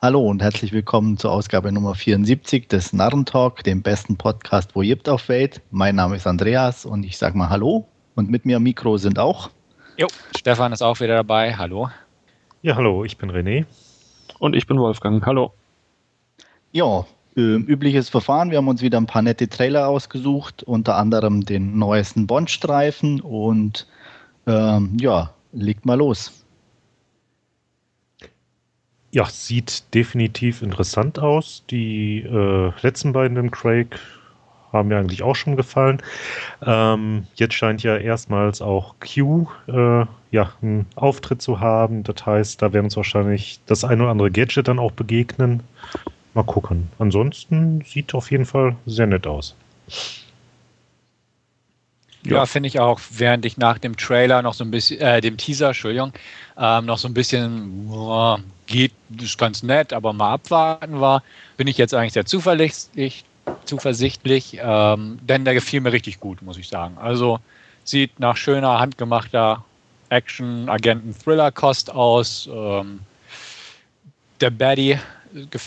Hallo und herzlich willkommen zur Ausgabe Nummer 74 des Narrentalk, dem besten Podcast, wo gibt auf Welt. Mein Name ist Andreas und ich sage mal Hallo. Und mit mir am Mikro sind auch. Jo, Stefan ist auch wieder dabei. Hallo. Ja, hallo, ich bin René. Und ich bin Wolfgang. Hallo. Ja, äh, übliches Verfahren. Wir haben uns wieder ein paar nette Trailer ausgesucht, unter anderem den neuesten Bond-Streifen und ähm, ja, legt mal los. Ja, sieht definitiv interessant aus. Die äh, letzten beiden im Craig haben mir eigentlich auch schon gefallen. Ähm, jetzt scheint ja erstmals auch Q äh, ja, einen Auftritt zu haben. Das heißt, da werden uns wahrscheinlich das ein oder andere Gadget dann auch begegnen. Mal gucken. Ansonsten sieht auf jeden Fall sehr nett aus. Ja, finde ich auch, während ich nach dem Trailer noch so ein bisschen, äh, dem Teaser, Entschuldigung, ähm, noch so ein bisschen oh, geht, ist ganz nett, aber mal abwarten war, bin ich jetzt eigentlich sehr zuverlässig, zuversichtlich, ähm, denn der gefiel mir richtig gut, muss ich sagen. Also sieht nach schöner, handgemachter Action, Agenten, Thriller-Kost aus. Ähm, der Baddie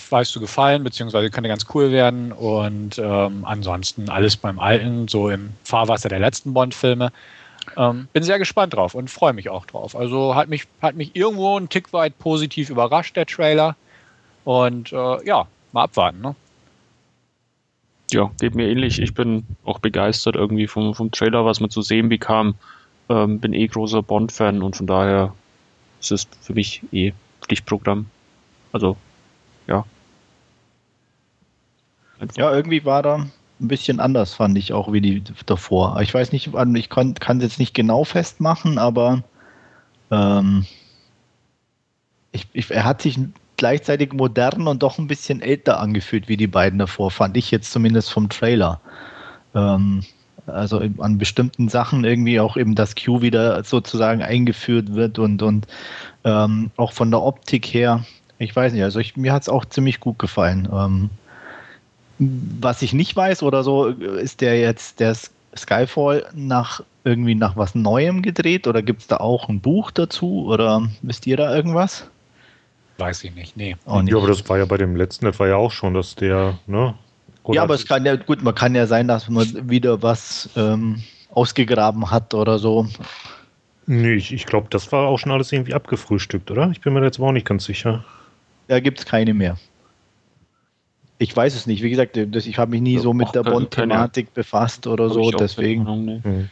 weißt du gefallen, beziehungsweise könnte ganz cool werden. Und ähm, ansonsten alles beim Alten, so im Fahrwasser der letzten Bond-Filme. Ähm, bin sehr gespannt drauf und freue mich auch drauf. Also hat mich, hat mich irgendwo einen Tick weit positiv überrascht, der Trailer. Und äh, ja, mal abwarten. Ne? Ja, geht mir ähnlich. Ich bin auch begeistert irgendwie vom, vom Trailer, was man zu sehen bekam. Ähm, bin eh großer Bond-Fan und von daher ist es für mich eh Pflichtprogramm. Also ja. Ja, irgendwie war da ein bisschen anders, fand ich auch wie die davor. Ich weiß nicht, ich kann es jetzt nicht genau festmachen, aber ähm, ich, ich, er hat sich gleichzeitig modern und doch ein bisschen älter angefühlt wie die beiden davor, fand ich jetzt zumindest vom Trailer. Ähm, also an bestimmten Sachen irgendwie auch eben das Q wieder sozusagen eingeführt wird und, und ähm, auch von der Optik her ich weiß nicht, also ich, mir hat es auch ziemlich gut gefallen. Ähm, was ich nicht weiß oder so, ist der jetzt der Skyfall nach irgendwie nach was Neuem gedreht oder gibt es da auch ein Buch dazu oder wisst ihr da irgendwas? Weiß ich nicht, nee. Nicht. Ja, aber das war ja bei dem letzten, das war ja auch schon, dass der, ne? Oder ja, aber es kann ja, gut, man kann ja sein, dass man wieder was ähm, ausgegraben hat oder so. Nee, ich, ich glaube, das war auch schon alles irgendwie abgefrühstückt, oder? Ich bin mir jetzt aber auch nicht ganz sicher. Da gibt es keine mehr. Ich weiß es nicht. Wie gesagt, das, ich habe mich nie so mit der Bond-Thematik befasst oder so, deswegen. Ahnung, nee. hm.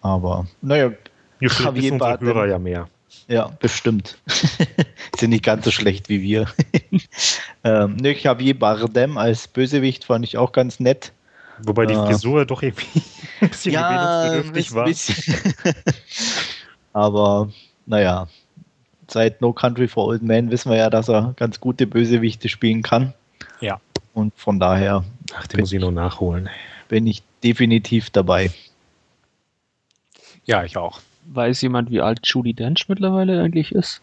Aber, naja, Javier Bardem, Hörer ja mehr. Ja, bestimmt. Sind nicht ganz so schlecht wie wir. ähm, ne, Javier Bardem als Bösewicht fand ich auch ganz nett. Wobei die äh, Frisur doch irgendwie ein bisschen ja, war. Bisschen. Aber, naja, seit No Country for Old Men wissen wir ja, dass er ganz gute Bösewichte spielen kann. Ja. Und von daher. Ach, den muss ich noch nachholen. Bin ich definitiv dabei. Ja, ich auch. Weiß jemand, wie alt Judy Dench mittlerweile eigentlich ist?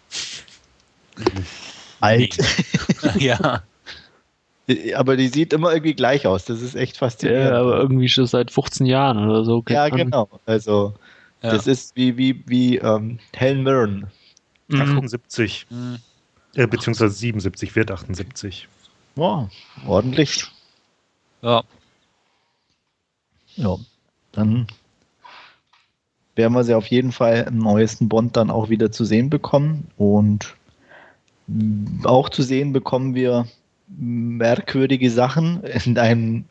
Alt. ja. Aber die sieht immer irgendwie gleich aus. Das ist echt faszinierend. Ja, aber irgendwie schon seit 15 Jahren oder so. Ja, genau. Also, ja. das ist wie, wie, wie ähm, Helen Mirren. 78. Mhm. Äh, beziehungsweise 77 wird 78. Wow, ordentlich. Ja. Ja, dann werden wir sie auf jeden Fall im neuesten Bond dann auch wieder zu sehen bekommen. Und auch zu sehen bekommen wir merkwürdige Sachen in, einem,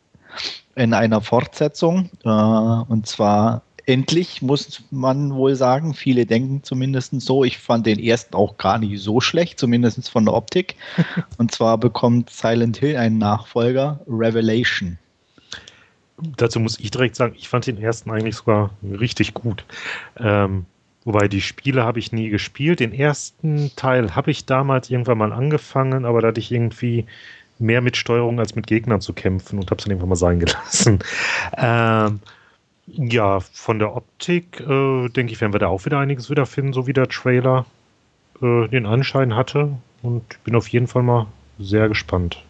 in einer Fortsetzung. Äh, und zwar endlich, muss man wohl sagen. Viele denken zumindest so. Ich fand den ersten auch gar nicht so schlecht, zumindest von der Optik. Und zwar bekommt Silent Hill einen Nachfolger, Revelation. Dazu muss ich direkt sagen, ich fand den ersten eigentlich sogar richtig gut. Ähm, wobei die Spiele habe ich nie gespielt. Den ersten Teil habe ich damals irgendwann mal angefangen, aber da hatte ich irgendwie mehr mit Steuerung als mit Gegnern zu kämpfen und habe es dann irgendwann mal sein gelassen. Ähm, ja, von der Optik äh, denke ich, werden wir da auch wieder einiges wiederfinden, so wie der Trailer äh, den Anschein hatte. Und bin auf jeden Fall mal sehr gespannt.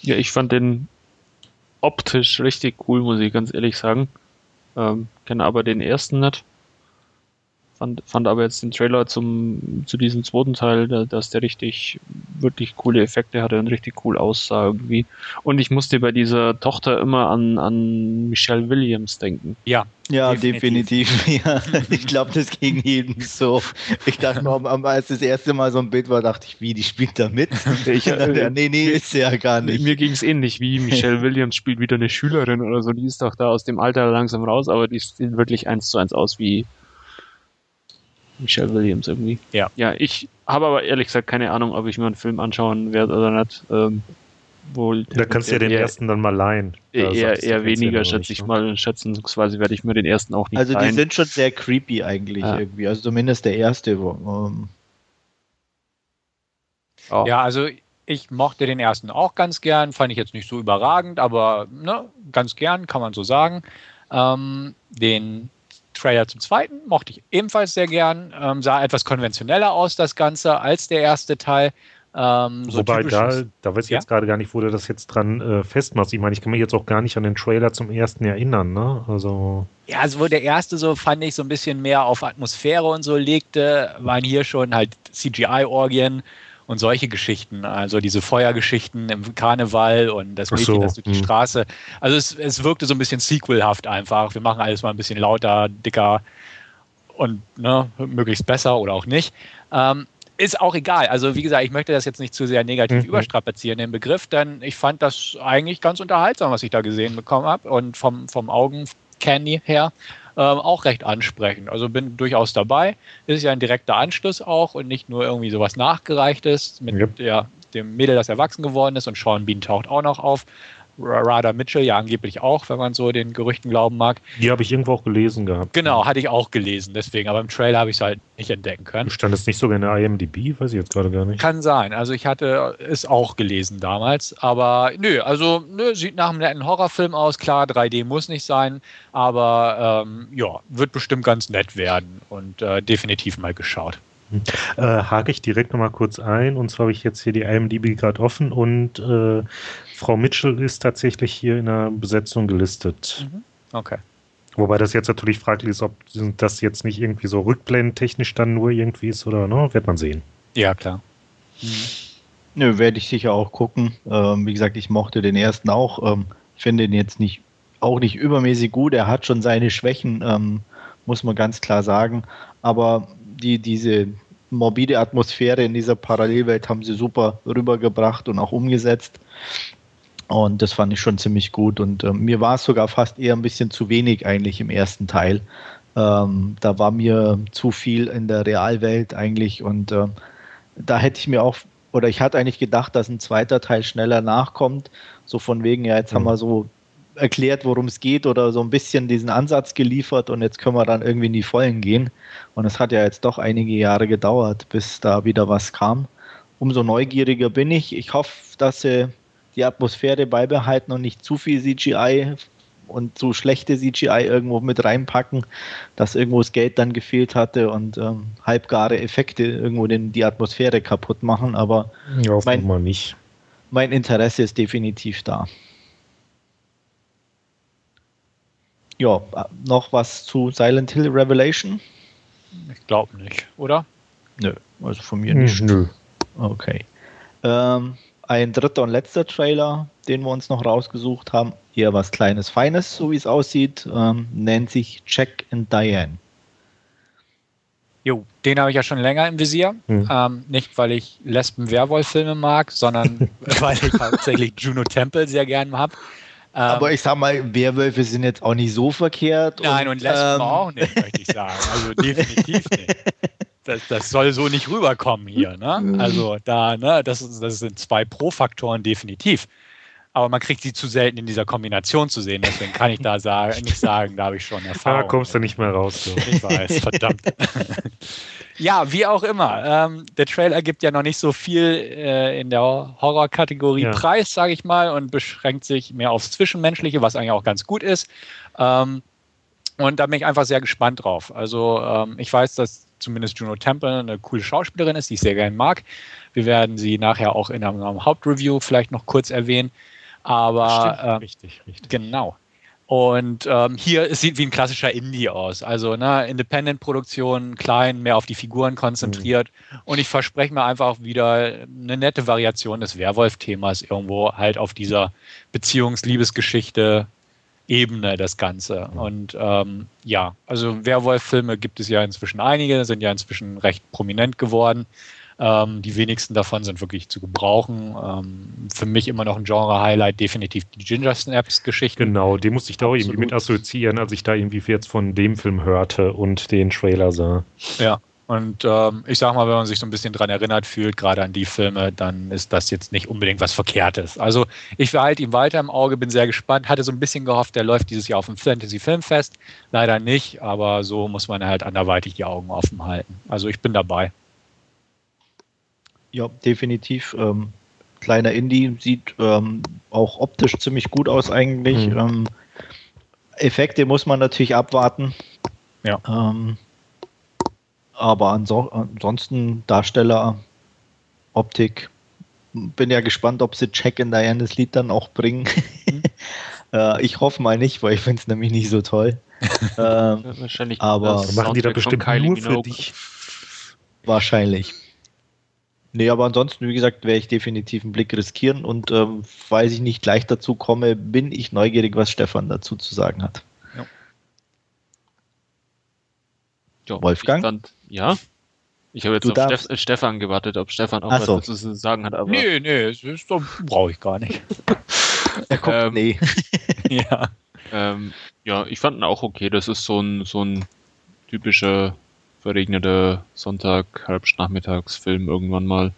Ja, ich fand den optisch richtig cool, muss ich ganz ehrlich sagen. Ähm, kenne aber den ersten nicht. Fand, fand aber jetzt den Trailer zum, zu diesem zweiten Teil, da, dass der richtig, wirklich coole Effekte hatte und richtig cool aussah irgendwie. Und ich musste bei dieser Tochter immer an, an Michelle Williams denken. Ja. Ja, definitiv. definitiv. Ja. Ich glaube, das ging jedem so. Ich dachte mal, als das erste Mal so ein Bild war, dachte ich, wie, die spielt da mit? Ich, äh, nee, nee, ist sie ja gar nicht. Mir ging es ähnlich, wie Michelle Williams spielt wieder eine Schülerin oder so. Die ist doch da aus dem Alter langsam raus, aber die sieht wirklich eins zu eins aus wie Michelle Williams irgendwie. Ja. Ja, ich habe aber ehrlich gesagt keine Ahnung, ob ich mir einen Film anschauen werde oder nicht. Ähm, wohl, da kannst du ja den eher, ersten dann mal leihen. Eher, eher weniger, schätze ich ne? mal. Schätzungsweise werde ich mir den ersten auch nicht Also die leihen. sind schon sehr creepy eigentlich ja. irgendwie. Also zumindest der erste. Um oh. Ja, also ich mochte den ersten auch ganz gern. Fand ich jetzt nicht so überragend, aber ne, ganz gern, kann man so sagen. Ähm, den Trailer zum zweiten mochte ich ebenfalls sehr gern. Ähm, sah etwas konventioneller aus, das Ganze, als der erste Teil. Ähm, so Wobei, da, da weiß ich ja? jetzt gerade gar nicht, wo du das jetzt dran äh, festmachst. Ich meine, ich kann mich jetzt auch gar nicht an den Trailer zum ersten erinnern, ne? Also. Ja, also wo der erste so, fand ich, so ein bisschen mehr auf Atmosphäre und so legte, waren hier schon halt CGI-Orgien und solche Geschichten, also diese Feuergeschichten im Karneval und das Mädchen, so, das durch die hm. Straße. Also es, es wirkte so ein bisschen sequelhaft einfach. Wir machen alles mal ein bisschen lauter, dicker und ne, möglichst besser oder auch nicht. Ähm, ist auch egal. Also wie gesagt, ich möchte das jetzt nicht zu sehr negativ mhm. überstrapazieren, den Begriff, denn ich fand das eigentlich ganz unterhaltsam, was ich da gesehen bekommen habe und vom, vom Augencandy her ähm, auch recht ansprechend. Also bin durchaus dabei. Ist ja ein direkter Anschluss auch und nicht nur irgendwie sowas nachgereichtes mit yep. der, dem Mädel, das erwachsen geworden ist und Sean Bean taucht auch noch auf. Rada Mitchell ja angeblich auch, wenn man so den Gerüchten glauben mag. Die habe ich irgendwo auch gelesen gehabt. Genau, hatte ich auch gelesen, deswegen, aber im Trailer habe ich es halt nicht entdecken können. Stand es nicht sogar in der IMDb? Weiß ich jetzt gerade gar nicht. Kann sein, also ich hatte es auch gelesen damals, aber nö, also nö, sieht nach einem netten Horrorfilm aus, klar, 3D muss nicht sein, aber ähm, ja, wird bestimmt ganz nett werden und äh, definitiv mal geschaut. Äh, hake ich direkt nochmal kurz ein. Und zwar habe ich jetzt hier die IMDb gerade offen und äh, Frau Mitchell ist tatsächlich hier in der Besetzung gelistet. Mhm. Okay. Wobei das jetzt natürlich fraglich ist, ob das jetzt nicht irgendwie so rückblendentechnisch dann nur irgendwie ist oder ne, wird man sehen. Ja, klar. Mhm. Nö, werde ich sicher auch gucken. Ähm, wie gesagt, ich mochte den ersten auch. Ähm, ich finde ihn jetzt nicht auch nicht übermäßig gut. Er hat schon seine Schwächen, ähm, muss man ganz klar sagen. Aber die, diese morbide Atmosphäre in dieser Parallelwelt haben sie super rübergebracht und auch umgesetzt. Und das fand ich schon ziemlich gut. Und äh, mir war es sogar fast eher ein bisschen zu wenig eigentlich im ersten Teil. Ähm, da war mir zu viel in der Realwelt eigentlich. Und äh, da hätte ich mir auch, oder ich hatte eigentlich gedacht, dass ein zweiter Teil schneller nachkommt. So von wegen, ja, jetzt mhm. haben wir so erklärt, worum es geht oder so ein bisschen diesen Ansatz geliefert und jetzt können wir dann irgendwie in die Vollen gehen. Und es hat ja jetzt doch einige Jahre gedauert, bis da wieder was kam. Umso neugieriger bin ich. Ich hoffe, dass sie die Atmosphäre beibehalten und nicht zu viel CGI und zu schlechte CGI irgendwo mit reinpacken, dass irgendwo das Geld dann gefehlt hatte und ähm, halbgare Effekte irgendwo den, die Atmosphäre kaputt machen. Aber ja, mein, nicht. mein Interesse ist definitiv da. Ja, noch was zu Silent Hill Revelation? Ich glaube nicht, oder? Nö, also von mir nicht. Nö. Okay. Ähm, ein dritter und letzter Trailer, den wir uns noch rausgesucht haben, eher was Kleines, Feines, so wie es aussieht, ähm, nennt sich Jack and Diane. Jo, den habe ich ja schon länger im Visier. Hm. Ähm, nicht, weil ich Lesben-Werwolf-Filme mag, sondern weil ich hauptsächlich Juno Temple sehr gern habe. Ähm, Aber ich sag mal, Werwölfe sind jetzt auch nicht so verkehrt. Nein, und, und Lesben ähm, auch nicht, möchte ich sagen. Also definitiv nicht. Das, das, soll so nicht rüberkommen hier. Ne? Mhm. Also da, ne, das, das sind zwei Pro-Faktoren definitiv. Aber man kriegt sie zu selten in dieser Kombination zu sehen. Deswegen kann ich da sagen, nicht sagen, da habe ich schon Erfahrung. Da kommst du nicht mehr raus. So. Ich weiß, verdammt. Ja, wie auch immer. Ähm, der Trailer gibt ja noch nicht so viel äh, in der Horror-Kategorie ja. Preis, sage ich mal, und beschränkt sich mehr aufs Zwischenmenschliche, was eigentlich auch ganz gut ist. Ähm, und da bin ich einfach sehr gespannt drauf. Also ähm, ich weiß, dass zumindest Juno Temple eine coole Schauspielerin ist, die ich sehr gerne mag. Wir werden sie nachher auch in einem, einem Hauptreview vielleicht noch kurz erwähnen. Aber Stimmt, äh, richtig, richtig. Genau. Und ähm, hier es sieht wie ein klassischer Indie aus. Also ne, Independent-Produktion, klein, mehr auf die Figuren konzentriert. Mhm. Und ich verspreche mir einfach wieder eine nette Variation des Werwolf-Themas irgendwo halt auf dieser Beziehungs-Liebesgeschichte Ebene das Ganze. Und ähm, ja, also Werwolf-Filme gibt es ja inzwischen einige, sind ja inzwischen recht prominent geworden. Ähm, die wenigsten davon sind wirklich zu gebrauchen. Ähm, für mich immer noch ein Genre-Highlight, definitiv die Ginger Snaps-Geschichte. Genau, die musste ich da auch irgendwie mit assoziieren, als ich da irgendwie jetzt von dem Film hörte und den Trailer sah. Ja, und ähm, ich sag mal, wenn man sich so ein bisschen dran erinnert fühlt, gerade an die Filme, dann ist das jetzt nicht unbedingt was Verkehrtes. Also ich behalte ihn weiter im Auge, bin sehr gespannt, hatte so ein bisschen gehofft, der läuft dieses Jahr auf dem Fantasy Filmfest. Leider nicht, aber so muss man halt anderweitig die Augen offen halten. Also ich bin dabei. Ja, definitiv. Ähm, kleiner Indie sieht ähm, auch optisch ziemlich gut aus eigentlich. Mhm. Ähm, Effekte muss man natürlich abwarten. Ja. Ähm, aber anso ansonsten Darsteller, Optik. Bin ja gespannt, ob sie Check in Diane's Lied dann auch bringen. Mhm. äh, ich hoffe mal nicht, weil ich finde es nämlich nicht so toll. ähm, wahrscheinlich. Aber machen die da bestimmt nur für dich. Wahrscheinlich. Nee, aber ansonsten, wie gesagt, werde ich definitiv einen Blick riskieren und ähm, falls ich nicht gleich dazu komme, bin ich neugierig, was Stefan dazu zu sagen hat. Ja. Jo, Wolfgang? Ich fand, ja. Ich habe jetzt du auf äh, Stefan gewartet, ob Stefan auch so. was dazu zu sagen hat. Aber nee, nee, das brauche ich gar nicht. er kommt, ähm, nee. ja. Ähm, ja, ich fand ihn auch okay. Das ist so ein, so ein typischer verregneter Sonntag, Halbnachmittagsfilm irgendwann mal.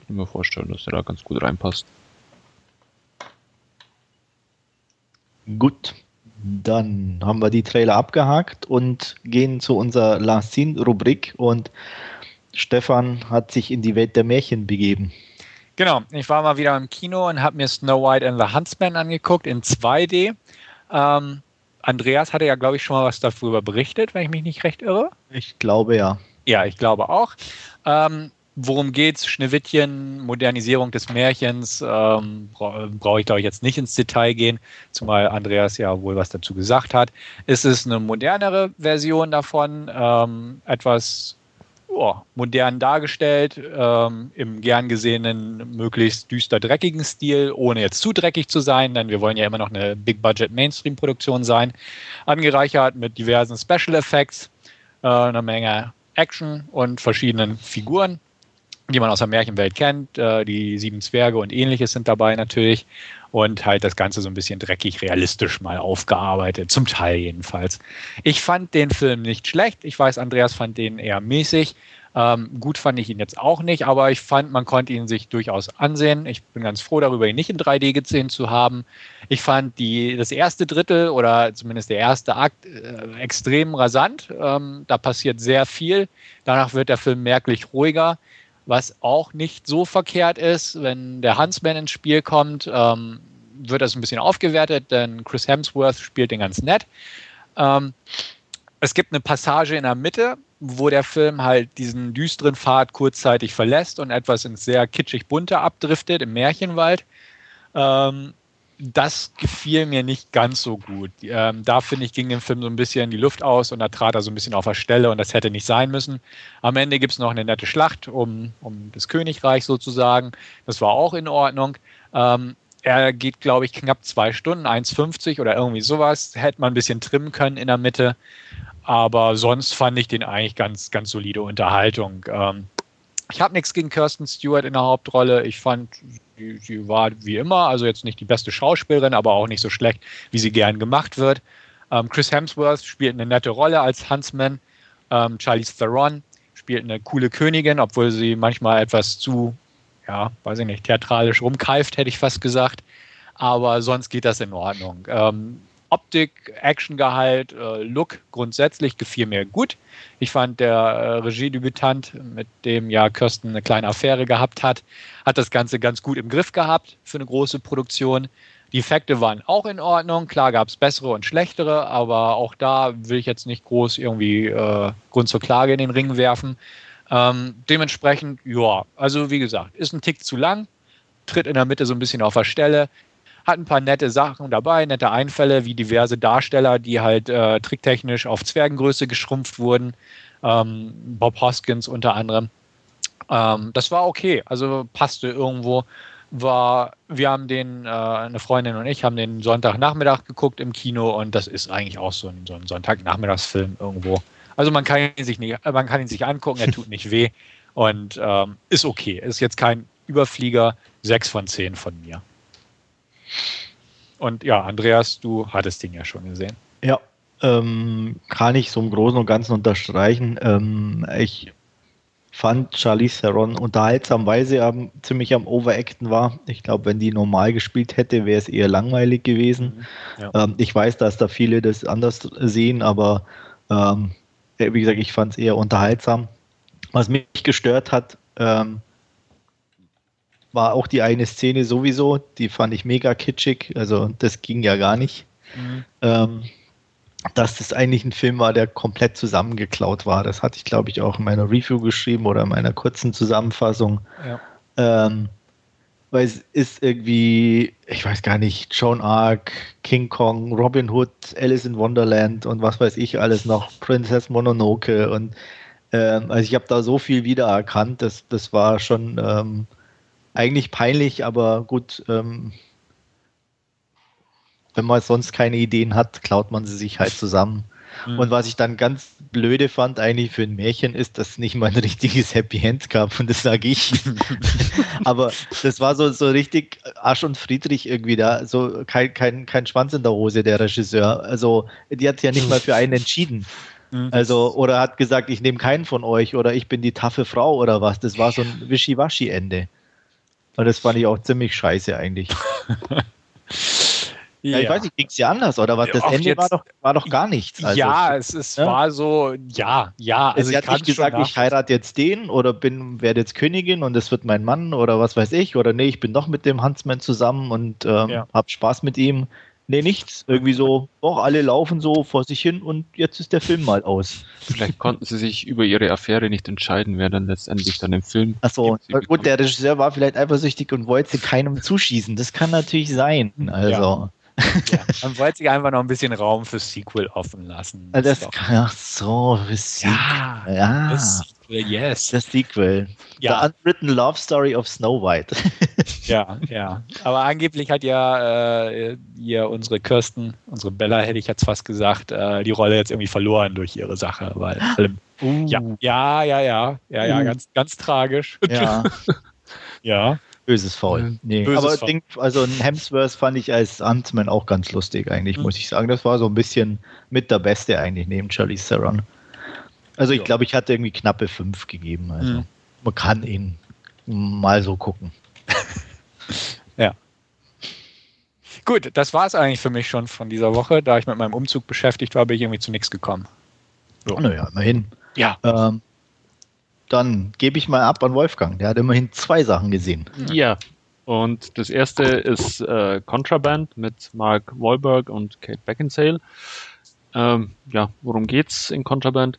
Ich kann mir vorstellen, dass der da ganz gut reinpasst. Gut, dann haben wir die Trailer abgehakt und gehen zu unserer Last Scene Rubrik und Stefan hat sich in die Welt der Märchen begeben. Genau, ich war mal wieder im Kino und habe mir Snow White and the Huntsman angeguckt in 2D. Ähm, Andreas hatte ja, glaube ich, schon mal was darüber berichtet, wenn ich mich nicht recht irre. Ich glaube ja. Ja, ich glaube auch. Ähm, worum geht's? Schneewittchen, Modernisierung des Märchens. Ähm, bra Brauche ich, glaube ich, jetzt nicht ins Detail gehen, zumal Andreas ja wohl was dazu gesagt hat. Es ist eine modernere Version davon, ähm, etwas oh, modern dargestellt, ähm, im gern gesehenen, möglichst düster dreckigen Stil, ohne jetzt zu dreckig zu sein, denn wir wollen ja immer noch eine Big-Budget-Mainstream-Produktion sein. Angereichert mit diversen Special Effects, äh, einer Menge Action und verschiedenen Figuren, die man aus der Märchenwelt kennt. Äh, die Sieben Zwerge und ähnliches sind dabei natürlich. Und halt das Ganze so ein bisschen dreckig realistisch mal aufgearbeitet, zum Teil jedenfalls. Ich fand den Film nicht schlecht. Ich weiß, Andreas fand den eher mäßig. Ähm, gut fand ich ihn jetzt auch nicht, aber ich fand, man konnte ihn sich durchaus ansehen. Ich bin ganz froh darüber, ihn nicht in 3D gesehen zu haben. Ich fand die, das erste Drittel oder zumindest der erste Akt äh, extrem rasant. Ähm, da passiert sehr viel. Danach wird der Film merklich ruhiger was auch nicht so verkehrt ist. Wenn der Huntsman ins Spiel kommt, ähm, wird das ein bisschen aufgewertet, denn Chris Hemsworth spielt den ganz nett. Ähm, es gibt eine Passage in der Mitte, wo der Film halt diesen düsteren Pfad kurzzeitig verlässt und etwas ins sehr kitschig bunte abdriftet im Märchenwald. Ähm, das gefiel mir nicht ganz so gut. Ähm, da finde ich, ging dem Film so ein bisschen die Luft aus und da trat er so ein bisschen auf der Stelle und das hätte nicht sein müssen. Am Ende gibt es noch eine nette Schlacht um, um das Königreich sozusagen. Das war auch in Ordnung. Ähm, er geht, glaube ich, knapp zwei Stunden, 1,50 oder irgendwie sowas. Hätte man ein bisschen trimmen können in der Mitte. Aber sonst fand ich den eigentlich ganz, ganz solide Unterhaltung. Ähm, ich habe nichts gegen Kirsten Stewart in der Hauptrolle. Ich fand, sie, sie war wie immer, also jetzt nicht die beste Schauspielerin, aber auch nicht so schlecht, wie sie gern gemacht wird. Ähm, Chris Hemsworth spielt eine nette Rolle als Huntsman. Ähm, Charlize Theron spielt eine coole Königin, obwohl sie manchmal etwas zu, ja, weiß ich nicht, theatralisch rumkeift, hätte ich fast gesagt. Aber sonst geht das in Ordnung. Ähm, Optik, Actiongehalt, äh, Look grundsätzlich gefiel mir gut. Ich fand, der äh, Regiedebütant, mit dem ja Kirsten eine kleine Affäre gehabt hat, hat das Ganze ganz gut im Griff gehabt für eine große Produktion. Die Effekte waren auch in Ordnung. Klar gab es bessere und schlechtere, aber auch da will ich jetzt nicht groß irgendwie äh, Grund zur Klage in den Ring werfen. Ähm, dementsprechend, ja, also wie gesagt, ist ein Tick zu lang, tritt in der Mitte so ein bisschen auf der Stelle hat ein paar nette Sachen dabei, nette Einfälle, wie diverse Darsteller, die halt äh, tricktechnisch auf Zwergengröße geschrumpft wurden. Ähm, Bob Hoskins unter anderem. Ähm, das war okay, also passte irgendwo. War, wir haben den, äh, eine Freundin und ich haben den Sonntagnachmittag geguckt im Kino und das ist eigentlich auch so ein, so ein Sonntagnachmittagsfilm irgendwo. Also man kann ihn sich nicht, man kann ihn sich angucken, er tut nicht weh und ähm, ist okay. Ist jetzt kein Überflieger, 6 von 10 von mir. Und ja, Andreas, du hattest den ja schon gesehen. Ja, ähm, kann ich so im Großen und Ganzen unterstreichen. Ähm, ich fand Charlize Theron unterhaltsam, weil sie am, ziemlich am Overacten war. Ich glaube, wenn die normal gespielt hätte, wäre es eher langweilig gewesen. Mhm. Ja. Ähm, ich weiß, dass da viele das anders sehen, aber ähm, wie gesagt, ich fand es eher unterhaltsam. Was mich gestört hat, ähm, war auch die eine Szene sowieso, die fand ich mega kitschig, also das ging ja gar nicht. Mhm. Ähm, dass das eigentlich ein Film war, der komplett zusammengeklaut war. Das hatte ich, glaube ich, auch in meiner Review geschrieben oder in meiner kurzen Zusammenfassung. Ja. Ähm, weil es ist irgendwie, ich weiß gar nicht, Joan Arc, King Kong, Robin Hood, Alice in Wonderland und was weiß ich alles noch, Princess Mononoke und ähm, also ich habe da so viel wiedererkannt, das, das war schon ähm, eigentlich peinlich, aber gut, ähm, wenn man sonst keine Ideen hat, klaut man sie sich halt zusammen. Mhm. Und was ich dann ganz blöde fand, eigentlich für ein Märchen, ist, dass es nicht mal ein richtiges Happy End gab. Und das sage ich. Aber das war so, so richtig Asch und Friedrich irgendwie da. So kein, kein, kein Schwanz in der Hose, der Regisseur. Also, die hat ja nicht mal für einen entschieden. Mhm. Also, oder hat gesagt, ich nehme keinen von euch oder ich bin die taffe Frau oder was. Das war so ein Wischiwaschi-Ende. Und das fand ich auch ziemlich scheiße eigentlich. Ja, ich weiß nicht, ging es ja anders, oder was? Das Ende war doch, war doch gar nichts. Also, ja, es, es ja? war so, ja, ja. Also sie hat nicht gesagt, ich heirate jetzt den oder bin, werde jetzt Königin und das wird mein Mann oder was weiß ich. Oder nee, ich bin doch mit dem Huntsman zusammen und ähm, ja. hab Spaß mit ihm. Nee, nichts. Irgendwie so, doch, alle laufen so vor sich hin und jetzt ist der Film mal aus. Vielleicht konnten sie sich über ihre Affäre nicht entscheiden, wer dann letztendlich dann im Film. Achso, gut, der Regisseur war vielleicht eifersüchtig und wollte keinem zuschießen. Das kann natürlich sein. Also. Ja. Ja, man wollte sich einfach noch ein bisschen Raum fürs Sequel offen lassen. Das, das kann, ach so, fürs Sequel. Ja, ja. Das Sequel, yes. Das Sequel. Ja. The Unwritten Love Story of Snow White. ja, ja. Aber angeblich hat ja äh, hier unsere Kirsten, unsere Bella, hätte ich jetzt fast gesagt, äh, die Rolle jetzt irgendwie verloren durch ihre Sache, weil alle, uh. ja, ja, ja, ja, ja, ja, uh. ganz, ganz tragisch. Ja. ja. Böses Foul. Nee. Böses aber Foul. Ding, also ein Hemsworth fand ich als Ant-Man auch ganz lustig eigentlich, mhm. muss ich sagen. Das war so ein bisschen mit der Beste eigentlich neben Charlie Theron. Also ich glaube, ich hatte irgendwie knappe fünf gegeben. Also mhm. man kann ihn mal so gucken. ja. Gut, das war es eigentlich für mich schon von dieser Woche. Da ich mit meinem Umzug beschäftigt war, bin ich irgendwie zu nichts gekommen. So. Naja, immerhin. Ja. Ähm, dann gebe ich mal ab an Wolfgang. Der hat immerhin zwei Sachen gesehen. Ja. Und das erste ist äh, Contraband mit Mark Wahlberg und Kate Beckinsale. Ähm, ja, worum geht's in Contraband?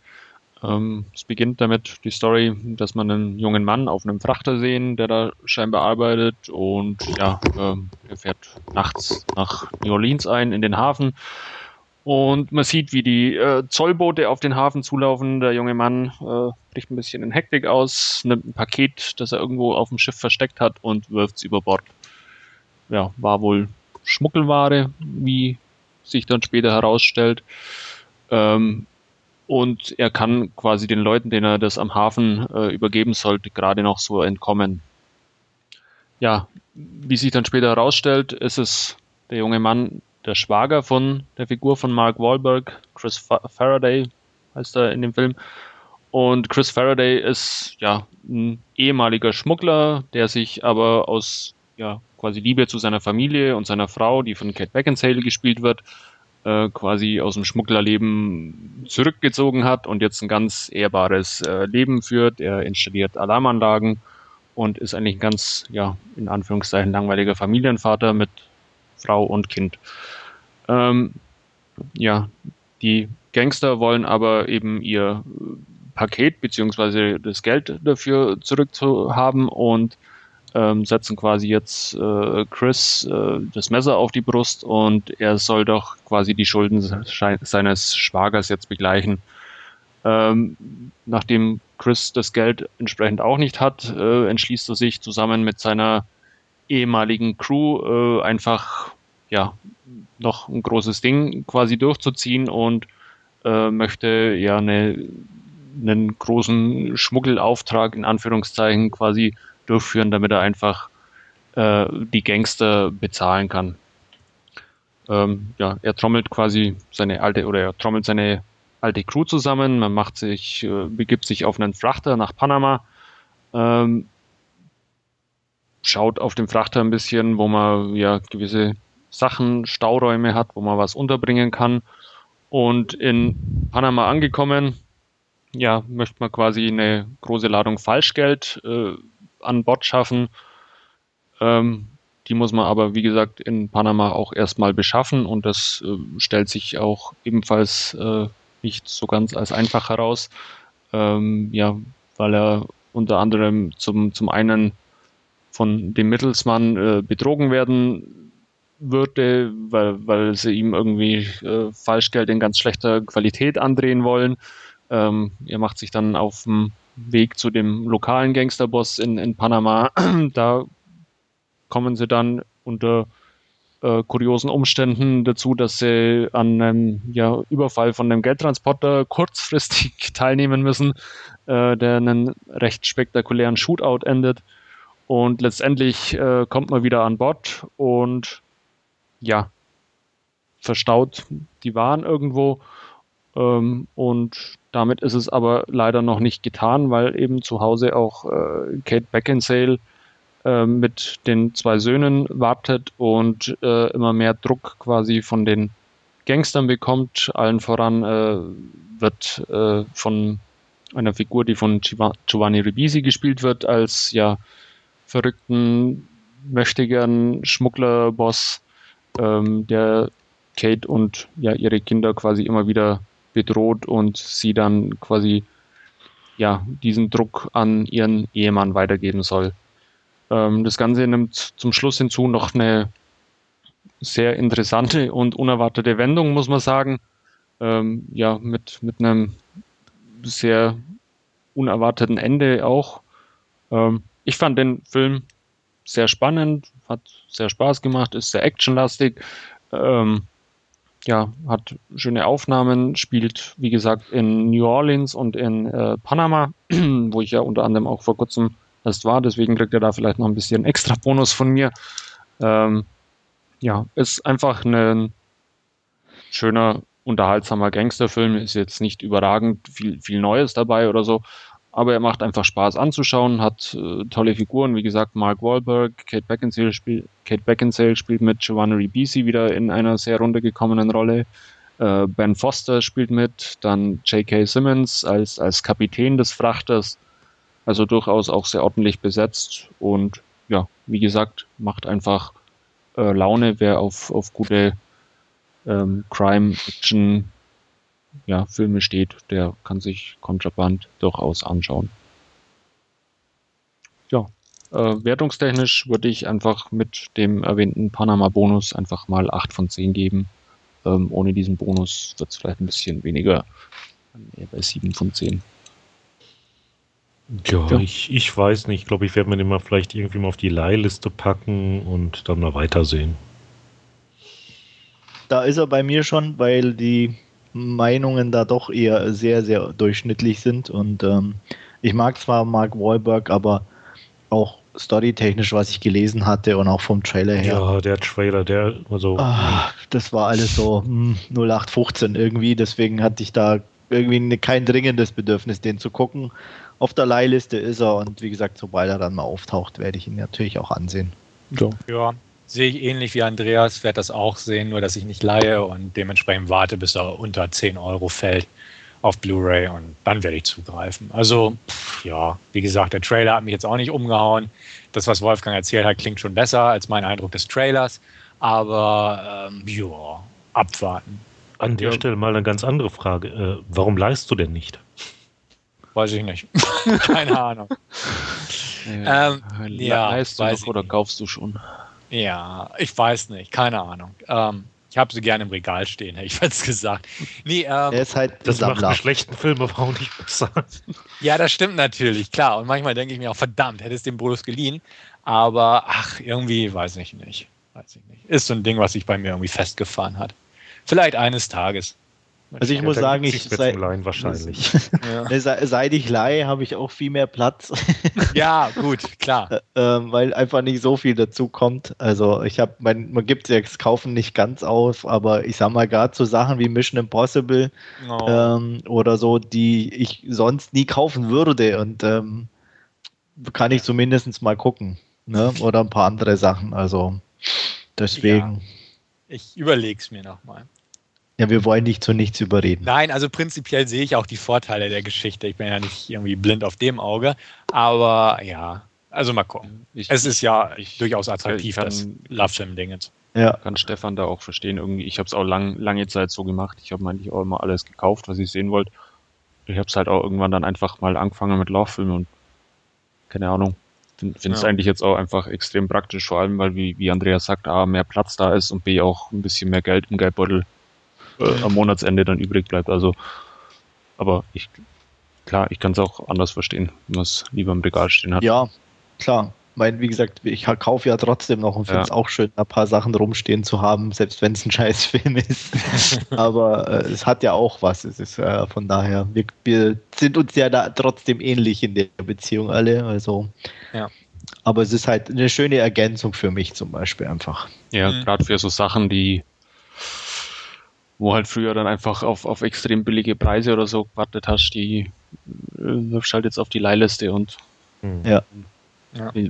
Ähm, es beginnt damit die Story, dass man einen jungen Mann auf einem Frachter sehen, der da scheinbar arbeitet und ja, ähm, er fährt nachts nach New Orleans ein in den Hafen und man sieht, wie die äh, Zollboote auf den Hafen zulaufen. Der junge Mann äh, bricht ein bisschen in Hektik aus, nimmt ein Paket, das er irgendwo auf dem Schiff versteckt hat und wirft es über Bord. Ja, war wohl Schmuggelware, wie sich dann später herausstellt. Ähm, und er kann quasi den Leuten, denen er das am Hafen äh, übergeben sollte, gerade noch so entkommen. Ja, wie sich dann später herausstellt, ist es der junge Mann, der Schwager von der Figur von Mark Wahlberg, Chris Faraday heißt er in dem Film. Und Chris Faraday ist ja ein ehemaliger Schmuggler, der sich aber aus ja quasi Liebe zu seiner Familie und seiner Frau, die von Kate Beckinsale gespielt wird, äh, quasi aus dem Schmugglerleben zurückgezogen hat und jetzt ein ganz ehrbares äh, Leben führt. Er installiert Alarmanlagen und ist eigentlich ein ganz, ja, in Anführungszeichen langweiliger Familienvater mit Frau und Kind. Ähm, ja, die Gangster wollen aber eben ihr Paket beziehungsweise das Geld dafür zurückzuhaben und ähm, setzen quasi jetzt äh, Chris äh, das Messer auf die Brust und er soll doch quasi die Schulden seines Schwagers jetzt begleichen. Ähm, nachdem Chris das Geld entsprechend auch nicht hat, äh, entschließt er sich zusammen mit seiner ehemaligen Crew äh, einfach ja noch ein großes Ding quasi durchzuziehen und äh, möchte ja eine, einen großen Schmuggelauftrag in Anführungszeichen quasi durchführen, damit er einfach äh, die Gangster bezahlen kann. Ähm, ja, er trommelt quasi seine alte oder er trommelt seine alte Crew zusammen. Man macht sich, äh, begibt sich auf einen Frachter nach Panama. Ähm, schaut auf dem Frachter ein bisschen, wo man ja gewisse Sachen, Stauräume hat, wo man was unterbringen kann. Und in Panama angekommen, ja, möchte man quasi eine große Ladung Falschgeld äh, an Bord schaffen. Ähm, die muss man aber, wie gesagt, in Panama auch erstmal beschaffen und das äh, stellt sich auch ebenfalls äh, nicht so ganz als einfach heraus. Ähm, ja, weil er unter anderem zum, zum einen von dem Mittelsmann äh, betrogen werden würde, weil, weil sie ihm irgendwie äh, Falschgeld in ganz schlechter Qualität andrehen wollen. Ähm, er macht sich dann auf dem Weg zu dem lokalen Gangsterboss in, in Panama. da kommen sie dann unter äh, kuriosen Umständen dazu, dass sie an einem ja, Überfall von einem Geldtransporter kurzfristig teilnehmen müssen, äh, der einen recht spektakulären Shootout endet. Und letztendlich äh, kommt man wieder an Bord und ja, verstaut die Waren irgendwo ähm, und damit ist es aber leider noch nicht getan, weil eben zu Hause auch äh, Kate Beckinsale äh, mit den zwei Söhnen wartet und äh, immer mehr Druck quasi von den Gangstern bekommt. Allen voran äh, wird von einer Figur, die von Giovanni Ribisi gespielt wird, als ja verrückten, mächtigen Schmugglerboss, ähm, der Kate und ja ihre Kinder quasi immer wieder bedroht und sie dann quasi ja diesen Druck an ihren Ehemann weitergeben soll. Ähm, das Ganze nimmt zum Schluss hinzu noch eine sehr interessante und unerwartete Wendung, muss man sagen. Ähm, ja, mit, mit einem sehr unerwarteten Ende auch. Ähm, ich fand den Film sehr spannend, hat sehr Spaß gemacht, ist sehr actionlastig. Ähm, ja, hat schöne Aufnahmen, spielt, wie gesagt, in New Orleans und in äh, Panama, wo ich ja unter anderem auch vor kurzem erst war. Deswegen kriegt er da vielleicht noch ein bisschen extra Bonus von mir. Ähm, ja, ist einfach ein schöner, unterhaltsamer Gangsterfilm. Ist jetzt nicht überragend viel, viel Neues dabei oder so, aber er macht einfach Spaß anzuschauen, hat äh, tolle Figuren, wie gesagt, Mark Wahlberg, Kate Beckinsale, spiel, Kate Beckinsale spielt mit Giovanni Ribisi wieder in einer sehr runtergekommenen Rolle. Äh, ben Foster spielt mit, dann J.K. Simmons als, als Kapitän des Frachters, also durchaus auch sehr ordentlich besetzt und ja, wie gesagt, macht einfach äh, Laune, wer auf, auf gute ähm, Crime-Action ja, Filme steht, der kann sich Kontraband durchaus anschauen. Ja, äh, wertungstechnisch würde ich einfach mit dem erwähnten Panama-Bonus einfach mal 8 von 10 geben. Ähm, ohne diesen Bonus wird es vielleicht ein bisschen weniger, eher bei 7 von 10. Ja, ja. Ich, ich weiß nicht. Ich glaube, ich werde mir den mal vielleicht irgendwie mal auf die Leihliste packen und dann mal weitersehen. Da ist er bei mir schon, weil die Meinungen da doch eher sehr, sehr durchschnittlich sind. Und ähm, ich mag zwar Mark Wahlberg, aber auch storytechnisch, was ich gelesen hatte und auch vom Trailer her. Ja, der Trailer, der also. Ah, das war alles so hm, 0815 irgendwie, deswegen hatte ich da irgendwie ne, kein dringendes Bedürfnis, den zu gucken. Auf der Leihliste ist er und wie gesagt, sobald er dann mal auftaucht, werde ich ihn natürlich auch ansehen. So. Ja, sehe ich ähnlich wie Andreas, werde das auch sehen, nur dass ich nicht leihe und dementsprechend warte, bis er unter 10 Euro fällt auf Blu-ray und dann werde ich zugreifen. Also, pff, ja, wie gesagt, der Trailer hat mich jetzt auch nicht umgehauen. Das, was Wolfgang erzählt hat, klingt schon besser als mein Eindruck des Trailers, aber ähm, ja, abwarten. An der ja. Stelle mal eine ganz andere Frage. Äh, warum leist du denn nicht? Weiß ich nicht. Keine Ahnung. Ähm, ja, leist du weiß noch oder nicht. kaufst du schon? Ja, ich weiß nicht, keine Ahnung. Ähm, ich habe sie gerne im Regal stehen, hätte ich jetzt gesagt. Nee, ähm, Er ist halt Das macht Sammler. einen schlechten Film aber auch nicht besser. Ja, das stimmt natürlich, klar. Und manchmal denke ich mir auch, verdammt, hätte es dem Brutus geliehen. Aber ach, irgendwie weiß ich nicht. Weiß ich nicht. Ist so ein Ding, was sich bei mir irgendwie festgefahren hat. Vielleicht eines Tages. Also ich muss Ja, da sagen, ich sei, wahrscheinlich. Ja, Ne, se- seit ich leihe, habe ich auch viel mehr Platz, ja gut, klar. ähm, weil einfach nicht so viel dazu kommt. Also ich habe, man, man gibt das Kaufen nicht ganz auf, aber ich sag mal gerade so Sachen wie Mission Impossible Oh. ähm, oder so, die ich sonst nie kaufen würde und ähm, kann ich zumindest mal gucken. Ne? Oder ein paar andere Sachen. Also deswegen. Ich überlege es mir nochmal. Ja. wir wollen nicht zu nichts überreden. Nein, also prinzipiell sehe ich auch die Vorteile der Geschichte. Ich bin ja nicht irgendwie blind auf dem Auge. Aber ja, also mal gucken. Ich, Es ist ja Ich- durchaus attraktiv, ich das Love-Film-Ding jetzt. Ja, kann Stefan da auch verstehen. Irgendwie, ich habe es auch lang, lange Zeit so gemacht. Ich habe eigentlich auch immer alles gekauft, was ich sehen wollte. Ich habe es halt auch irgendwann dann einfach mal angefangen mit Lauffilmen und keine Ahnung. Finde es Ja. eigentlich jetzt auch einfach extrem praktisch, vor allem weil, wie, wie Andreas sagt, A, mehr Platz da ist und B, auch ein bisschen mehr Geld im Geldbeutel äh, am Monatsende dann übrig bleibt. Also, aber ich, klar, ich kann es auch anders verstehen, wenn man es lieber im Regal stehen hat. ja, klar. Mein, wie gesagt, ich kaufe ja trotzdem noch und finde Ja. es auch schön, ein paar Sachen rumstehen zu haben, selbst wenn es ein Scheißfilm ist. Aber äh, es hat ja auch was. Es ist äh, von daher, wir, wir sind uns ja da trotzdem ähnlich in der Beziehung alle. Also, Ja. aber es ist halt eine schöne Ergänzung für mich zum Beispiel einfach. Ja, Mhm. gerade für so Sachen, die, wo halt früher dann einfach auf, auf extrem billige Preise oder so gewartet hast, die äh, halt jetzt auf die Leihliste und, Hm. Ja.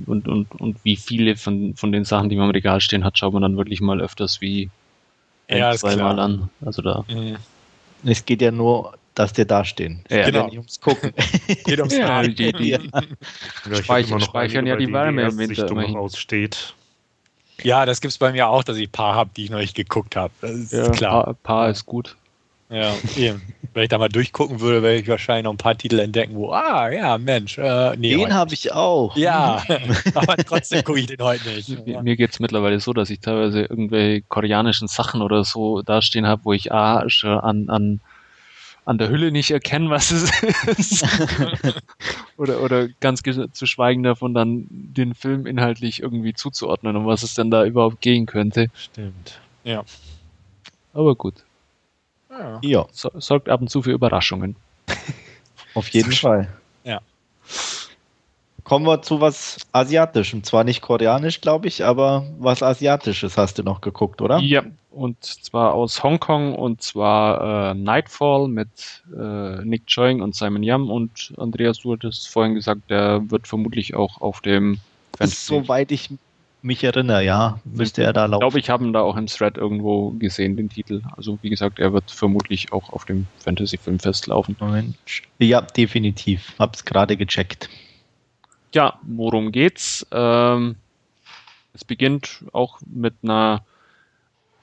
und, und, und wie viele von, von den Sachen, die man im Regal stehen hat, schaut man dann wirklich mal öfters wie Ja, ein, zweimal an. Also da. Mhm. Es geht ja nur, dass die da stehen. Es Ja, geht genau. nicht ums Gucken. Geht ums Ja, die- die- Ja, speichern eine, ja die Wärme im Winter immerhin. aussteht. Ja, das gibt es bei mir auch, dass ich ein paar habe, die ich noch nicht geguckt habe. Das ist Ja, klar. Paar, Paar ist gut. Ja, eben. Wenn ich da mal durchgucken würde, werde ich wahrscheinlich noch ein paar Titel entdecken, wo, ah, ja, Mensch, äh, nee. Den habe ich auch. ja, aber trotzdem gucke ich den heute nicht. Mir, mir geht's mittlerweile so, dass ich teilweise irgendwelche koreanischen Sachen oder so dastehen habe, wo ich A, schon an, an, an der Hülle nicht erkenne, was es ist. oder, oder ganz zu schweigen davon, dann den Film inhaltlich irgendwie zuzuordnen, um was es denn da überhaupt gehen könnte. Stimmt. Aber gut, Ja. Ja, so, sorgt ab und zu für Überraschungen. auf jeden Fall. Kommen wir zu was Asiatischem. Zwar nicht koreanisch, glaube ich, aber was Asiatisches hast du noch geguckt, oder? Ja, und zwar aus Hongkong und zwar äh, Nightfall mit äh, Nick Choing und Simon Yam und Andreas, du hattest vorhin gesagt, der wird vermutlich auch auf dem soweit ich mich erinnere, ja, müsste er da Ich laufen. glaube, ich habe ihn da auch im Thread irgendwo gesehen, den Titel. Also wie gesagt, er wird vermutlich auch auf dem Fantasy-Filmfest laufen. Moment. Ja, definitiv. Hab's gerade gecheckt. Ja, worum geht's? Ähm, es beginnt auch mit einer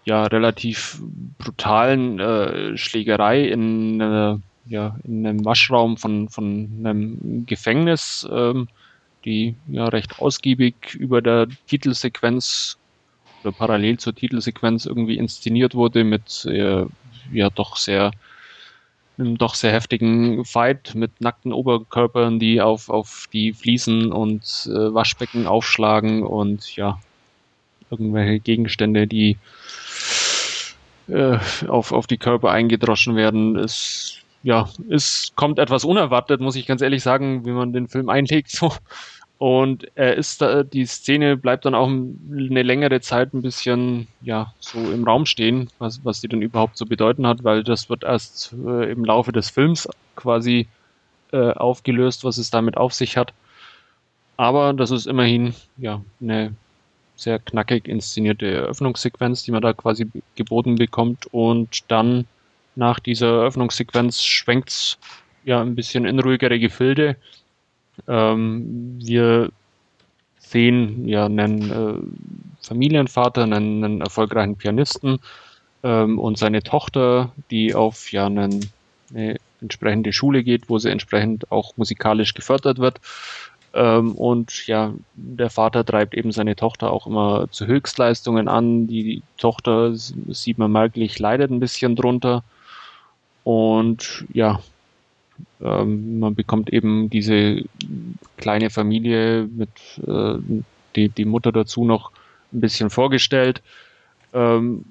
ja relativ brutalen äh, Schlägerei in, äh, ja, in einem Waschraum von, von einem Gefängnis, ähm, die ja recht ausgiebig über der Titelsequenz oder parallel zur Titelsequenz irgendwie inszeniert wurde mit äh, ja doch sehr einem doch sehr heftigen Fight mit nackten Oberkörpern, die auf, auf die Fliesen und äh, Waschbecken aufschlagen und ja, irgendwelche Gegenstände, die äh, auf, auf die Körper eingedroschen werden. Es ja, es kommt etwas unerwartet, muss ich ganz ehrlich sagen, wie man den Film einlegt. So. Und er ist da, die Szene bleibt dann auch eine längere Zeit ein bisschen, ja, so im Raum stehen, was, was die denn überhaupt zu bedeuten hat, weil das wird erst äh, im Laufe des Films quasi äh, aufgelöst, was es damit auf sich hat. Aber das ist immerhin, ja, eine sehr knackig inszenierte Eröffnungssequenz, die man da quasi geboten bekommt. Und dann nach dieser Eröffnungssequenz schwenkt's ja ein bisschen in ruhigere Gefilde. Ähm, wir sehen ja einen äh, Familienvater, einen, einen erfolgreichen Pianisten ähm, und seine Tochter, die auf ja einen, eine entsprechende Schule geht, wo sie entsprechend auch musikalisch gefördert wird. Ähm, und ja, der Vater treibt eben seine Tochter auch immer zu Höchstleistungen an. Die Tochter, sieht man merklich, leidet ein bisschen drunter. Und ja, ähm, man bekommt eben diese kleine Familie mit äh, die, die Mutter dazu noch ein bisschen vorgestellt. Ähm,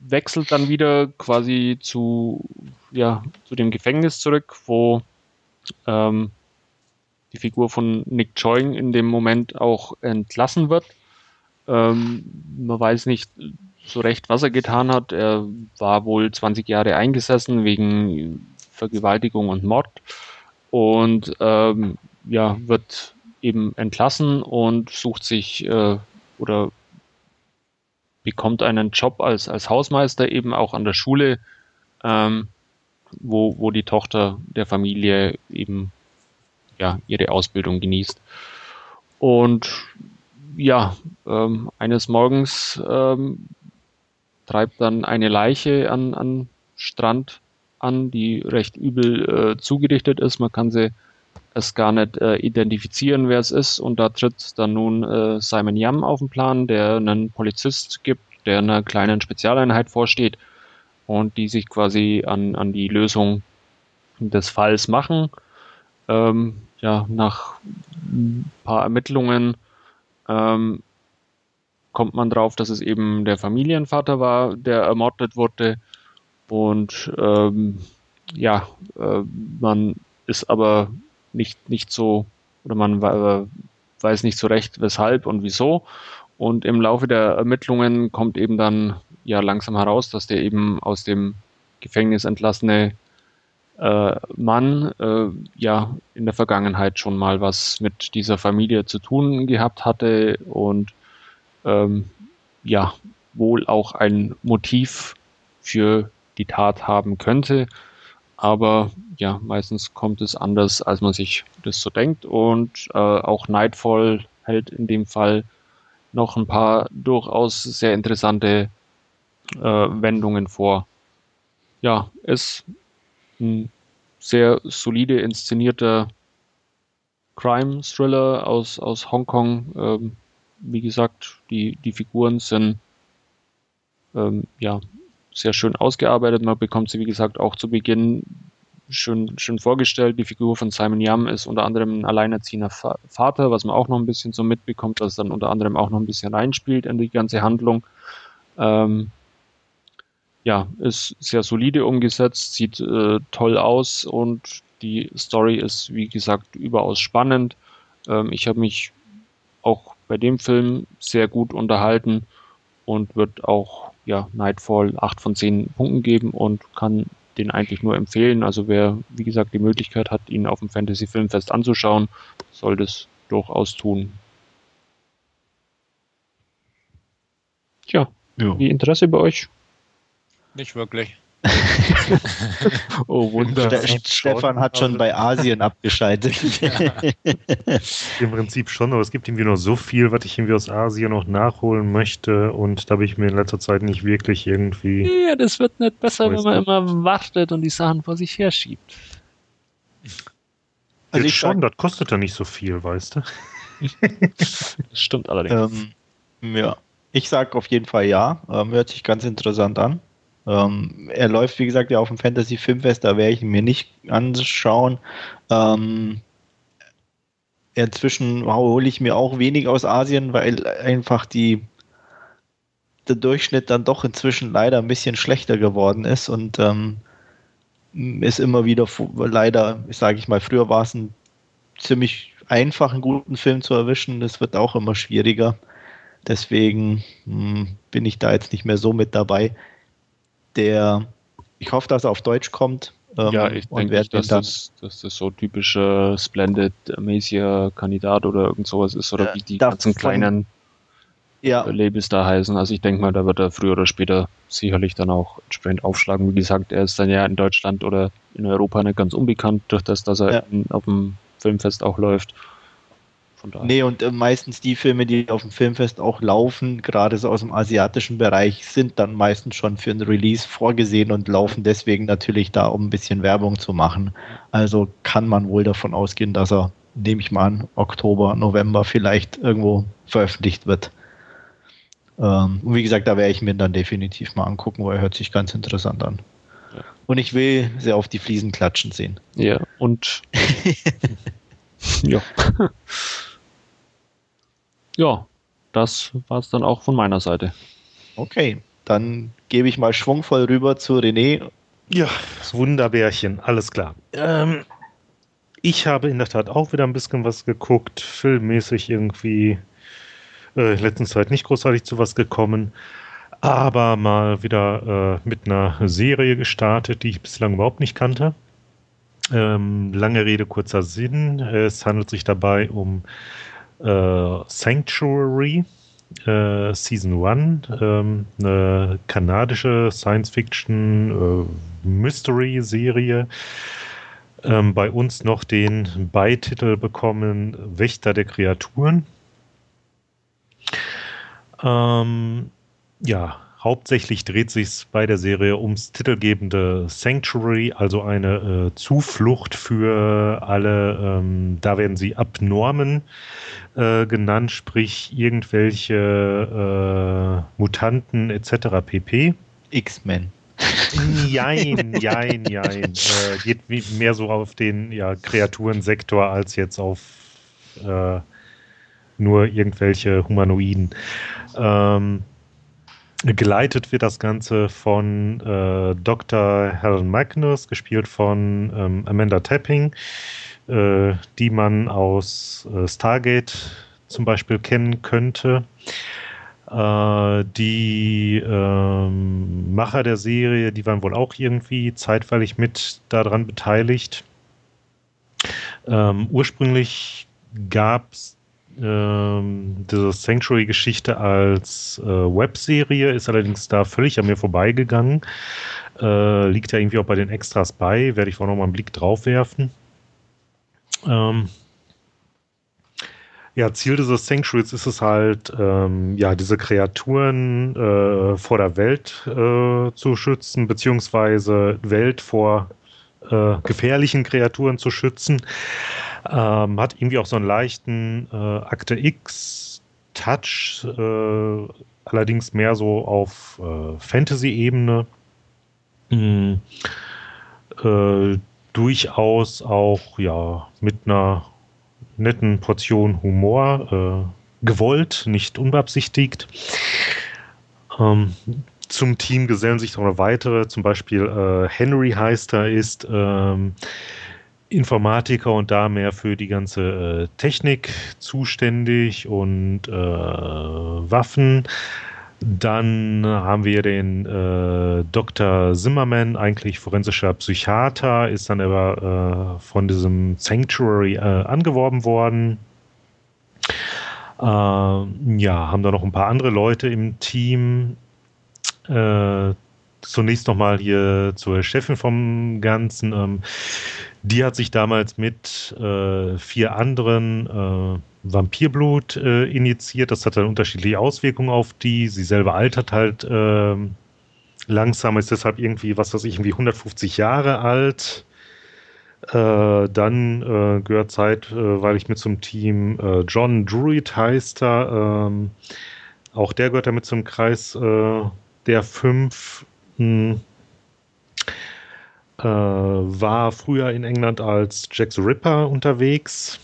wechselt dann wieder quasi zu, ja, zu dem Gefängnis zurück, wo ähm, die Figur von Nick Choi in dem Moment auch entlassen wird. Ähm, man weiß nicht so recht, was er getan hat. Er war wohl 20 Jahre eingesessen wegen Vergewaltigung und Mord und ähm, ja, wird eben entlassen und sucht sich äh, oder bekommt einen Job als, als Hausmeister eben auch an der Schule, ähm, wo, wo die Tochter der Familie eben ja, ihre Ausbildung genießt. Und ja, ähm, eines Morgens ähm, treibt dann eine Leiche an, an Strand an, die recht übel äh, zugerichtet ist. Man kann sie es gar nicht äh, identifizieren, wer es ist. Und da tritt dann nun äh, Simon Yam auf den Plan, der einen Polizist gibt, der einer kleinen Spezialeinheit vorsteht und die sich quasi an, an die Lösung des Falls machen. Ähm, ja, nach ein paar Ermittlungen ähm, kommt man drauf, dass es eben der Familienvater war, der ermordet wurde. Und ähm, ja, äh, man ist aber nicht, nicht so, oder man äh, weiß nicht so recht, weshalb und wieso. Und im Laufe der Ermittlungen kommt eben dann ja langsam heraus, dass der eben aus dem Gefängnis entlassene äh, Mann äh, ja in der Vergangenheit schon mal was mit dieser Familie zu tun gehabt hatte und ähm, ja wohl auch ein Motiv für die Tat haben könnte. Aber ja, meistens kommt es anders, als man sich das so denkt. Und äh, auch Nightfall hält in dem Fall noch ein paar durchaus sehr interessante äh, Wendungen vor. Ja, es ein sehr solide inszenierter Crime-Thriller aus, aus Hongkong. Ähm, wie gesagt, die, die Figuren sind ähm, ja, sehr schön ausgearbeitet. Man bekommt sie, wie gesagt, auch zu Beginn schön, schön vorgestellt. Die Figur von Simon Yam ist unter anderem ein alleinerziehender Vater, was man auch noch ein bisschen so mitbekommt, was dann unter anderem auch noch ein bisschen reinspielt in die ganze Handlung. Ähm, ja, ist sehr solide umgesetzt, sieht äh, toll aus und die Story ist, wie gesagt, überaus spannend. Ähm, ich habe mich auch bei dem Film sehr gut unterhalten und wird auch ja, Nightfall 8 von 10 Punkten geben und kann den eigentlich nur empfehlen. Also wer, wie gesagt, die Möglichkeit hat, ihn auf dem Fantasy Filmfest anzuschauen, soll das durchaus tun. Tja, ja. wie Interesse bei euch? Nicht wirklich. oh, wunderbar. Stefan hat schon bei Asien abgeschaltet. Im Prinzip schon, aber es gibt irgendwie noch so viel, was ich irgendwie aus Asien noch nachholen möchte und da habe ich mir in letzter Zeit nicht wirklich irgendwie. Ja, das wird nicht besser, wenn man immer wartet und die Sachen vor sich herschiebt. Also ich schon, das kostet ja nicht so viel, weißt du? das stimmt allerdings. Ähm, ja, ich sage auf jeden Fall ja. Ähm, hört sich ganz interessant an. Ähm, er läuft, wie gesagt, ja auf dem Fantasy Filmfest, da werde ich ihn mir nicht anschauen. Ähm, inzwischen hole ich mir auch wenig aus Asien, weil einfach die, der Durchschnitt dann doch inzwischen leider ein bisschen schlechter geworden ist und ähm, ist immer wieder leider, sage ich mal, früher war es ein ziemlich einfach, einen guten Film zu erwischen. Das wird auch immer schwieriger. Deswegen mh, hm, bin ich da jetzt nicht mehr so mit dabei der, ich hoffe, dass er auf Deutsch kommt. Ähm, ja, ich denke, dass, das, dass das so typischer Splendid Amnesia Kandidat oder irgend sowas ist oder äh, wie die ganzen kleinen ja. Labels da heißen. Also ich denke mal, da wird er früher oder später sicherlich dann auch entsprechend aufschlagen. Wie gesagt, er ist dann ja in Deutschland oder in Europa nicht ganz unbekannt, durch das, dass er ja. in, auf dem Filmfest auch läuft. Von daher. Nee, und äh, meistens die Filme, die auf dem Filmfest auch laufen, gerade so aus dem asiatischen Bereich, sind dann meistens schon für ein Release vorgesehen und laufen deswegen natürlich da, um ein bisschen Werbung zu machen. Also kann man wohl davon ausgehen, dass er nehme ich mal an, Oktober, November vielleicht irgendwo veröffentlicht wird. Ähm, und wie gesagt, da werde ich mir dann definitiv mal angucken, weil er hört sich ganz interessant an. Ja. Und ich will sehr auf die Fliesen klatschen sehen. Ja, und ja. ja, das war es dann auch von meiner Seite. Okay, dann gebe ich mal schwungvoll rüber zu René. Ja, das Wunderbärchen, alles klar. Ähm, ich habe in der Tat auch wieder ein bisschen was geguckt, filmmäßig irgendwie äh, in letzter Zeit nicht großartig zu was gekommen, aber mal wieder äh, mit einer Serie gestartet, die ich bislang überhaupt nicht kannte. Ähm, lange Rede, kurzer Sinn. Es handelt sich dabei um äh, Sanctuary, äh, Season 1, ähm, eine kanadische Science-Fiction-Mystery-Serie. Ähm, bei uns noch den Beititel bekommen Wächter der Kreaturen. Ähm, ja, hauptsächlich dreht sich bei der Serie ums titelgebende Sanctuary, also eine äh, Zuflucht für alle, ähm, da werden sie Abnormen äh, genannt, sprich irgendwelche äh, Mutanten etc. pp. X-Men. Jein, jein, jein. Äh, geht mehr so auf den ja, Kreaturensektor als jetzt auf äh, nur irgendwelche Humanoiden. Ähm, geleitet wird das Ganze von äh, Dr. Helen Magnus, gespielt von ähm, Amanda Tapping, äh, die man aus äh, Stargate zum Beispiel kennen könnte. Äh, die ähm, Macher der Serie, die waren wohl auch irgendwie zeitweilig mit daran beteiligt. Ähm, ursprünglich gab es ähm, diese Sanctuary-Geschichte als äh, Webserie, ist allerdings da völlig an mir vorbeigegangen. Äh, liegt ja irgendwie auch bei den Extras bei, werde ich auch noch mal einen Blick drauf werfen. Ähm, ja, Ziel dieses Sanctuaries ist es halt, ähm, ja, diese Kreaturen äh, vor der Welt äh, zu schützen, beziehungsweise Welt vor äh, gefährlichen Kreaturen zu schützen. Ähm, hat irgendwie auch so einen leichten äh, Akte X-Touch, äh, allerdings mehr so auf äh, Fantasy-Ebene. Mhm. durchaus auch ja mit einer netten Portion Humor äh, gewollt, nicht unbeabsichtigt. Ähm, zum Team gesellen sich noch weitere, zum Beispiel äh, Henry heißt er, ist ähm, Informatiker und da mehr für die ganze äh, Technik zuständig und äh, Waffen. Dann haben wir den äh, Dr. Zimmerman, eigentlich forensischer Psychiater, ist dann aber äh, von diesem Sanctuary äh, angeworben worden. Äh, ja, haben da noch ein paar andere Leute im Team. Äh, zunächst nochmal hier zur Chefin vom Ganzen. Ähm, die hat sich damals mit äh, vier anderen Vampirblut äh, injiziert. Das hat dann unterschiedliche Auswirkungen auf die. Sie selber altert halt äh, langsam, ist deshalb irgendwie, was weiß ich, irgendwie 150 Jahre alt. Äh, dann äh, gehört Zeit, äh, weil ich mit zum Team äh, John Druid heißt er. Ähm, auch der gehört damit zum Kreis der fünf. Hm war früher in England als Jack the Ripper unterwegs.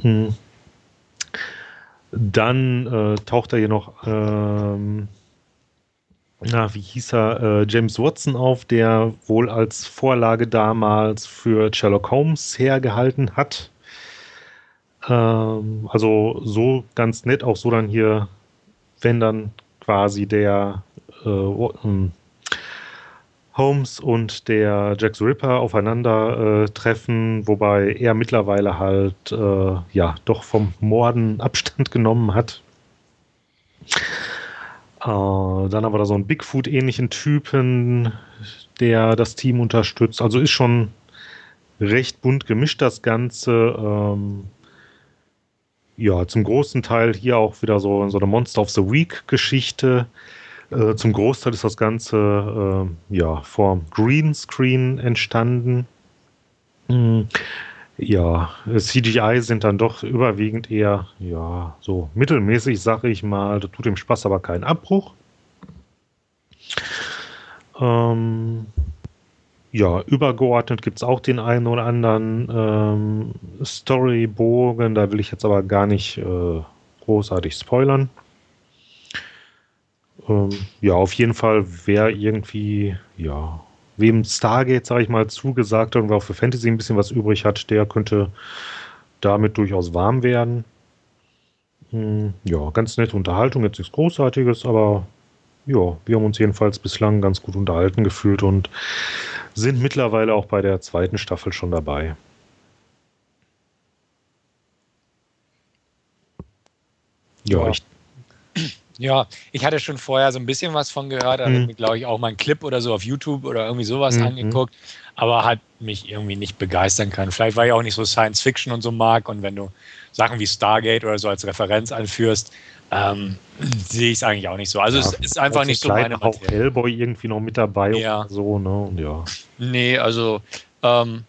Hm. Dann äh, taucht er hier noch, ähm, na, wie hieß er, äh, James Watson auf, der wohl als Vorlage damals für Sherlock Holmes hergehalten hat. Ähm, also so ganz nett, auch so dann hier, wenn dann quasi der äh, hm, Holmes und der Jack the Ripper aufeinandertreffen, äh, wobei er mittlerweile halt äh, ja doch vom Morden Abstand genommen hat. Äh, dann haben wir da so einen Bigfoot-ähnlichen Typen, der das Team unterstützt. Also ist schon recht bunt gemischt das Ganze. Ähm, ja, zum großen Teil hier auch wieder so, so eine Monster of the Week-Geschichte. Äh, zum Großteil ist das Ganze äh, ja, vor Greenscreen entstanden. Mhm. Ja, CGI sind dann doch überwiegend eher, ja, so mittelmäßig, sage ich mal. Das tut dem Spaß aber keinen Abbruch. Ähm, ja, übergeordnet gibt es auch den einen oder anderen ähm, Storybogen, da will ich jetzt aber gar nicht äh, großartig spoilern. Ähm, ja, auf jeden Fall, wer irgendwie, ja, wem Stargate, sage ich mal, zugesagt hat und wer auch für Fantasy ein bisschen was übrig hat, der könnte damit durchaus warm werden. Hm, ja, ganz nette Unterhaltung, jetzt nichts Großartiges, aber ja, wir haben uns jedenfalls bislang ganz gut unterhalten gefühlt und sind mittlerweile auch bei der zweiten Staffel schon dabei. Ja, ja. ich. Ja, ich hatte schon vorher so ein bisschen was von gehört, hatte mhm. mir, glaube ich, auch mal einen Clip oder so auf YouTube oder irgendwie sowas mhm. angeguckt, aber hat mich irgendwie nicht begeistern können. Vielleicht, weil ich auch nicht so Science Fiction und so mag und wenn du Sachen wie Stargate oder so als Referenz anführst, ähm, sehe ich es eigentlich auch nicht so. Also ja, es ist einfach nicht so meine Auch Hellboy irgendwie noch mit dabei ja. so, ne? Und ja. Nee, also ähm,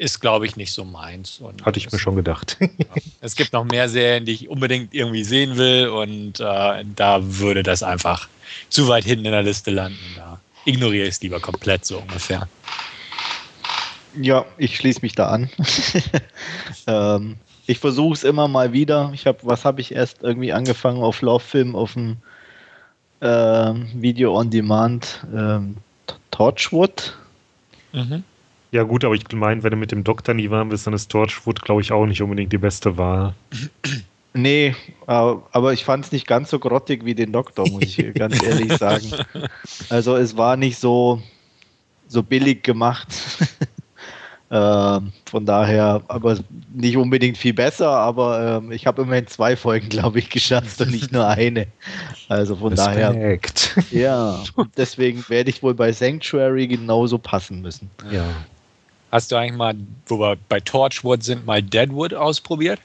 ist, glaube ich, nicht so meins. Und Hatte ich mir schon gedacht. es gibt noch mehr Serien, die ich unbedingt irgendwie sehen will und äh, da würde das einfach zu weit hinten in der Liste landen. Da ignoriere ich es lieber komplett so ungefähr. Ja, ich schließe mich da an. ähm, ich versuche es immer mal wieder. Ich habe, was habe ich erst irgendwie angefangen auf Love Film, auf dem äh, Video on Demand, ähm, Torchwood. Mhm. Ja, gut, aber ich meine, wenn du mit dem Doktor nie warm bist, dann ist Torchwood, glaube ich, auch nicht unbedingt die beste Wahl. Nee, aber ich fand es nicht ganz so grottig wie den Doktor, muss ich ganz ehrlich sagen. Also es war nicht so, so billig gemacht. Äh, von daher, aber nicht unbedingt viel besser, aber äh, ich habe immerhin zwei Folgen, glaube ich, geschafft und nicht nur eine. Also von Respekt. daher. Ja, deswegen werde ich wohl bei Sanctuary genauso passen müssen. Ja. Hast du eigentlich mal, wo wir bei Torchwood sind, mal Deadwood ausprobiert?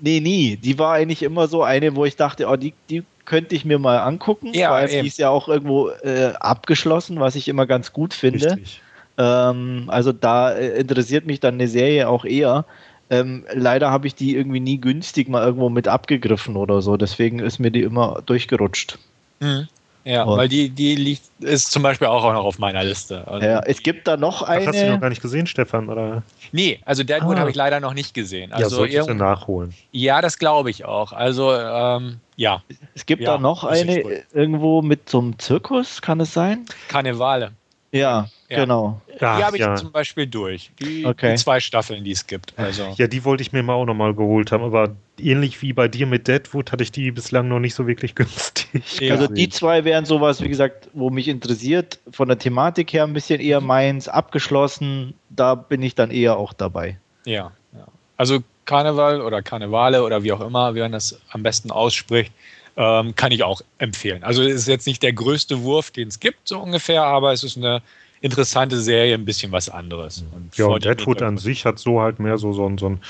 Nee, nie. Die war eigentlich immer so eine, wo ich dachte, oh, die, die könnte ich mir mal angucken. Ja, weil die ist ja auch irgendwo äh, abgeschlossen, was ich immer ganz gut finde. Richtig. Ähm, also da äh, interessiert mich dann eine Serie auch eher. Ähm, leider habe ich die irgendwie nie günstig mal irgendwo mit abgegriffen oder so. Deswegen ist mir die immer durchgerutscht. Mhm. Ja, und weil die, die liegt, ist zum Beispiel auch noch auf meiner Liste. Also ja, es gibt da noch eine. Das hast du noch gar nicht gesehen, Stefan, oder? Nee, also Deadwood ah. habe ich leider noch nicht gesehen. Also ja, solltest du nachholen. Ja, das glaube ich auch. Also, ähm, ja. Es gibt ja, da noch eine irgendwo mit so einem Zirkus, kann es sein? Karnevale. Ja, ja. genau. die habe ich ja. zum Beispiel durch. Die, okay. die, zwei Staffeln, die es gibt. Also. Ja, die wollte ich mir mal auch nochmal geholt haben, aber ähnlich wie bei dir mit Deadwood hatte ich die bislang noch nicht so wirklich günstig. Ja. Also die zwei wären sowas, wie gesagt, wo mich interessiert, von der Thematik her ein bisschen eher meins, abgeschlossen, da bin ich dann eher auch dabei. Ja, ja. Also Karneval oder Karnevale oder wie auch immer, wie man das am besten ausspricht, ähm, kann ich auch empfehlen. Also es ist jetzt nicht der größte Wurf, den es gibt, so ungefähr, aber es ist eine interessante Serie, ein bisschen was anderes. Und ja, und Deadwood an sich hat so halt mehr so, so, so ein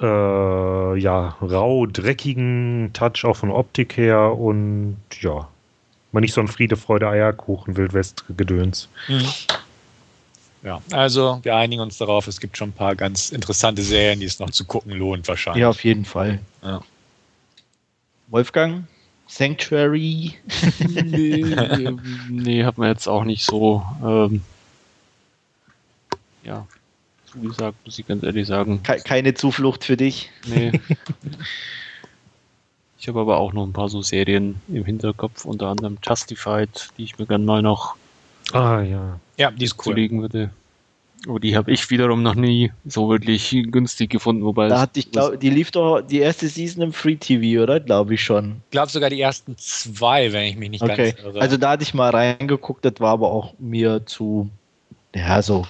äh, ja, rau, dreckigen Touch auch von Optik her und ja, mal nicht so ein Friede, Freude, Eierkuchen, Wildwest-Gedöns. Mhm. Ja, also wir einigen uns darauf, es gibt schon ein paar ganz interessante Serien, die es noch zu gucken lohnt wahrscheinlich. Ja, auf jeden Fall. Ja. Wolfgang? Sanctuary? nee, nee, hat man jetzt auch nicht so. Ähm, ja, zugesagt, muss ich ganz ehrlich sagen. Keine Zuflucht für dich? Nee. ich habe aber auch noch ein paar so Serien im Hinterkopf, unter anderem Justified, die ich mir gerne mal noch ah, ja. Ja, die ist cool. zulegen würde. Oh, die habe ich wiederum noch nie so wirklich günstig gefunden, wobei. Da hatte ich glaube, die lief doch die erste Season im Free TV, oder? Glaube ich schon. Ich glaube sogar die ersten zwei, wenn ich mich nicht okay. ganz irre. Also da hatte ich mal reingeguckt, das war aber auch mir zu, ja, so.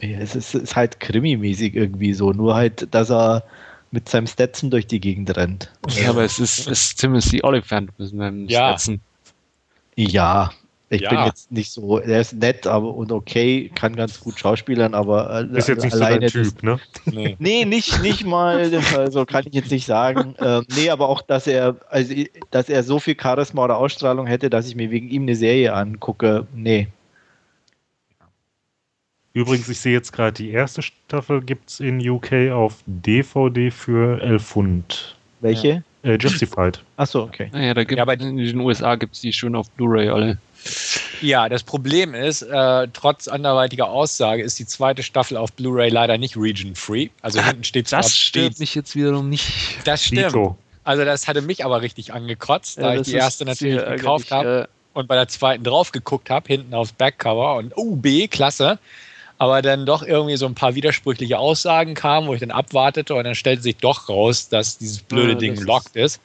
es ist, ist halt krimimäßig irgendwie so, nur halt, dass er mit seinem Stetson durch die Gegend rennt. Ja, aber es ist, es ist Timothy Oliphant mit seinem ja. Stetson. Ja, ich ja. bin jetzt nicht so, er ist nett aber und okay, kann ganz gut schauspielern, aber äh, ist jetzt nicht alleine so Typ, ne? Nee. nee, nicht, nicht mal, also kann ich jetzt nicht sagen. Ähm, nee, aber auch, dass er, also dass er so viel Charisma oder Ausstrahlung hätte, dass ich mir wegen ihm eine Serie angucke, nee. Übrigens, ich sehe jetzt gerade, die erste Staffel gibt es in UK auf DVD für 11 Pfund. Welche? Äh, Justified. Achso, okay. Naja, da gibt, Ja, aber- in den USA gibt es die schön auf Blu-ray alle. Ja, das Problem ist, äh, trotz anderweitiger Aussage ist die zweite Staffel auf Blu-ray leider nicht region-free. Also hinten steht Das stört steht- mich jetzt wiederum nicht. Das stimmt. Dito. Also das hatte mich aber richtig angekotzt, da Ja, ich das die erste natürlich gekauft habe und bei der zweiten drauf geguckt habe, hinten aufs Backcover und oh, B, klasse. Aber dann doch irgendwie so ein paar widersprüchliche Aussagen kamen, wo ich dann abwartete und dann stellte sich doch raus, dass dieses blöde Ja, Ding ist- locked ist.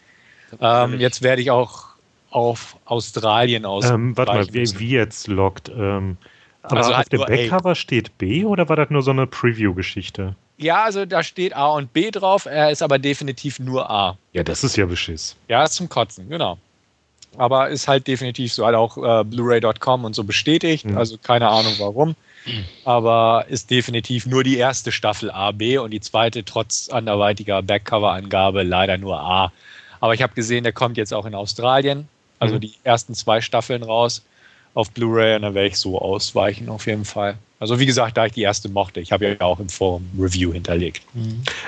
Ähm, jetzt werde ich auch auf Australien aus. Ähm, warte mal, wie, wie jetzt lockt? Ähm, aber Also auf dem nur A. Backcover steht B oder war das nur so eine Preview-Geschichte? Ja, also da steht A und B drauf, er ist aber definitiv nur A. Ja, das ist ja Beschiss. Ja, ist zum Kotzen, genau. Aber ist halt definitiv so, hat auch äh, Blu-ray.com und so bestätigt, Mhm. also keine Ahnung warum. Aber ist definitiv nur die erste Staffel A, B und die zweite trotz anderweitiger Backcover-Angabe leider nur A. Aber ich habe gesehen, der kommt jetzt auch in Australien, also Mhm. die ersten zwei Staffeln raus auf Blu-ray und dann werde ich so ausweichen auf jeden Fall. Also wie gesagt, da ich die erste mochte, ich habe ja auch im Forum Review hinterlegt.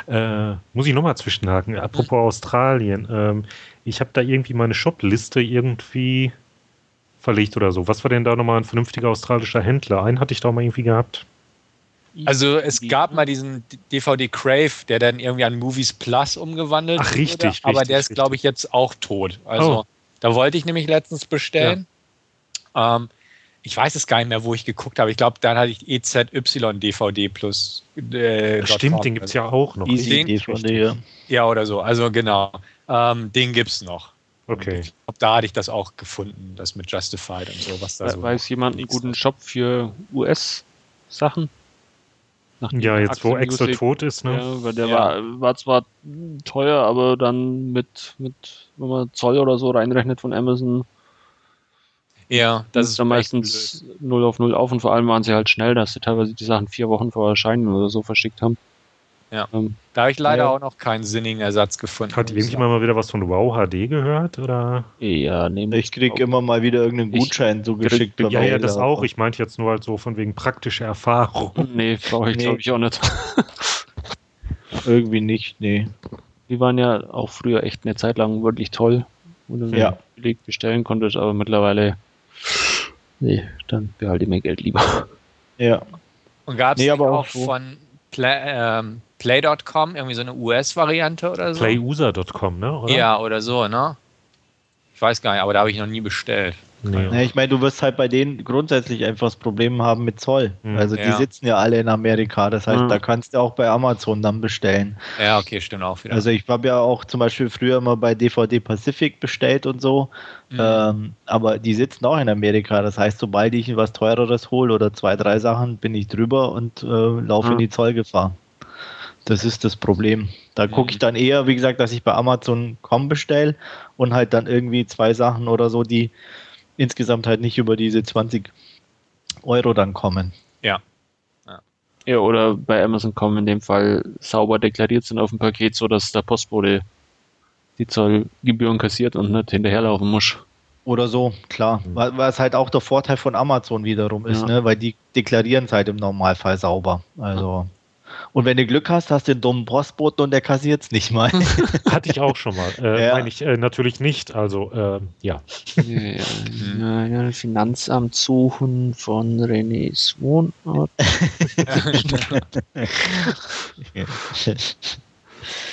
Äh, muss ich nochmal zwischenhaken. Apropos Australien. Ähm, ich habe da irgendwie meine Shopliste irgendwie verlegt oder so. Was war denn da nochmal ein vernünftiger australischer Händler? Einen hatte ich da mal irgendwie gehabt. Also es gab mal diesen DVD Crave, der dann irgendwie an Movies Plus umgewandelt Ach, richtig, wurde, aber richtig, der ist, glaube ich, jetzt auch tot. Also Oh. da wollte ich nämlich letztens bestellen. Ähm, ich weiß es gar nicht mehr, wo ich geguckt habe. Ich glaube, dann hatte ich EZY DVD Plus. Äh, Stimmt, .com. den gibt es ja auch noch. Easy Den- DVD. ja. Ja, oder so. Also genau. Ähm, den gibt es noch. Okay. Ich glaub, da hatte ich das auch gefunden, das mit Justified und so, was da so. Weiß jemand einen guten Shop für US-Sachen? Ja, jetzt wo Axel Music- tot ist, ne? Ja, weil der Ja. war, war zwar teuer, aber dann mit, mit, wenn man Zoll oder so reinrechnet von Amazon, Ja, das ist dann meistens 0 auf 0 auf und vor allem waren sie halt schnell, dass sie teilweise die Sachen vier Wochen vor Erscheinen oder so verschickt haben. Ja. Ähm, Da habe ich leider Ja. auch noch keinen sinnigen Ersatz gefunden. Hat irgendjemand mal wieder was von Wow HD gehört? Oder? ja, nehmen Ich krieg immer mal wieder irgendeinen Ich Gutschein zugeschickt. krieg- per Ja, ja, das aber- auch. Ich meinte jetzt nur halt so von wegen praktische Erfahrung. Nee, brauche ich Nee. glaube ich auch nicht. Irgendwie nicht, nee. Die waren ja auch früher echt eine Zeit lang wirklich toll, wo du Ja. billig bestellen konntest, aber mittlerweile, nee, dann behalte ich mein Geld lieber. Ja. Und gab es Nee, auch auch so. von Play, ähm, Play.com irgendwie so eine US-Variante oder so? Playuser.com, ne? Oder? Ja, oder so, ne? Ich weiß gar nicht, aber da habe ich noch nie bestellt. Nee. Ja, ich meine, du wirst halt bei denen grundsätzlich einfach das Problem haben mit Zoll. Mhm. Also die Ja. sitzen ja alle in Amerika. Das heißt, Mhm. da kannst du auch bei Amazon dann bestellen. Ja, okay, stimmt auch wieder. Also ich habe ja auch zum Beispiel früher immer bei DVD Pacific bestellt und so. Mhm. Ähm, aber die sitzen auch in Amerika. Das heißt, sobald ich was teureres hole oder zwei, drei Sachen, bin ich drüber und äh, laufe Mhm. in die Zollgefahr. Das ist das Problem. Da gucke ich dann eher, wie gesagt, dass ich bei Amazon.com bestelle und halt dann irgendwie zwei Sachen oder so, die insgesamt halt nicht über diese 20 Euro dann kommen. Ja, oder bei Amazon kommen in dem Fall sauber deklariert sind auf dem Paket, so dass der Postbote die Zollgebühren kassiert und nicht hinterherlaufen muss. Oder so, klar. Wa- Was halt auch der Vorteil von Amazon wiederum ist, Ja. ne? weil die deklarieren es halt im Normalfall sauber. Also. Und wenn du Glück hast, hast du den dummen Postboten und der kassiert es nicht mal. Hatte ich auch schon mal. Äh, Ja. Meine ich äh, natürlich nicht. Also, äh, ja. Ja, ja, ja, Finanzamt suchen von Renés Wohnort.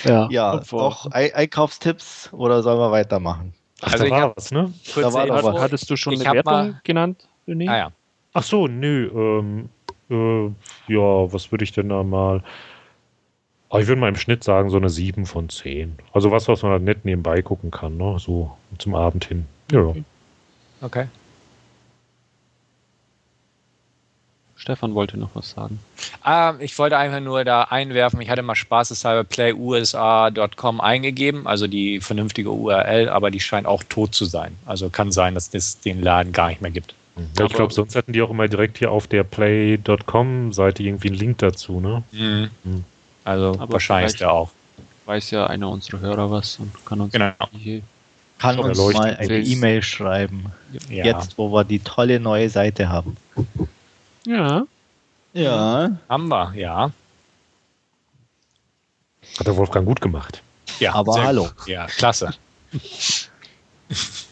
Ja, ja, noch Ei- Einkaufstipps oder sollen wir weitermachen? Ach, Also da war hab- was, ne? Da war Info. was. Hattest du schon Ich eine Wertung mal- genannt, René? Ah, ja. Ach so, nö. Ähm, äh, ja, was würde ich denn da mal. Aber ich würde mal im Schnitt sagen, so eine 7 von 10. Also was, was man halt nett nebenbei gucken kann, ne? So zum Abend hin. Ja. Okay. Stefan wollte noch was sagen. Ähm, ich wollte einfach nur da einwerfen, ich hatte mal spaßeshalber playusa.com eingegeben, also die vernünftige URL, aber die scheint auch tot zu sein. Also kann sein, dass es den Laden gar nicht mehr gibt. Ja ich glaube, sonst hätten die auch immer direkt hier auf der Play.com-Seite irgendwie einen Link dazu, ne? Mhm. Mhm. Also Aber wahrscheinlich der auch. Weiß ja einer unserer Hörer was und kann uns Genau. hier Kann uns mal eine E-Mail schreiben. Ja. Jetzt, wo wir die tolle neue Seite haben. Ja. Ja. Haben wir, ja. Hat der Wolfgang gut gemacht. Ja, aber hallo. Gut. Ja, klasse.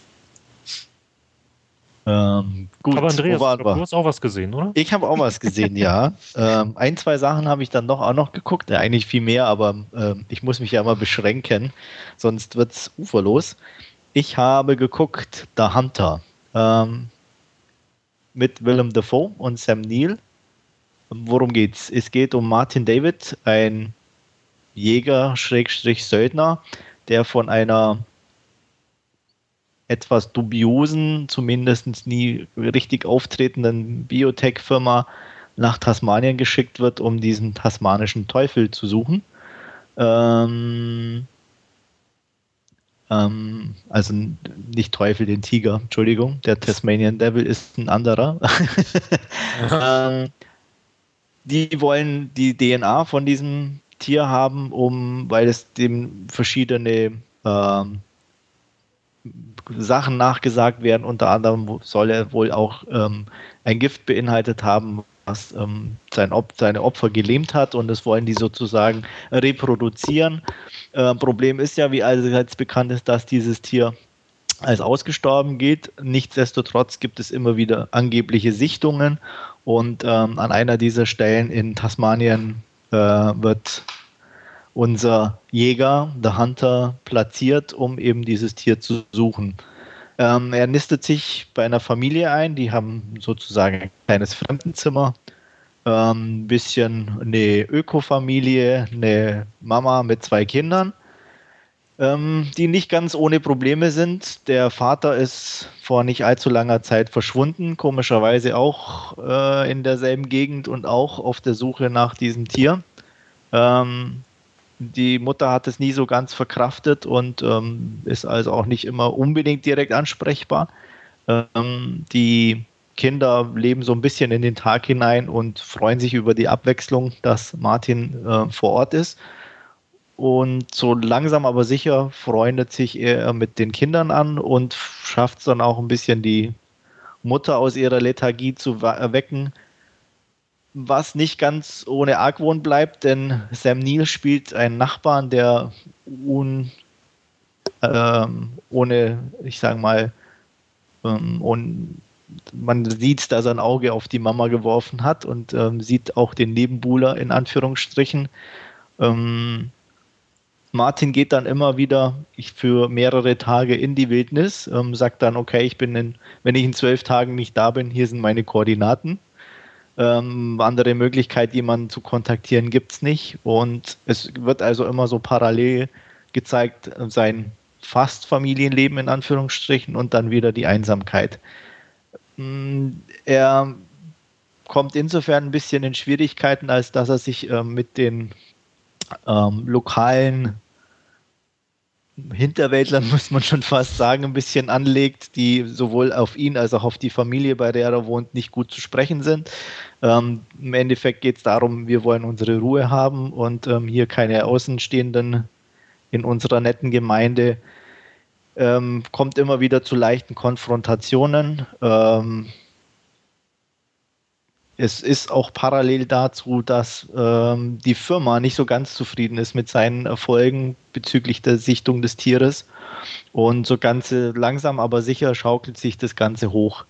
ähm, gut, aber Andreas, glaub, du hast auch was gesehen, oder? Ich habe auch was gesehen, ja. Ähm, ein, zwei Sachen habe ich dann doch auch noch geguckt. Ja, eigentlich viel mehr, aber ähm, ich muss mich ja immer beschränken, sonst wird es uferlos. Ich habe geguckt The Hunter ähm, mit Willem Dafoe und Sam Neill. Worum geht's? Es geht um Martin David, ein Jäger-Söldner, der von einer etwas dubiosen, zumindest nie richtig auftretenden Biotech-Firma nach Tasmanien geschickt wird, um diesen tasmanischen Teufel zu suchen. Ähm, ähm, also nicht Teufel, den Tiger, Entschuldigung, der Tasmanian Devil ist ein anderer. ähm, die wollen die DNA von diesem Tier haben, um, weil es dem verschiedene ähm, Sachen nachgesagt werden. Unter anderem soll er wohl auch ähm, ein Gift beinhaltet haben, was ähm, sein Op seine Opfer gelähmt hat und das wollen die sozusagen reproduzieren. Äh, Problem ist ja, wie allseits bekannt ist, dass dieses Tier als ausgestorben geht. Nichtsdestotrotz gibt es immer wieder angebliche Sichtungen und ähm, an einer dieser Stellen in Tasmanien äh, wird unser Jäger, der Hunter, platziert, um eben dieses Tier zu suchen. Ähm, er nistet sich bei einer Familie ein, die haben sozusagen ein kleines Fremdenzimmer, ein ähm, bisschen eine Ökofamilie, eine Mama mit zwei Kindern, ähm, die nicht ganz ohne Probleme sind. Der Vater ist vor nicht allzu langer Zeit verschwunden, komischerweise auch äh, in derselben Gegend und auch auf der Suche nach diesem Tier. Ähm, die Mutter hat es nie so ganz verkraftet und ähm, ist also auch nicht immer unbedingt direkt ansprechbar. Ähm, die Kinder leben so ein bisschen in den Tag hinein und freuen sich über die Abwechslung, dass Martin äh, vor Ort ist. Und so langsam aber sicher freundet sich er mit den Kindern an und schafft es dann auch ein bisschen die Mutter aus ihrer Lethargie zu erwecken, was nicht ganz ohne Argwohn bleibt, denn Sam Neill spielt einen Nachbarn, der un, ähm, ohne, ich sage mal, ähm, un, man sieht, dass er ein Auge auf die Mama geworfen hat und ähm, sieht auch den Nebenbuhler in Anführungsstrichen. Ähm, Martin geht dann immer wieder für mehrere Tage in die Wildnis, ähm, sagt dann, okay, ich bin in, wenn ich in zwölf Tagen nicht da bin, hier sind meine Koordinaten. Ähm, andere Möglichkeit, jemanden zu kontaktieren, gibt es nicht. Und es wird also immer so parallel gezeigt, sein fast Familienleben in Anführungsstrichen und dann wieder die Einsamkeit. Mm, er kommt insofern ein bisschen in Schwierigkeiten, als dass er sich ähm, mit den ähm, lokalen Hinterwäldlern, muss man schon fast sagen, ein bisschen anlegt, die sowohl auf ihn als auch auf die Familie, bei der er wohnt, nicht gut zu sprechen sind. Ähm, Im Endeffekt geht es darum, wir wollen unsere Ruhe haben und ähm, hier keine Außenstehenden in unserer netten Gemeinde. Ähm, kommt immer wieder zu leichten Konfrontationen. Ähm, es ist auch parallel dazu, dass ähm, die Firma nicht so ganz zufrieden ist mit seinen Erfolgen bezüglich der Sichtung des Tieres. Und so ganz langsam, aber sicher schaukelt sich das Ganze hoch.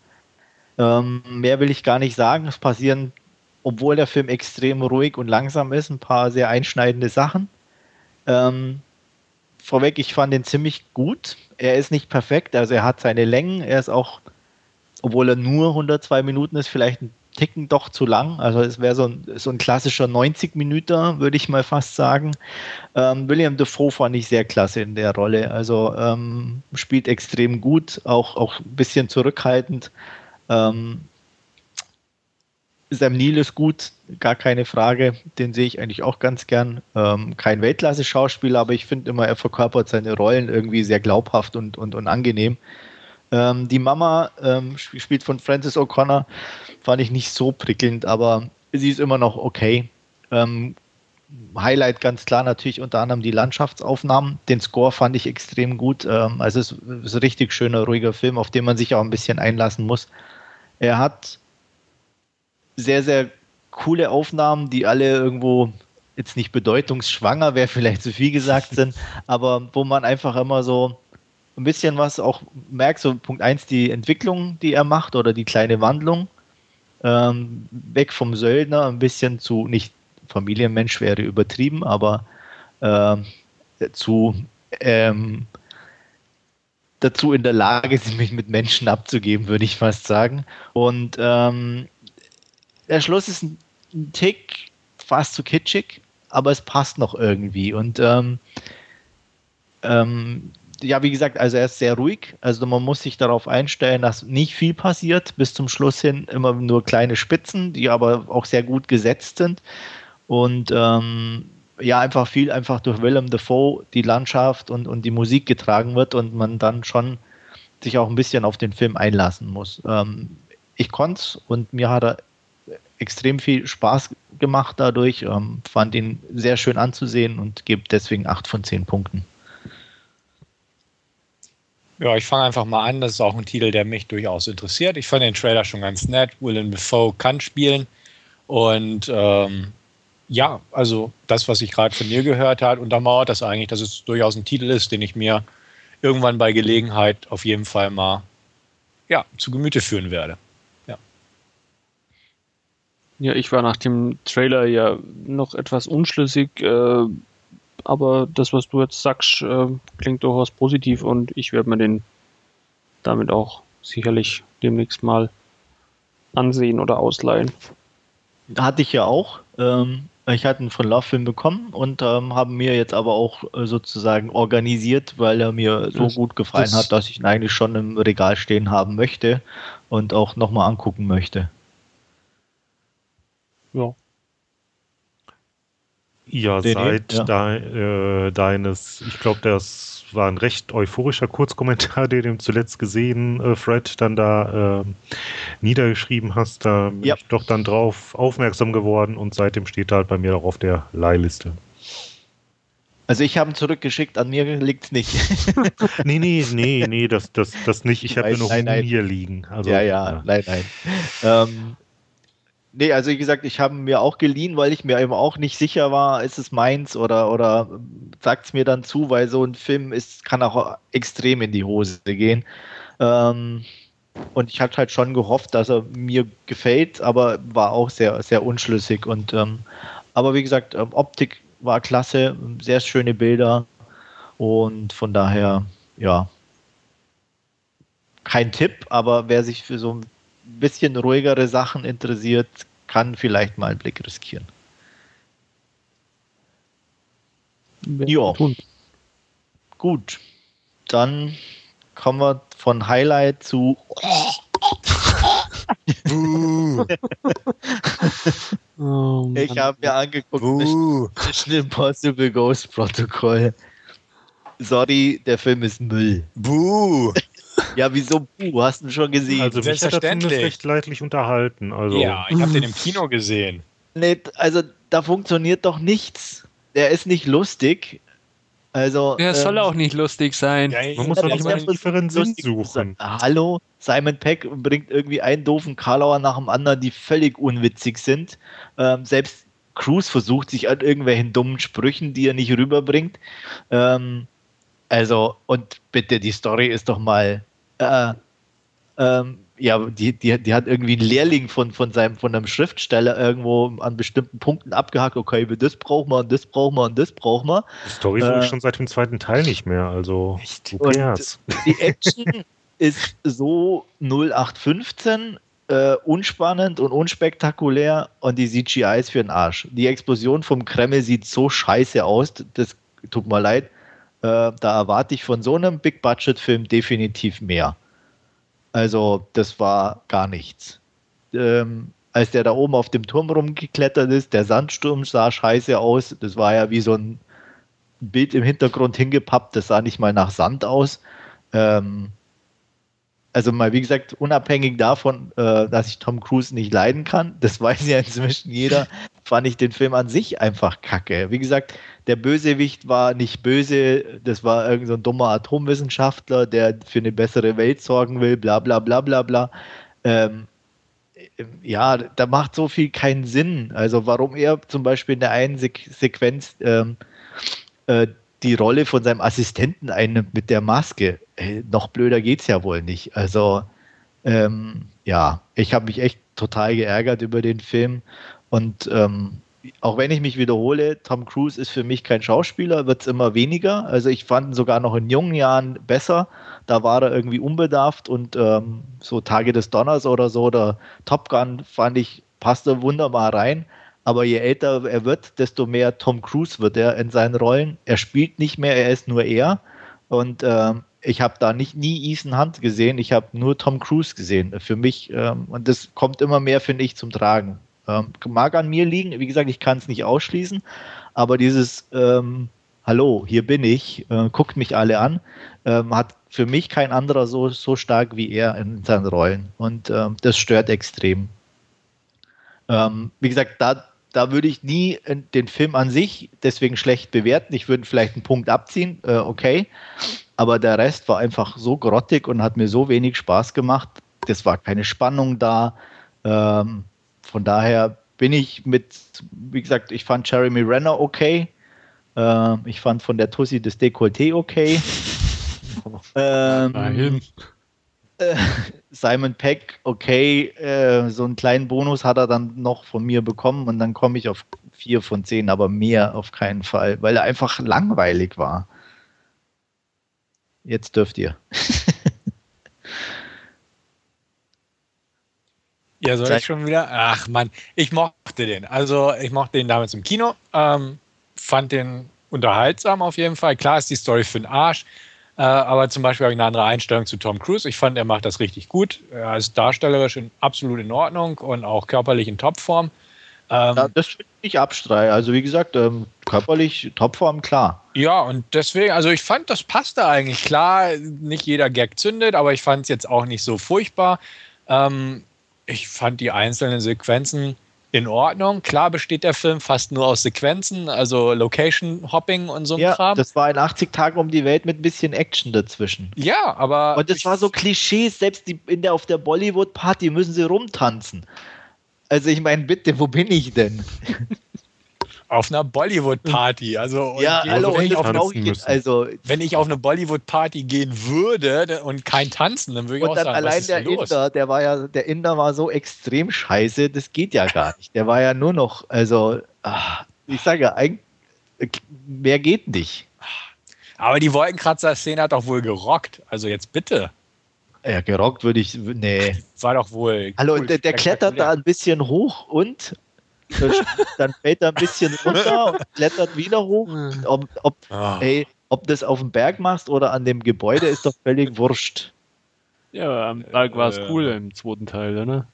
Ähm, mehr will ich gar nicht sagen. Es passieren, obwohl der Film extrem ruhig und langsam ist, ein paar sehr einschneidende Sachen. Ähm, vorweg, ich fand ihn ziemlich gut. Er ist nicht perfekt, also er hat seine Längen. Er ist auch, obwohl er nur 102 Minuten ist, vielleicht ein Ticken doch zu lang. Also es wäre so ein, so ein klassischer 90 Minuten, würde ich mal fast sagen. Ähm, William Defoe fand ich sehr klasse in der Rolle. Also ähm, spielt extrem gut, auch, auch ein bisschen zurückhaltend. Ähm, Sam Neill ist gut, gar keine Frage. Den sehe ich eigentlich auch ganz gern. Ähm, kein Weltklasse-Schauspieler, aber ich finde immer, er verkörpert seine Rollen irgendwie sehr glaubhaft und, und, und angenehm. Ähm, die Mama ähm, spielt von Frances O'Connor, fand ich nicht so prickelnd, aber sie ist immer noch okay. Ähm, Highlight ganz klar natürlich unter anderem die Landschaftsaufnahmen. Den Score fand ich extrem gut. Ähm, also es ist ein richtig schöner, ruhiger Film, auf den man sich auch ein bisschen einlassen muss. Er hat sehr, sehr coole Aufnahmen, die alle irgendwo jetzt nicht bedeutungsschwanger, wäre vielleicht zu viel gesagt sind, aber wo man einfach immer so ein bisschen was auch merkt, so Punkt 1, die Entwicklung, die er macht oder die kleine Wandlung, ähm, weg vom Söldner, ein bisschen zu, nicht Familienmensch wäre übertrieben, aber äh, zu ähm, dazu in der Lage, sich mit Menschen abzugeben, würde ich fast sagen. Und ähm, der Schluss ist ein, ein Tick fast zu kitschig, aber es passt noch irgendwie. Und ähm, ähm, ja, wie gesagt, also er ist sehr ruhig. Also man muss sich darauf einstellen, dass nicht viel passiert. Bis zum Schluss hin immer nur kleine Spitzen, die aber auch sehr gut gesetzt sind. Und ähm, ja, einfach viel einfach durch Willem Dafoe die Landschaft und, und die Musik getragen wird und man dann schon sich auch ein bisschen auf den Film einlassen muss. Ähm, ich konnte es und mir hat er extrem viel Spaß gemacht dadurch, ähm, fand ihn sehr schön anzusehen und gebe deswegen 8 von 10 Punkten. Ja, ich fange einfach mal an. Das ist auch ein Titel, der mich durchaus interessiert. Ich fand den Trailer schon ganz nett. Willem Dafoe kann spielen. Und ähm, ja, also das, was ich gerade von dir gehört habe, untermauert das eigentlich, dass es durchaus ein Titel ist, den ich mir irgendwann bei Gelegenheit auf jeden Fall mal ja, zu Gemüte führen werde. Ja. Ja, ich war nach dem Trailer ja noch etwas unschlüssig, äh, aber das, was du jetzt sagst, äh, klingt durchaus positiv und ich werde mir den damit auch sicherlich demnächst mal ansehen oder ausleihen. Hatte ich ja auch. Ähm, ich hatte einen von Love Film bekommen und ähm, haben mir jetzt aber auch äh, sozusagen organisiert, weil er mir so das, gut gefallen das hat, dass ich ihn eigentlich schon im Regal stehen haben möchte und auch nochmal angucken möchte. Ja. Ja, Den seit ja. De, äh, deines, ich glaube, das war ein recht euphorischer Kurzkommentar, den du zuletzt gesehen, äh, Fred, dann da äh, niedergeschrieben hast. Da bin ja. ich doch dann drauf aufmerksam geworden und seitdem steht er halt bei mir auch auf der Leihliste. Also ich habe ihn zurückgeschickt, an mir liegt es nicht. nee, nee, nee, nee, das, das, das nicht. Ich habe nur noch nein, hier liegen. Also, ja, ja, ja, nein, nein. Ähm, Nee, also wie gesagt, ich habe mir auch geliehen, weil ich mir eben auch nicht sicher war, ist es meins oder, oder sagt es mir dann zu, weil so ein Film ist, kann auch extrem in die Hose gehen. Ähm, und ich hatte halt schon gehofft, dass er mir gefällt, aber war auch sehr, sehr unschlüssig. Und ähm, aber wie gesagt, ähm, Optik war klasse, sehr schöne Bilder und von daher, ja, kein Tipp, aber wer sich für so ein bisschen ruhigere Sachen interessiert, kann vielleicht mal einen Blick riskieren. Ja. Gut. Dann kommen wir von Highlight zu. oh, ich habe mir angeguckt. Mission Impossible Ghost Protocol. Sorry, der Film ist Müll. Buh. Ja, wieso? Buh, hast du schon gesehen? Also mich hat er recht leidlich unterhalten. Also. Ja, ich habe den im Kino gesehen. Nee, also da funktioniert doch nichts. Der ist nicht lustig. Also, der ähm, soll auch nicht lustig sein. Ja, Man muss doch nicht mal einen tieferen Sinn suchen. Hallo, Simon Peck bringt irgendwie einen doofen Karlauer nach dem anderen, die völlig unwitzig sind. Ähm, selbst Cruz versucht sich an irgendwelchen dummen Sprüchen, die er nicht rüberbringt. Ähm, also, und bitte, die Story ist doch mal äh, ähm, ja, die, die, die hat irgendwie einen Lehrling von, von, seinem, von einem Schriftsteller irgendwo an bestimmten Punkten abgehakt, okay, das brauchen wir und das brauchen wir und das brauchen wir. Die Story äh, ich schon seit dem zweiten Teil nicht mehr, also Die Action ist so 0815 äh, unspannend und unspektakulär und die CGI ist für den Arsch. Die Explosion vom Kreml sieht so scheiße aus, das tut mir leid. Äh, da erwarte ich von so einem Big-Budget-Film definitiv mehr. Also, das war gar nichts. Ähm, als der da oben auf dem Turm rumgeklettert ist, der Sandsturm sah scheiße aus. Das war ja wie so ein Bild im Hintergrund hingepappt. Das sah nicht mal nach Sand aus. Ähm, also mal, wie gesagt, unabhängig davon, äh, dass ich Tom Cruise nicht leiden kann, das weiß ja inzwischen jeder, fand ich den Film an sich einfach kacke. Wie gesagt, der Bösewicht war nicht böse, das war irgendein so dummer Atomwissenschaftler, der für eine bessere Welt sorgen will, bla bla bla bla bla. Ähm, ja, da macht so viel keinen Sinn. Also warum er zum Beispiel in der einen Se Sequenz ähm, äh, die Rolle von seinem Assistenten einnimmt mit der Maske. Hey, noch blöder geht's ja wohl nicht. Also ähm, ja, ich habe mich echt total geärgert über den Film und ähm, auch wenn ich mich wiederhole, Tom Cruise ist für mich kein Schauspieler, wird es immer weniger. Also ich fand ihn sogar noch in jungen Jahren besser. Da war er irgendwie unbedarft und ähm, so Tage des Donners oder so, der Top Gun fand ich, passte wunderbar rein. Aber je älter er wird, desto mehr Tom Cruise wird er in seinen Rollen. Er spielt nicht mehr, er ist nur er. Und ähm, ich habe da nicht nie Ethan Hunt gesehen, ich habe nur Tom Cruise gesehen. Für mich, ähm, und das kommt immer mehr, finde ich, zum Tragen. Ähm, mag an mir liegen, wie gesagt, ich kann es nicht ausschließen, aber dieses ähm, Hallo, hier bin ich, äh, guckt mich alle an, ähm, hat für mich kein anderer so, so stark wie er in seinen Rollen. Und ähm, das stört extrem. Ähm, wie gesagt, da, da würde ich nie den Film an sich deswegen schlecht bewerten. Ich würde vielleicht einen Punkt abziehen, äh, okay. Aber der Rest war einfach so grottig und hat mir so wenig Spaß gemacht. Das war keine Spannung da. Ähm, von daher bin ich mit, wie gesagt, ich fand Jeremy Renner okay. Äh, ich fand von der Tussi das Dekolleté okay. ähm, äh, Simon Peck, okay, äh, so einen kleinen Bonus hat er dann noch von mir bekommen und dann komme ich auf vier von zehn, aber mehr auf keinen Fall, weil er einfach langweilig war. Jetzt dürft ihr. Ja, soll ich schon wieder? Ach man, ich mochte den. Also ich mochte den damals im Kino, ähm, fand den unterhaltsam auf jeden Fall. Klar ist die Story für den Arsch, äh, aber zum Beispiel habe ich eine andere Einstellung zu Tom Cruise. Ich fand, er macht das richtig gut. Er ist darstellerisch in, absolut in Ordnung und auch körperlich in Topform. Ähm, ja, das finde ich abstreiten. Also wie gesagt, ähm, körperlich Topform, klar. Ja, und deswegen, also ich fand, das passte eigentlich. Klar, nicht jeder Gag zündet, aber ich fand es jetzt auch nicht so furchtbar. Ähm, ich fand die einzelnen Sequenzen in Ordnung. Klar besteht der Film fast nur aus Sequenzen, also Location Hopping und so ein ja, Kram. Das war in 80 Tagen um die Welt mit ein bisschen Action dazwischen. Ja, aber. Und das war so Klischees, selbst die, in der, auf der Bollywood-Party müssen sie rumtanzen. Also ich meine, bitte, wo bin ich denn? auf einer Bollywood-Party. Also, ja, hallo, wenn, ich auf, ich, also, wenn ich auf eine Bollywood-Party gehen würde und kein Tanzen, dann würde ich und auch dann sagen, allein der Inder, der war ja, der Inder war so extrem scheiße, das geht ja gar nicht. Der war ja nur noch, also, ach, ich sage ja, eigentlich, mehr geht nicht. Aber die Wolkenkratzer-Szene hat doch wohl gerockt. Also jetzt bitte. Ja, gerockt würde ich, nee. War doch wohl. Hallo, cool, der, der klettert da ein bisschen hoch und dann fällt er ein bisschen runter und klettert wieder hoch. Ob, ob, oh. ey, ob das auf dem Berg machst oder an dem Gebäude, ist doch völlig wurscht. Ja, am Berg war es äh, cool im zweiten Teil, ne?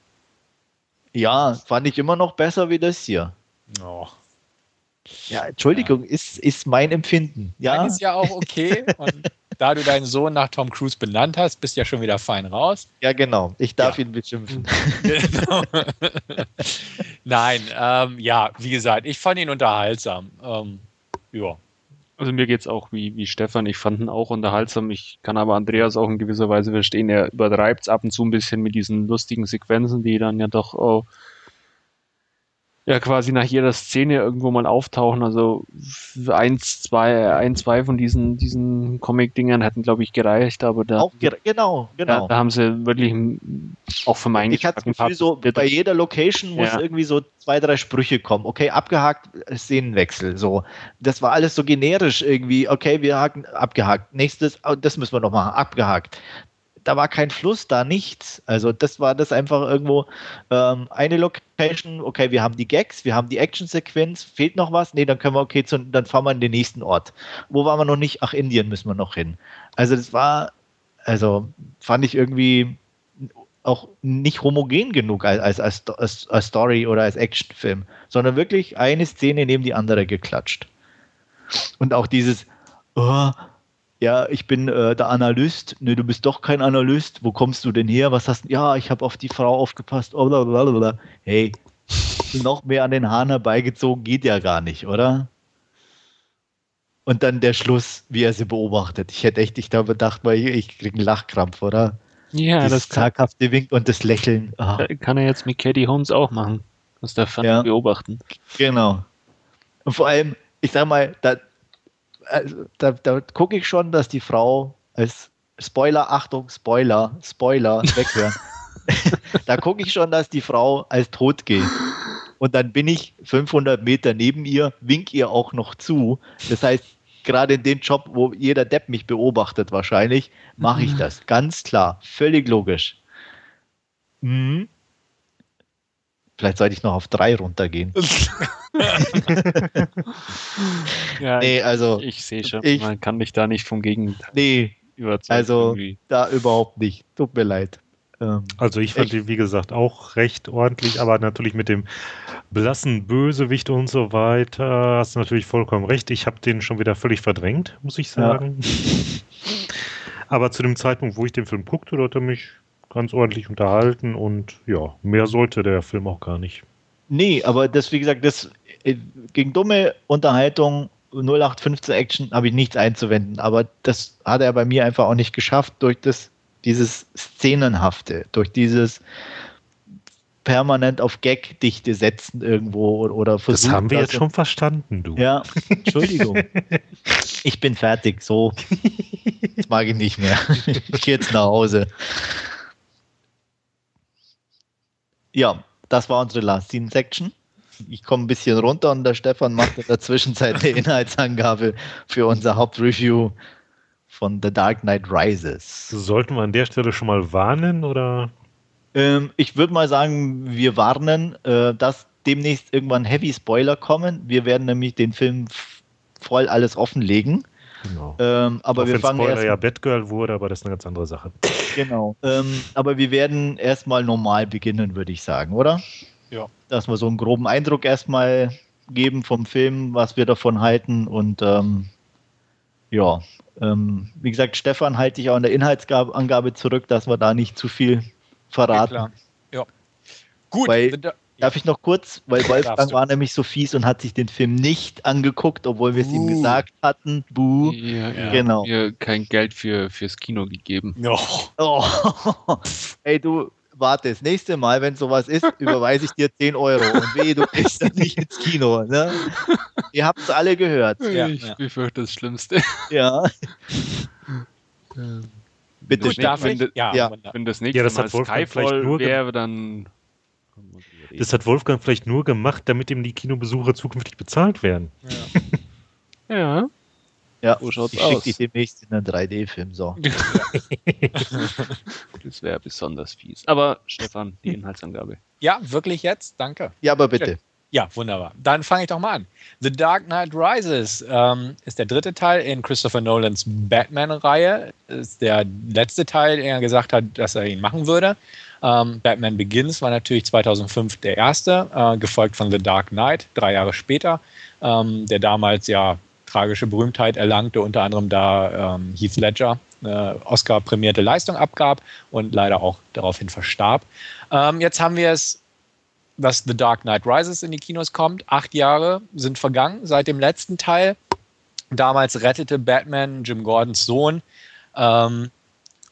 Ja, fand ich immer noch besser wie das hier. Oh. Ja, Entschuldigung, ja. Ist, ist mein Empfinden. Ja, ist ja auch okay. Und da du deinen Sohn nach Tom Cruise benannt hast, bist du ja schon wieder fein raus. Ja, genau. Ich darf ja. ihn beschimpfen. Genau. Nein, ähm, ja, wie gesagt, ich fand ihn unterhaltsam. Ähm, ja. Also mir geht es auch wie, wie Stefan. Ich fand ihn auch unterhaltsam. Ich kann aber Andreas auch in gewisser Weise verstehen. Er übertreibt es ab und zu ein bisschen mit diesen lustigen Sequenzen, die dann ja doch oh, ja quasi nach jeder Szene irgendwo mal auftauchen. Also eins, zwei, ein, zwei von diesen, diesen Comic-Dingern hätten, glaube ich, gereicht, aber da. Auch genau, genau. Da, da, haben sie wirklich auch für meinen Ich hatte das Gefühl, so bei jeder Location muss ja. irgendwie so zwei, drei Sprüche kommen. Okay, abgehakt, Szenenwechsel. So. Das war alles so generisch irgendwie. Okay, wir haken abgehakt. Nächstes, oh, das müssen wir noch machen, abgehakt da war kein Fluss, da nichts. Also das war das einfach irgendwo ähm, eine Location, okay, wir haben die Gags, wir haben die Action-Sequenz, fehlt noch was? Nee, dann können wir, okay, zu, dann fahren wir in den nächsten Ort. Wo waren wir noch nicht? Ach, Indien müssen wir noch hin. Also das war, also fand ich irgendwie auch nicht homogen genug als, als, als, als Story oder als Actionfilm, sondern wirklich eine Szene neben die andere geklatscht. Und auch dieses, oh, ja, ich bin äh, der Analyst. Ne, du bist doch kein Analyst. Wo kommst du denn her? Was hast du? Ja, ich habe auf die Frau aufgepasst. Oh, blablabla. Hey, noch mehr an den Haaren herbeigezogen geht ja gar nicht, oder? Und dann der Schluss, wie er sie beobachtet. Ich hätte echt, ich da bedacht, weil ich, ich kriege einen Lachkrampf, oder? Ja, Dieses das kann, zaghafte Wink und das Lächeln. Ah, kann er jetzt mit Katie Holmes auch machen. Das darf er Ja. beobachten. genau. Und vor allem, ich sag mal, da, also, da, da gucke ich schon, dass die Frau als Spoiler, Achtung, Spoiler, Spoiler, weghören. da gucke ich schon, dass die Frau als tot geht. Und dann bin ich 500 Meter neben ihr, wink ihr auch noch zu. Das heißt, gerade in dem Job, wo jeder Depp mich beobachtet wahrscheinlich, mache ich das. Ganz klar, völlig logisch. Mhm. Vielleicht sollte ich noch auf drei runtergehen. Ja, Nee, also, ich, ich sehe schon, ich- man kann dich da nicht vom Gegenteil nee, überzeugen. also irgendwie. da überhaupt nicht. Tut mir leid. Ähm, Also ich fand die, wie gesagt, auch recht ordentlich, aber natürlich mit dem blassen Bösewicht und so weiter hast du natürlich vollkommen recht. Ich habe den schon wieder völlig verdrängt, muss ich Ja. sagen. aber zu dem Zeitpunkt, wo ich den Film guckte, da hat er mich ganz ordentlich unterhalten und ja, mehr sollte der Film auch gar nicht. Nee, aber das, wie gesagt, das äh, gegen dumme Unterhaltung 0815 Action habe ich nichts einzuwenden, aber das hat er bei mir einfach auch nicht geschafft durch das, dieses Szenenhafte, durch dieses permanent auf Gag-Dichte setzen irgendwo oder, oder Das versuchen. haben wir das jetzt schon verstanden, du. Ja, Entschuldigung. Ich bin fertig, so. Das mag ich nicht mehr. Ich gehe jetzt nach Hause. Ja, das war unsere Last Scene Section. Ich komme ein bisschen runter und der Stefan macht in der Zwischenzeit eine Inhaltsangabe für unser Hauptreview von The Dark Knight Rises. Sollten wir an der Stelle schon mal warnen oder? Ähm, ich würde mal sagen, wir warnen, äh, dass demnächst irgendwann Heavy Spoiler kommen. Wir werden nämlich den Film voll alles offenlegen. Genau. Ähm, aber Auch wir wenn fangen Spoiler erst ja Batgirl wurde, aber das ist eine ganz andere Sache. genau. Ähm, aber wir werden erstmal normal beginnen, würde ich sagen, oder? Ja. Dass wir so einen groben Eindruck erstmal geben vom Film, was wir davon halten und ähm, ja, ähm, wie gesagt, Stefan halte ich auch in der Inhaltsangabe zurück, dass wir da nicht zu viel verraten. klar. Ja. Gut, Weil- The Da- Darf ich noch kurz, weil Wolfgang war nämlich so fies und hat sich den Film nicht angeguckt, obwohl wir es ihm gesagt hatten. Buh. Ja, ja, Genau. Mir kein Geld für, fürs Kino gegeben. Oh. Ey, du, warte, das nächste Mal, wenn sowas ist, überweise ich dir 10 Euro. Und weh, du gehst dann nicht ins Kino. Ne? Ihr habt es alle gehört. Ja, ich ja. befürchte das Schlimmste. Ja, bitte. Gut, darf wenn ich? Ja, ja. Wenn das nächste Ja, das Mal Skyfall wäre, dann Das hat Wolfgang vielleicht nur gemacht, damit ihm die Kinobesucher zukünftig bezahlt werden. ja. Ja, So schaut's ich schicke aus. dich demnächst in einen 3D-Film. So. Das wäre besonders fies. Aber Stefan, die Inhaltsangabe. ja, wirklich jetzt? Danke. Ja, aber bitte. Ja, wunderbar. Dann fange ich doch mal an. The Dark Knight Rises ähm, ist der dritte Teil in Christopher Nolans Batman-Reihe. Ist der letzte Teil, den er gesagt hat, dass er ihn machen würde. Ähm, Batman Begins war natürlich 2005 der erste, äh, gefolgt von The Dark Knight, drei Jahre später, ähm, der damals ja tragische Berühmtheit erlangte, unter anderem da ähm, Heath Ledger eine Oscar-prämierte Leistung abgab und leider auch daraufhin verstarb. Ähm, jetzt haben wir es dass The Dark Knight Rises in die Kinos kommt. Acht Jahre sind vergangen seit dem letzten Teil. Damals rettete Batman Jim Gordons Sohn ähm,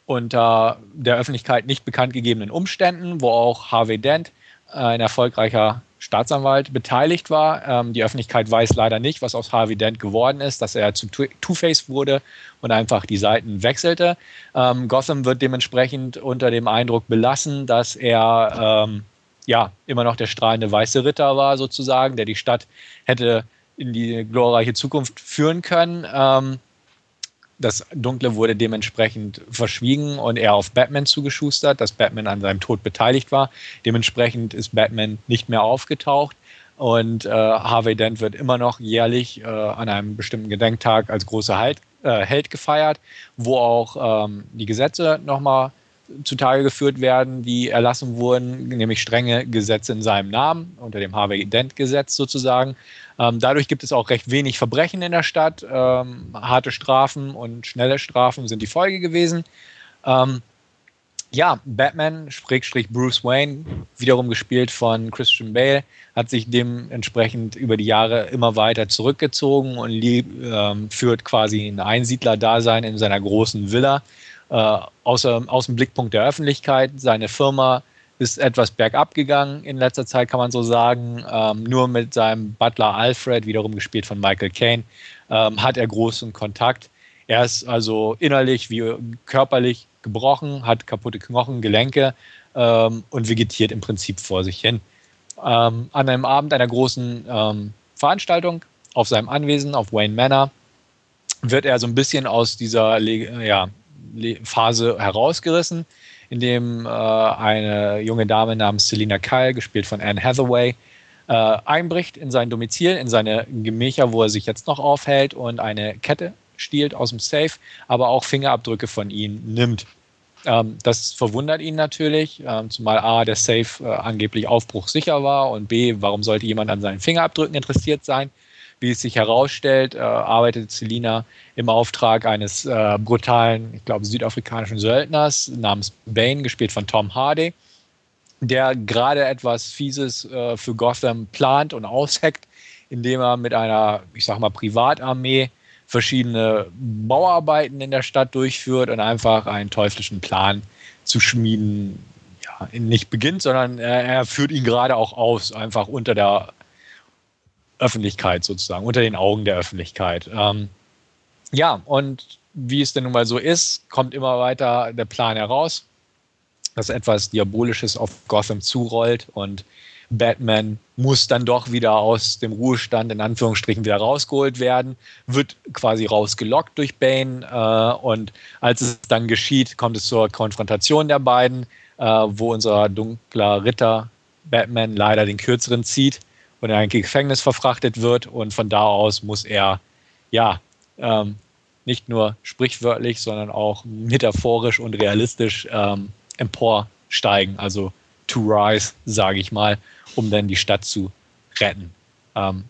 unter der Öffentlichkeit nicht bekannt gegebenen Umständen, wo auch Harvey Dent, äh, ein erfolgreicher Staatsanwalt, beteiligt war. Ähm, die Öffentlichkeit weiß leider nicht, was aus Harvey Dent geworden ist, dass er zu Two- Two-Face wurde und einfach die Seiten wechselte. Ähm, Gotham wird dementsprechend unter dem Eindruck belassen, dass er ähm, ja, immer noch der strahlende weiße Ritter war, sozusagen, der die Stadt hätte in die glorreiche Zukunft führen können. Ähm, das Dunkle wurde dementsprechend verschwiegen und er auf Batman zugeschustert, dass Batman an seinem Tod beteiligt war. Dementsprechend ist Batman nicht mehr aufgetaucht und äh, Harvey Dent wird immer noch jährlich äh, an einem bestimmten Gedenktag als großer Held, äh, Held gefeiert, wo auch ähm, die Gesetze nochmal zutage geführt werden, die erlassen wurden, nämlich strenge Gesetze in seinem Namen, unter dem Harvey Dent-Gesetz sozusagen. Ähm, dadurch gibt es auch recht wenig Verbrechen in der Stadt. Ähm, harte Strafen und schnelle Strafen sind die Folge gewesen. Ähm, ja, Batman, Schrägstrich Bruce Wayne, wiederum gespielt von Christian Bale, hat sich dementsprechend über die Jahre immer weiter zurückgezogen und lieb, ähm, führt quasi ein Einsiedler-Dasein in seiner großen Villa äh, außer, aus dem Blickpunkt der Öffentlichkeit. Seine Firma ist etwas bergab gegangen in letzter Zeit, kann man so sagen. Ähm, nur mit seinem Butler Alfred, wiederum gespielt von Michael Caine, ähm, hat er großen Kontakt. Er ist also innerlich wie körperlich gebrochen, hat kaputte Knochen, Gelenke ähm, und vegetiert im Prinzip vor sich hin. Ähm, an einem Abend einer großen ähm, Veranstaltung auf seinem Anwesen auf Wayne Manor wird er so ein bisschen aus dieser ja, Phase herausgerissen in dem äh, eine junge Dame namens Selina Kyle, gespielt von Anne Hathaway, äh, einbricht in sein Domizil, in seine Gemächer, wo er sich jetzt noch aufhält und eine Kette stiehlt aus dem Safe, aber auch Fingerabdrücke von ihm nimmt. Ähm, das verwundert ihn natürlich, ähm, zumal A, der Safe äh, angeblich aufbruchsicher war und B, warum sollte jemand an seinen Fingerabdrücken interessiert sein? Wie es sich herausstellt, äh, arbeitet Selina im Auftrag eines äh, brutalen, ich glaube, südafrikanischen Söldners namens Bane, gespielt von Tom Hardy, der gerade etwas Fieses äh, für Gotham plant und ausheckt, indem er mit einer, ich sag mal, Privatarmee verschiedene Bauarbeiten in der Stadt durchführt und einfach einen teuflischen Plan zu schmieden, ja, nicht beginnt, sondern er, er führt ihn gerade auch aus, einfach unter der Öffentlichkeit sozusagen, unter den Augen der Öffentlichkeit. Ähm, ja, und wie es denn nun mal so ist, kommt immer weiter der Plan heraus, dass etwas Diabolisches auf Gotham zurollt und Batman muss dann doch wieder aus dem Ruhestand in Anführungsstrichen wieder rausgeholt werden, wird quasi rausgelockt durch Bane äh, und als es dann geschieht, kommt es zur Konfrontation der beiden, äh, wo unser dunkler Ritter Batman leider den kürzeren zieht und in ein Gefängnis verfrachtet wird und von da aus muss er ja ähm, nicht nur sprichwörtlich, sondern auch metaphorisch und realistisch ähm, emporsteigen, also to rise, sage ich mal, um dann die Stadt zu retten. Ähm,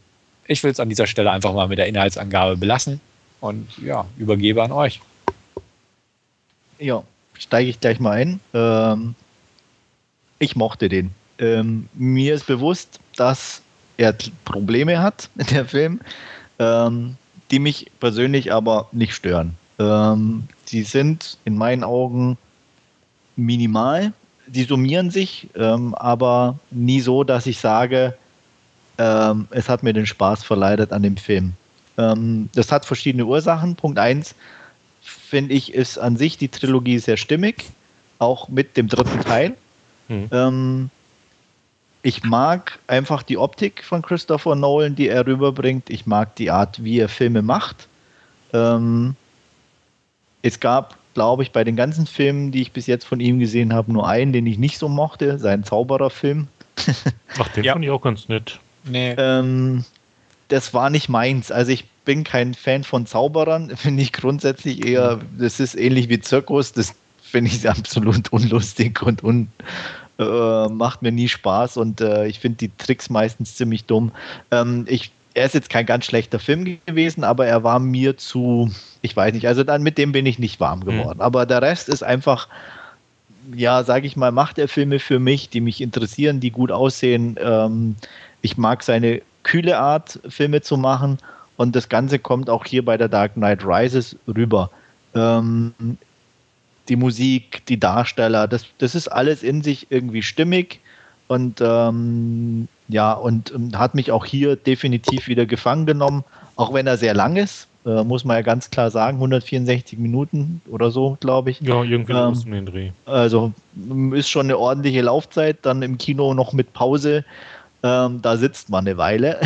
ich will es an dieser Stelle einfach mal mit der Inhaltsangabe belassen und ja, übergebe an euch. Ja, steige ich gleich mal ein. Ähm, ich mochte den. Ähm, mir ist bewusst, dass er Probleme hat, der Film, ähm, die mich persönlich aber nicht stören. Ähm, sie sind in meinen Augen minimal, die summieren sich, ähm, aber nie so, dass ich sage, ähm, es hat mir den Spaß verleidet an dem Film. Ähm, das hat verschiedene Ursachen. Punkt 1 finde ich, ist an sich die Trilogie sehr stimmig, auch mit dem dritten Teil. Hm ich mag einfach die Optik von Christopher Nolan, die er rüberbringt. Ich mag die Art, wie er Filme macht. Ähm, es gab, glaube ich, bei den ganzen Filmen, die ich bis jetzt von ihm gesehen habe, nur einen, den ich nicht so mochte, sein Zaubererfilm. Ach, den ja. fand ich auch ganz nett. Nee. Ähm, das war nicht meins. Also ich bin kein Fan von Zauberern, finde ich grundsätzlich eher, das ist ähnlich wie Zirkus, das finde ich absolut unlustig und un, äh, macht mir nie Spaß und äh, ich finde die Tricks meistens ziemlich dumm. Ähm, ich, er ist jetzt kein ganz schlechter Film gewesen, aber er war mir zu, ich weiß nicht, also dann mit dem bin ich nicht warm geworden. Mhm. Aber der Rest ist einfach, ja, sage ich mal, macht er Filme für mich, die mich interessieren, die gut aussehen. Ähm, ich mag seine kühle Art, Filme zu machen. Und das Ganze kommt auch hier bei der Dark Knight Rises rüber. Ähm, die Musik, die Darsteller, das, das ist alles in sich irgendwie stimmig und ähm, ja, und, und, hat mich auch hier definitiv wieder gefangen genommen, auch wenn er sehr lang ist, äh, muss man ja ganz klar sagen, 164 Minuten oder so, glaube ich. Ja, irgendwie ähm, muss den Dreh. Also ist schon eine ordentliche Laufzeit, dann im Kino noch mit Pause. Ähm, da sitzt man eine Weile.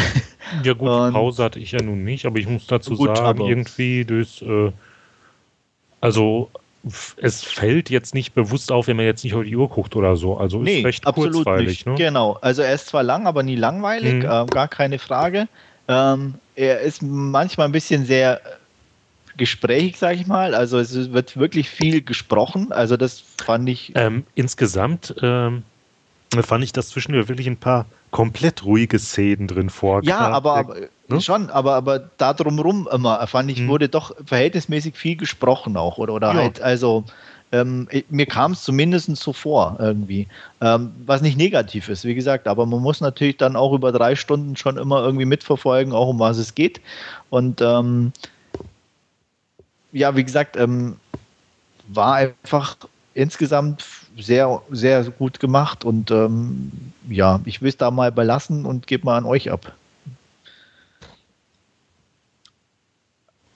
Ja gut, und, Pause hatte ich ja nun nicht, aber ich muss dazu gut, sagen, irgendwie das, äh, also es fällt jetzt nicht bewusst auf, wenn man jetzt nicht auf die Uhr guckt oder so. Also nee, ist recht absolut kurzweilig. Nicht. Ne? Genau. Also er ist zwar lang, aber nie langweilig, mhm. äh, gar keine Frage. Ähm, er ist manchmal ein bisschen sehr gesprächig, sage ich mal. Also es wird wirklich viel gesprochen. Also das fand ich. Ähm, insgesamt ähm, fand ich das zwischendurch wirklich ein paar komplett ruhige Szenen drin vor. Ja, aber, aber ne? schon, aber, aber da drumrum immer, fand ich, hm. wurde doch verhältnismäßig viel gesprochen auch, oder, oder ja. halt, also ähm, mir kam es zumindest so vor irgendwie. Ähm, was nicht negativ ist, wie gesagt, aber man muss natürlich dann auch über drei Stunden schon immer irgendwie mitverfolgen, auch um was es geht. Und ähm, ja, wie gesagt, ähm, war einfach insgesamt sehr, sehr gut gemacht und ähm, ja, ich will es da mal belassen und gebe mal an euch ab.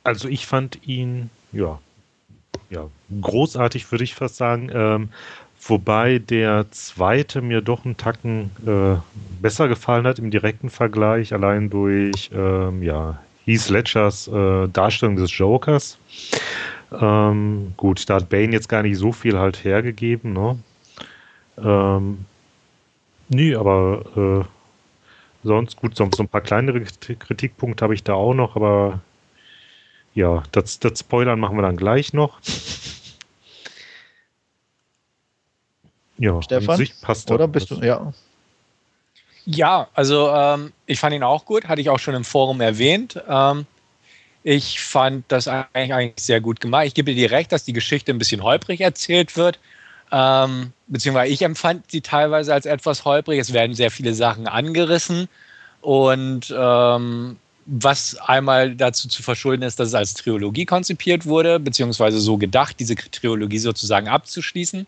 Also ich fand ihn, ja, ja, großartig würde ich fast sagen. Ähm, wobei der zweite mir doch einen Tacken äh, besser gefallen hat im direkten Vergleich, allein durch ähm, ja, Heath Ledgers äh, Darstellung des Jokers. Ähm, gut, da hat Bane jetzt gar nicht so viel halt hergegeben, ne? Ähm, nee, aber äh, sonst gut, so, so ein paar kleinere Kritikpunkte habe ich da auch noch, aber ja, das, das Spoilern machen wir dann gleich noch. Ja, Stefan, sich passt oder bist du, ja. Ja, also ähm, ich fand ihn auch gut, hatte ich auch schon im Forum erwähnt. Ähm, ich fand das eigentlich, eigentlich, sehr gut gemacht. Ich gebe dir recht, dass die Geschichte ein bisschen holprig erzählt wird. Ähm, beziehungsweise ich empfand sie teilweise als etwas holprig. Es werden sehr viele Sachen angerissen. Und ähm, was einmal dazu zu verschulden ist, dass es als Trilogie konzipiert wurde, beziehungsweise so gedacht, diese Trilogie sozusagen abzuschließen.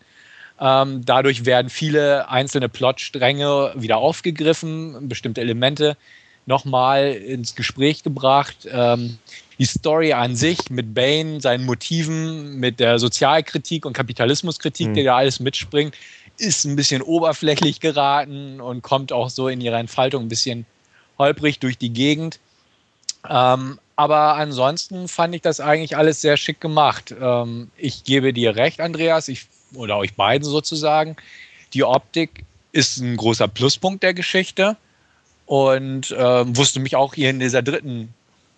Ähm, dadurch werden viele einzelne Plotstränge wieder aufgegriffen, bestimmte Elemente nochmal ins Gespräch gebracht. Ähm, die Story an sich mit Bane, seinen Motiven, mit der Sozialkritik und Kapitalismuskritik, mhm. die da alles mitspringt, ist ein bisschen oberflächlich geraten und kommt auch so in ihrer Entfaltung ein bisschen holprig durch die Gegend. Ähm, aber ansonsten fand ich das eigentlich alles sehr schick gemacht. Ähm, ich gebe dir recht, Andreas, ich, oder euch beiden sozusagen. Die Optik ist ein großer Pluspunkt der Geschichte und ähm, wusste mich auch hier in dieser dritten,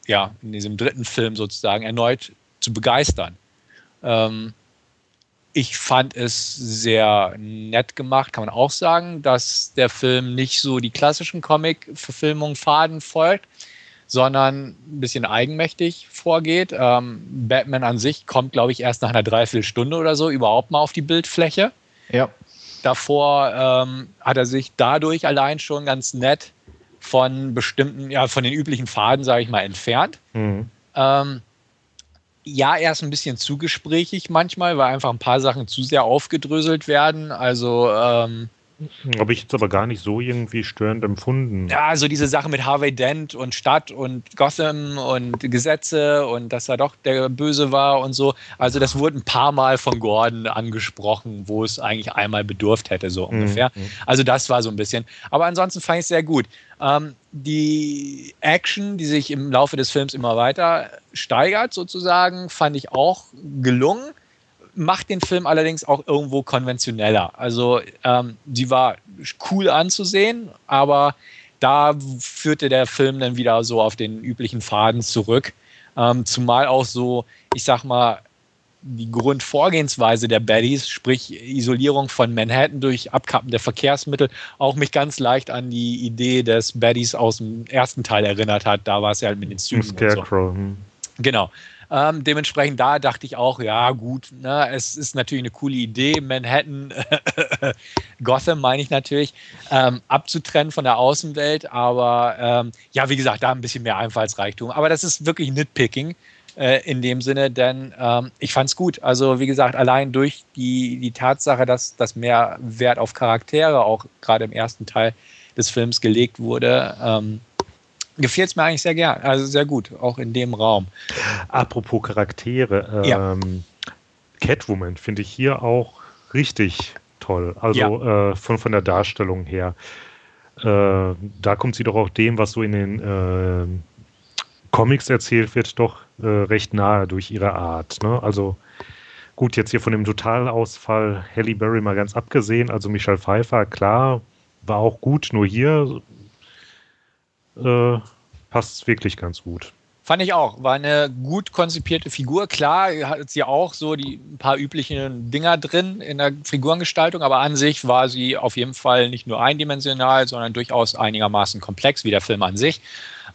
ja, in diesem dritten Film sozusagen erneut zu begeistern. Ähm, ich fand es sehr nett gemacht, kann man auch sagen, dass der Film nicht so die klassischen Comic-Verfilmungen Faden folgt, sondern ein bisschen eigenmächtig vorgeht. Ähm, Batman an sich kommt, glaube ich, erst nach einer Dreiviertelstunde oder so überhaupt mal auf die Bildfläche. Ja. Davor ähm, hat er sich dadurch allein schon ganz nett von bestimmten, ja, von den üblichen Faden, sage ich mal, entfernt. Mhm. Ähm, ja, er ist ein bisschen zu gesprächig manchmal, weil einfach ein paar Sachen zu sehr aufgedröselt werden. Also ähm, habe ich jetzt aber gar nicht so irgendwie störend empfunden. Ja, also diese Sache mit Harvey Dent und Stadt und Gotham und Gesetze und dass er doch der Böse war und so. Also das wurde ein paar Mal von Gordon angesprochen, wo es eigentlich einmal bedurft hätte, so mhm, ungefähr. Mhm. Also das war so ein bisschen. Aber ansonsten fand ich es sehr gut. Ähm, die Action, die sich im Laufe des Films immer weiter steigert, sozusagen, fand ich auch gelungen macht den Film allerdings auch irgendwo konventioneller. Also ähm, sie war cool anzusehen, aber da führte der Film dann wieder so auf den üblichen Faden zurück. Ähm, zumal auch so, ich sag mal, die Grundvorgehensweise der Baddies, sprich Isolierung von Manhattan durch Abkappen der Verkehrsmittel, auch mich ganz leicht an die Idee des Baddies aus dem ersten Teil erinnert hat. Da war es ja halt mit den Zügen. Scarecrow. So. Hm. Genau. Ähm, dementsprechend da dachte ich auch, ja gut, ne, es ist natürlich eine coole Idee, Manhattan, Gotham meine ich natürlich, ähm, abzutrennen von der Außenwelt, aber ähm, ja, wie gesagt, da ein bisschen mehr Einfallsreichtum. Aber das ist wirklich Nitpicking äh, in dem Sinne, denn ähm, ich fand es gut. Also wie gesagt, allein durch die, die Tatsache, dass, dass mehr Wert auf Charaktere auch gerade im ersten Teil des Films gelegt wurde, ähm, Gefällt es mir eigentlich sehr gern, also sehr gut, auch in dem Raum. Apropos Charaktere, ähm, ja. Catwoman finde ich hier auch richtig toll. Also ja. äh, von, von der Darstellung her. Äh, da kommt sie doch auch dem, was so in den äh, Comics erzählt wird, doch äh, recht nahe durch ihre Art. Ne? Also gut, jetzt hier von dem Totalausfall Halle Berry mal ganz abgesehen. Also Michelle Pfeiffer, klar, war auch gut, nur hier äh, passt es wirklich ganz gut. Fand ich auch. War eine gut konzipierte Figur. Klar, hat sie auch so die ein paar üblichen Dinger drin in der Figurengestaltung, aber an sich war sie auf jeden Fall nicht nur eindimensional, sondern durchaus einigermaßen komplex, wie der Film an sich.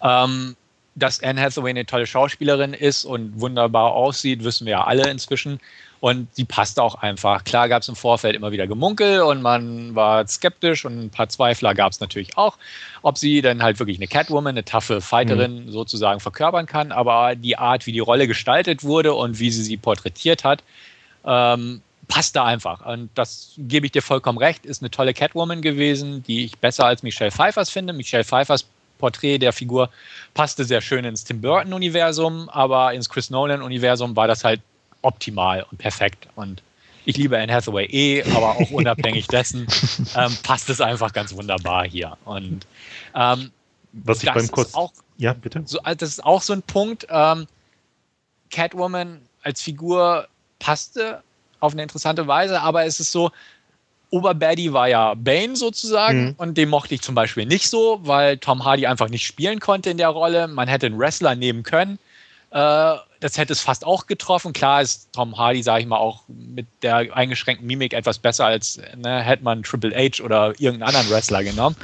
Ähm, dass Anne Hathaway eine tolle Schauspielerin ist und wunderbar aussieht, wissen wir ja alle inzwischen. Und die passte auch einfach. Klar gab es im Vorfeld immer wieder Gemunkel und man war skeptisch und ein paar Zweifler gab es natürlich auch, ob sie dann halt wirklich eine Catwoman, eine taffe Fighterin mhm. sozusagen verkörpern kann. Aber die Art, wie die Rolle gestaltet wurde und wie sie sie porträtiert hat, Ähm, passt da einfach. Und das gebe ich dir vollkommen recht, ist eine tolle Catwoman gewesen, die ich besser als Michelle Pfeiffers finde. Michelle Pfeiffers Porträt der Figur passte sehr schön ins Tim Burton-Universum, aber ins Chris Nolan-Universum war das halt optimal und perfekt. Und ich liebe Anne Hathaway eh, aber auch unabhängig dessen ähm, passt es einfach ganz wunderbar hier. Und ähm, was ich beim kurz auch, ja bitte so, also das ist auch so ein Punkt. Ähm, Catwoman als Figur passte auf eine interessante Weise, aber es ist so, Oberbaddy war ja Bane sozusagen mhm. und den mochte ich zum Beispiel nicht so, weil Tom Hardy einfach nicht spielen konnte in der Rolle. Man hätte einen Wrestler nehmen können. Äh, das hätte es fast auch getroffen. Klar ist Tom Hardy, sage ich mal, auch mit der eingeschränkten Mimik etwas besser als ne, hätte man Triple H oder irgendeinen anderen Wrestler genommen.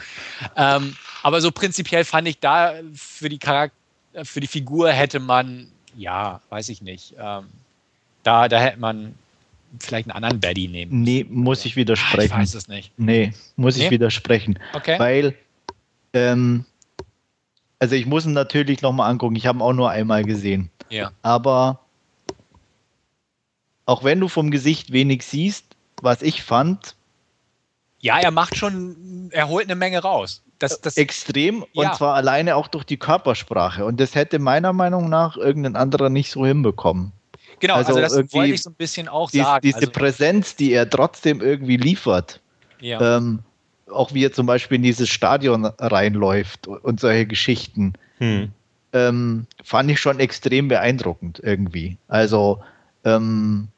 Ähm, aber so prinzipiell fand ich da für die Charakter, für die Figur hätte man, ja, weiß ich nicht, ähm, da, da hätte man vielleicht einen anderen Baddy nehmen. Nee, muss ich widersprechen. Ah, ich weiß es nicht. Nee, muss nee? ich widersprechen. Okay. Weil, ähm, also ich muss ihn natürlich nochmal angucken. Ich habe ihn auch nur einmal gesehen. Ja. Aber auch wenn du vom Gesicht wenig siehst, was ich fand. Ja, er macht schon, er holt eine Menge raus. Das, das, extrem ja. und zwar alleine auch durch die Körpersprache. Und das hätte meiner Meinung nach irgendein anderer nicht so hinbekommen. Genau, also, also das wollte ich so ein bisschen auch die, sagen. Diese also, Präsenz, die er trotzdem irgendwie liefert, ja. ähm, auch wie er zum Beispiel in dieses Stadion reinläuft und solche Geschichten, hm. ähm, fand ich schon extrem beeindruckend irgendwie. Also ähm,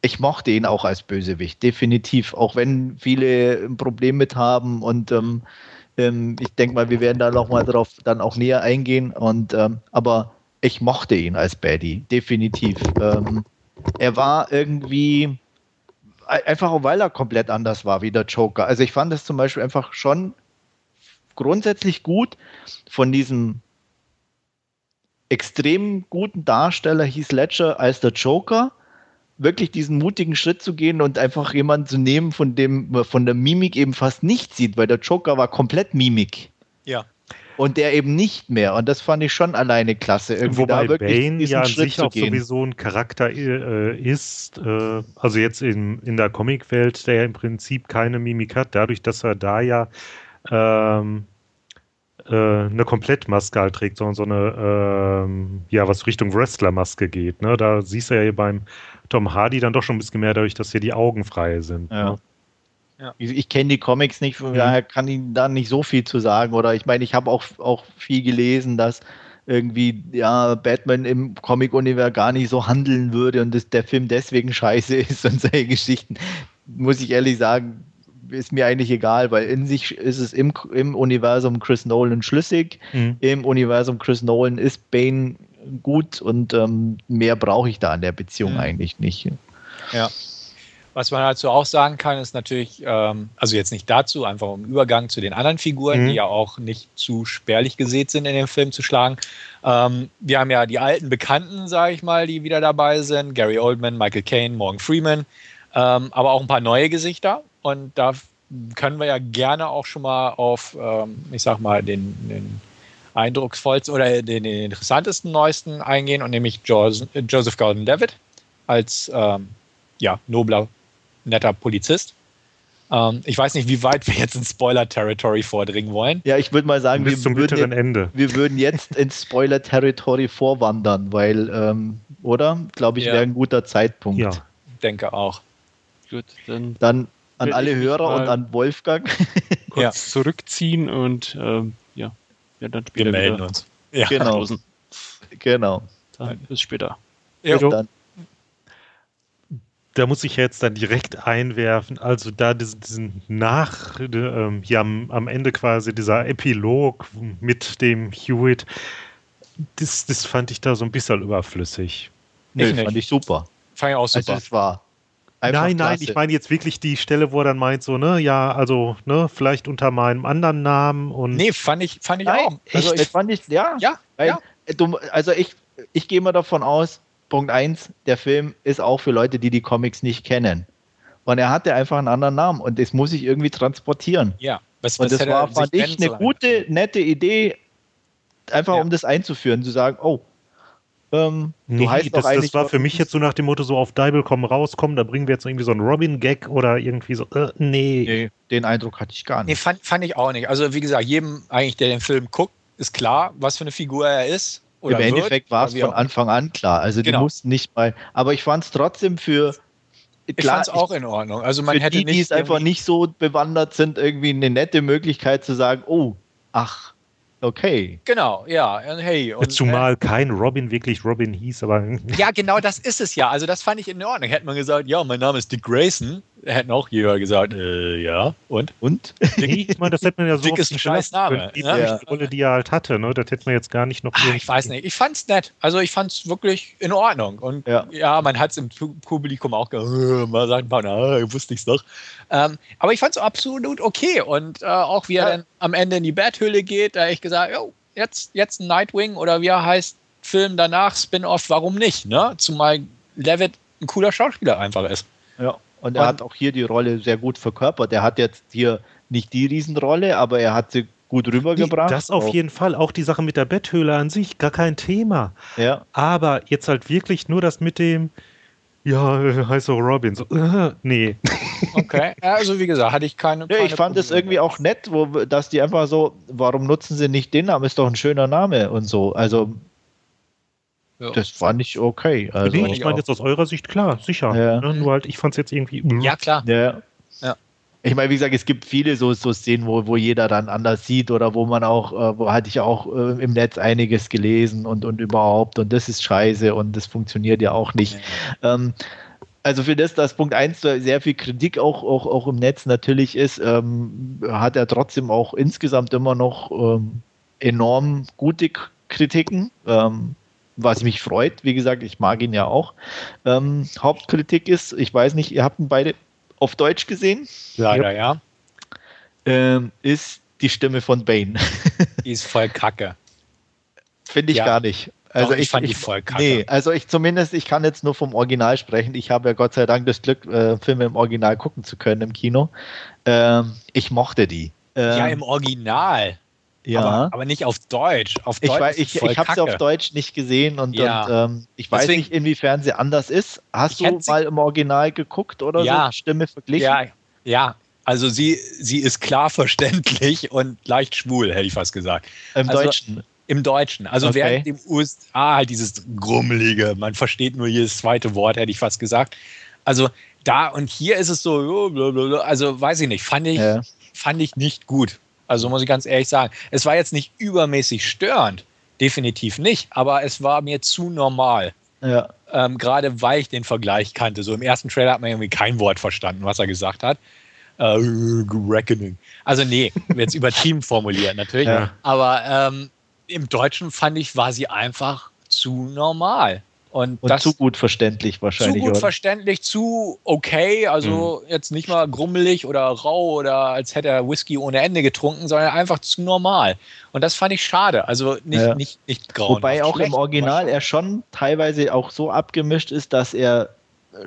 ich mochte ihn auch als Bösewicht, definitiv, auch wenn viele ein Problem mit haben und ähm, ähm, ich denke mal, wir werden da noch mal drauf dann auch näher eingehen und ähm, aber ich mochte ihn als Baddie, definitiv. Ähm, er war irgendwie einfach, weil er komplett anders war wie der Joker. Also ich fand es zum Beispiel einfach schon grundsätzlich gut von diesem extrem guten Darsteller Heath Ledger als der Joker wirklich diesen mutigen Schritt zu gehen und einfach jemanden zu nehmen, von dem man von der Mimik eben fast nichts sieht, weil der Joker war komplett Mimik. Ja und der eben nicht mehr. Und das fand ich schon alleine klasse. Irgendwie Wobei da Bane ja an Schritt sich auch sowieso ein Charakter äh, ist, äh, also jetzt in, in der Comicwelt, der ja im Prinzip keine Mimik hat, dadurch, dass er da ja ähm, äh, eine Komplettmaske halt trägt, sondern so eine, ähm, ja, was Richtung Wrestlermaske geht. Ne? Da siehst du ja hier beim Tom Hardy dann doch schon ein bisschen mehr dadurch, dass hier die Augen frei sind. Ja. Ne? Ja. Ich, ich kenne die Comics nicht, von mhm. daher kann ich da nicht so viel zu sagen. Oder ich meine, ich habe auch, auch viel gelesen, dass irgendwie ja Batman im Comic-Universum gar nicht so handeln würde und dass der Film deswegen scheiße ist und solche Geschichten. Muss ich ehrlich sagen, ist mir eigentlich egal, weil in sich ist es im, im Universum Chris Nolan schlüssig. Mhm. Im Universum Chris Nolan ist Bane gut und ähm, mehr brauche ich da an der Beziehung mhm. eigentlich nicht. Ja. Was man dazu auch sagen kann, ist natürlich, ähm, also jetzt nicht dazu, einfach im Übergang zu den anderen Figuren, mhm. die ja auch nicht zu spärlich gesät sind in dem Film zu schlagen. Ähm, wir haben ja die alten Bekannten, sage ich mal, die wieder dabei sind: Gary Oldman, Michael Caine, Morgan Freeman, ähm, aber auch ein paar neue Gesichter. Und da können wir ja gerne auch schon mal auf, ähm, ich sag mal, den, den eindrucksvollsten oder den, den, interessantesten neuesten eingehen und nämlich Joseph Gordon-Levitt als ähm, ja, nobler netter Polizist. Ähm, ich weiß nicht, wie weit wir jetzt in Spoiler-Territory vordringen wollen. Ja, ich würde mal sagen, Bis wir, zum würden jetzt, Ende. wir würden jetzt ins Spoiler-Territory vorwandern, weil, ähm, oder? Glaube ich, ja. wäre ein guter Zeitpunkt. Ja, denke auch. Gut, dann, dann an alle Hörer und an Wolfgang. kurz ja. zurückziehen und ähm, ja, ja, dann später. Wir melden wieder. uns. Ja. Genau. genau. Dann bis später. Ja, dann da muss ich jetzt dann direkt einwerfen, also da diesen, diesen Nach, äh, hier am, am, Ende quasi dieser Epilog mit dem Hewitt, das, das fand ich da so ein bisschen überflüssig. Nee, fand ich super. Fand ich auch super. Also das war nein, nein, klasse. ich meine jetzt wirklich die Stelle, wo er dann meint, so, ne, ja, also, ne, vielleicht unter meinem anderen Namen und. Nee, fand ich, fand ich nein, auch. Also, ich fand ich, ja. Ja, weil, ja. Du, also ich, ich gehe mal davon aus, Punkt 1, der Film ist auch für Leute, die die Comics nicht kennen. Und er hatte einfach einen anderen Namen und das muss ich irgendwie transportieren. Ja, was, was und das war, fand ich, eine gute, nette Idee, einfach ja. um das einzuführen, zu sagen, oh, Ähm, Nee, du heißt doch das, das eigentlich war für mich jetzt so nach dem Motto, so auf Deibel kommen rauskommen, da bringen wir jetzt irgendwie so einen Robin-Gag oder irgendwie so, äh, nee. Nee, den Eindruck hatte ich gar Nee, nicht. fand, fand ich auch nicht. Also, wie gesagt, jedem eigentlich, der den Film guckt, ist klar, was für eine Figur er ist. Oder Im Endeffekt wird, war oder es von Anfang an klar. Also die Genau. mussten nicht mal. Aber ich fand es trotzdem für. Ich fand es auch in Ordnung. Also, man für hätte die, die nicht. es einfach nicht so bewandert sind, irgendwie eine nette Möglichkeit zu sagen, oh, ach, okay. Genau, ja. und Hey. Und, Zumal kein Robin wirklich Robin hieß, aber Äh, ja, genau das ist es ja. Also, das fand ich in Ordnung. Hätte man gesagt, ja, mein Name ist Dick Grayson, hätten auch jeder gesagt, äh, ja. Und? Und? nee, ich meine, das hätte man ja so Dick ist ein scheiß Name, Die, ja. die Rolle, die er halt hatte, ne? Das hätte man jetzt gar nicht noch Ah, irgendwie- ich weiß nicht. Ich fand's nett. Also ich fand's wirklich in Ordnung. Und ja, Ja. man hat's im Pu- Publikum auch gehört, äh, mal sagen, na, wusste ich's doch. Ähm, aber ich fand's absolut okay. Und äh, auch wie er Ja. dann am Ende in die Betthöhle geht, da ich gesagt, jo, jetzt, jetzt ein Nightwing oder wie er heißt, Film danach, Spin-off, warum nicht? Ne? Zumal Levitt ein cooler Schauspieler einfach ist. Ja. Und er Und- hat auch hier die Rolle sehr gut verkörpert. Er hat jetzt hier nicht die Riesenrolle, aber er hat sie gut rübergebracht. Das auf Auch- jeden Fall. Auch die Sache mit der Betthöhle an sich, gar kein Thema. Ja. Aber jetzt halt wirklich nur das mit dem, ja, heißt auch Robin. So, äh, nee. Okay. Ja, also wie gesagt, hatte ich keine. Ja, keine ich fand es irgendwie auch nett, wo, dass die einfach so, warum nutzen sie nicht den Namen? Ist doch ein schöner Name und so. Also, Ja. das fand ich okay. Also, nee, ich meine jetzt aus eurer Sicht, klar, sicher. Ja. Ne, nur halt, ich fand es jetzt irgendwie. mm, Ja, klar. Ja. Ja. Ich meine, wie gesagt, es gibt viele so, so Szenen, wo, wo jeder dann anders sieht oder wo man auch, äh, wo hatte ich auch äh, im Netz einiges gelesen und, und überhaupt und das ist scheiße und das funktioniert ja auch nicht. Ähm, also für das, dass Punkt 1 sehr viel Kritik auch, auch, auch im Netz natürlich ist, ähm, hat er trotzdem auch insgesamt immer noch ähm, enorm gute Kritiken, ähm, was mich freut. Wie gesagt, ich mag ihn ja auch. Ähm, Hauptkritik ist, ich weiß nicht, ihr habt ihn beide auf Deutsch gesehen, Leider, ja. ähm, ist die Stimme von Bane. Die ist voll kacke. Finde ich Ja. gar nicht. Also Doch, ich fand die voll kacke. Nee, also ich zumindest, ich kann jetzt nur vom Original sprechen. Ich habe ja Gott sei Dank das Glück, äh, Filme im Original gucken zu können im Kino. Ähm, ich mochte die. Ähm, Ja, im Original. Ja. Aber, aber nicht auf Deutsch. Auf ich Deutsch weiß, ich, voll ich habe sie auf Deutsch nicht gesehen und, Ja. und ähm, ich weiß Deswegen- nicht, inwiefern sie anders ist. Hast Ich du mal im Original geguckt oder Ja. so? Stimme verglichen? Ja, ja. Also sie, sie ist klar verständlich und leicht schwul, hätte ich fast gesagt. Im also- Deutschen. Im Deutschen. Also Okay. während im USA halt dieses Grummelige, man versteht nur jedes zweite Wort, hätte ich fast gesagt. Also da und hier ist es so, blablabla. also weiß ich nicht, fand ich, Ja. fand ich nicht gut. Also muss ich ganz ehrlich sagen. Es war jetzt nicht übermäßig störend, definitiv nicht, aber es war mir zu normal. Ja. Ähm, Gerade weil ich den Vergleich kannte. So im ersten Trailer hat man irgendwie kein Wort verstanden, was er gesagt hat. Äh, Reckoning. Also nee, jetzt übertrieben formuliert natürlich. Ja. Aber ähm, im Deutschen fand ich, war sie einfach zu normal. Und, Und das zu gut verständlich zu wahrscheinlich. gut oder? verständlich, zu okay, also Mhm. jetzt nicht mal grummelig oder rau oder als hätte er Whisky ohne Ende getrunken, sondern einfach zu normal. Und das fand ich schade. Also nicht, Ja. nicht, nicht grau. Wobei auch im Original er schon teilweise auch so abgemischt ist, dass er äh,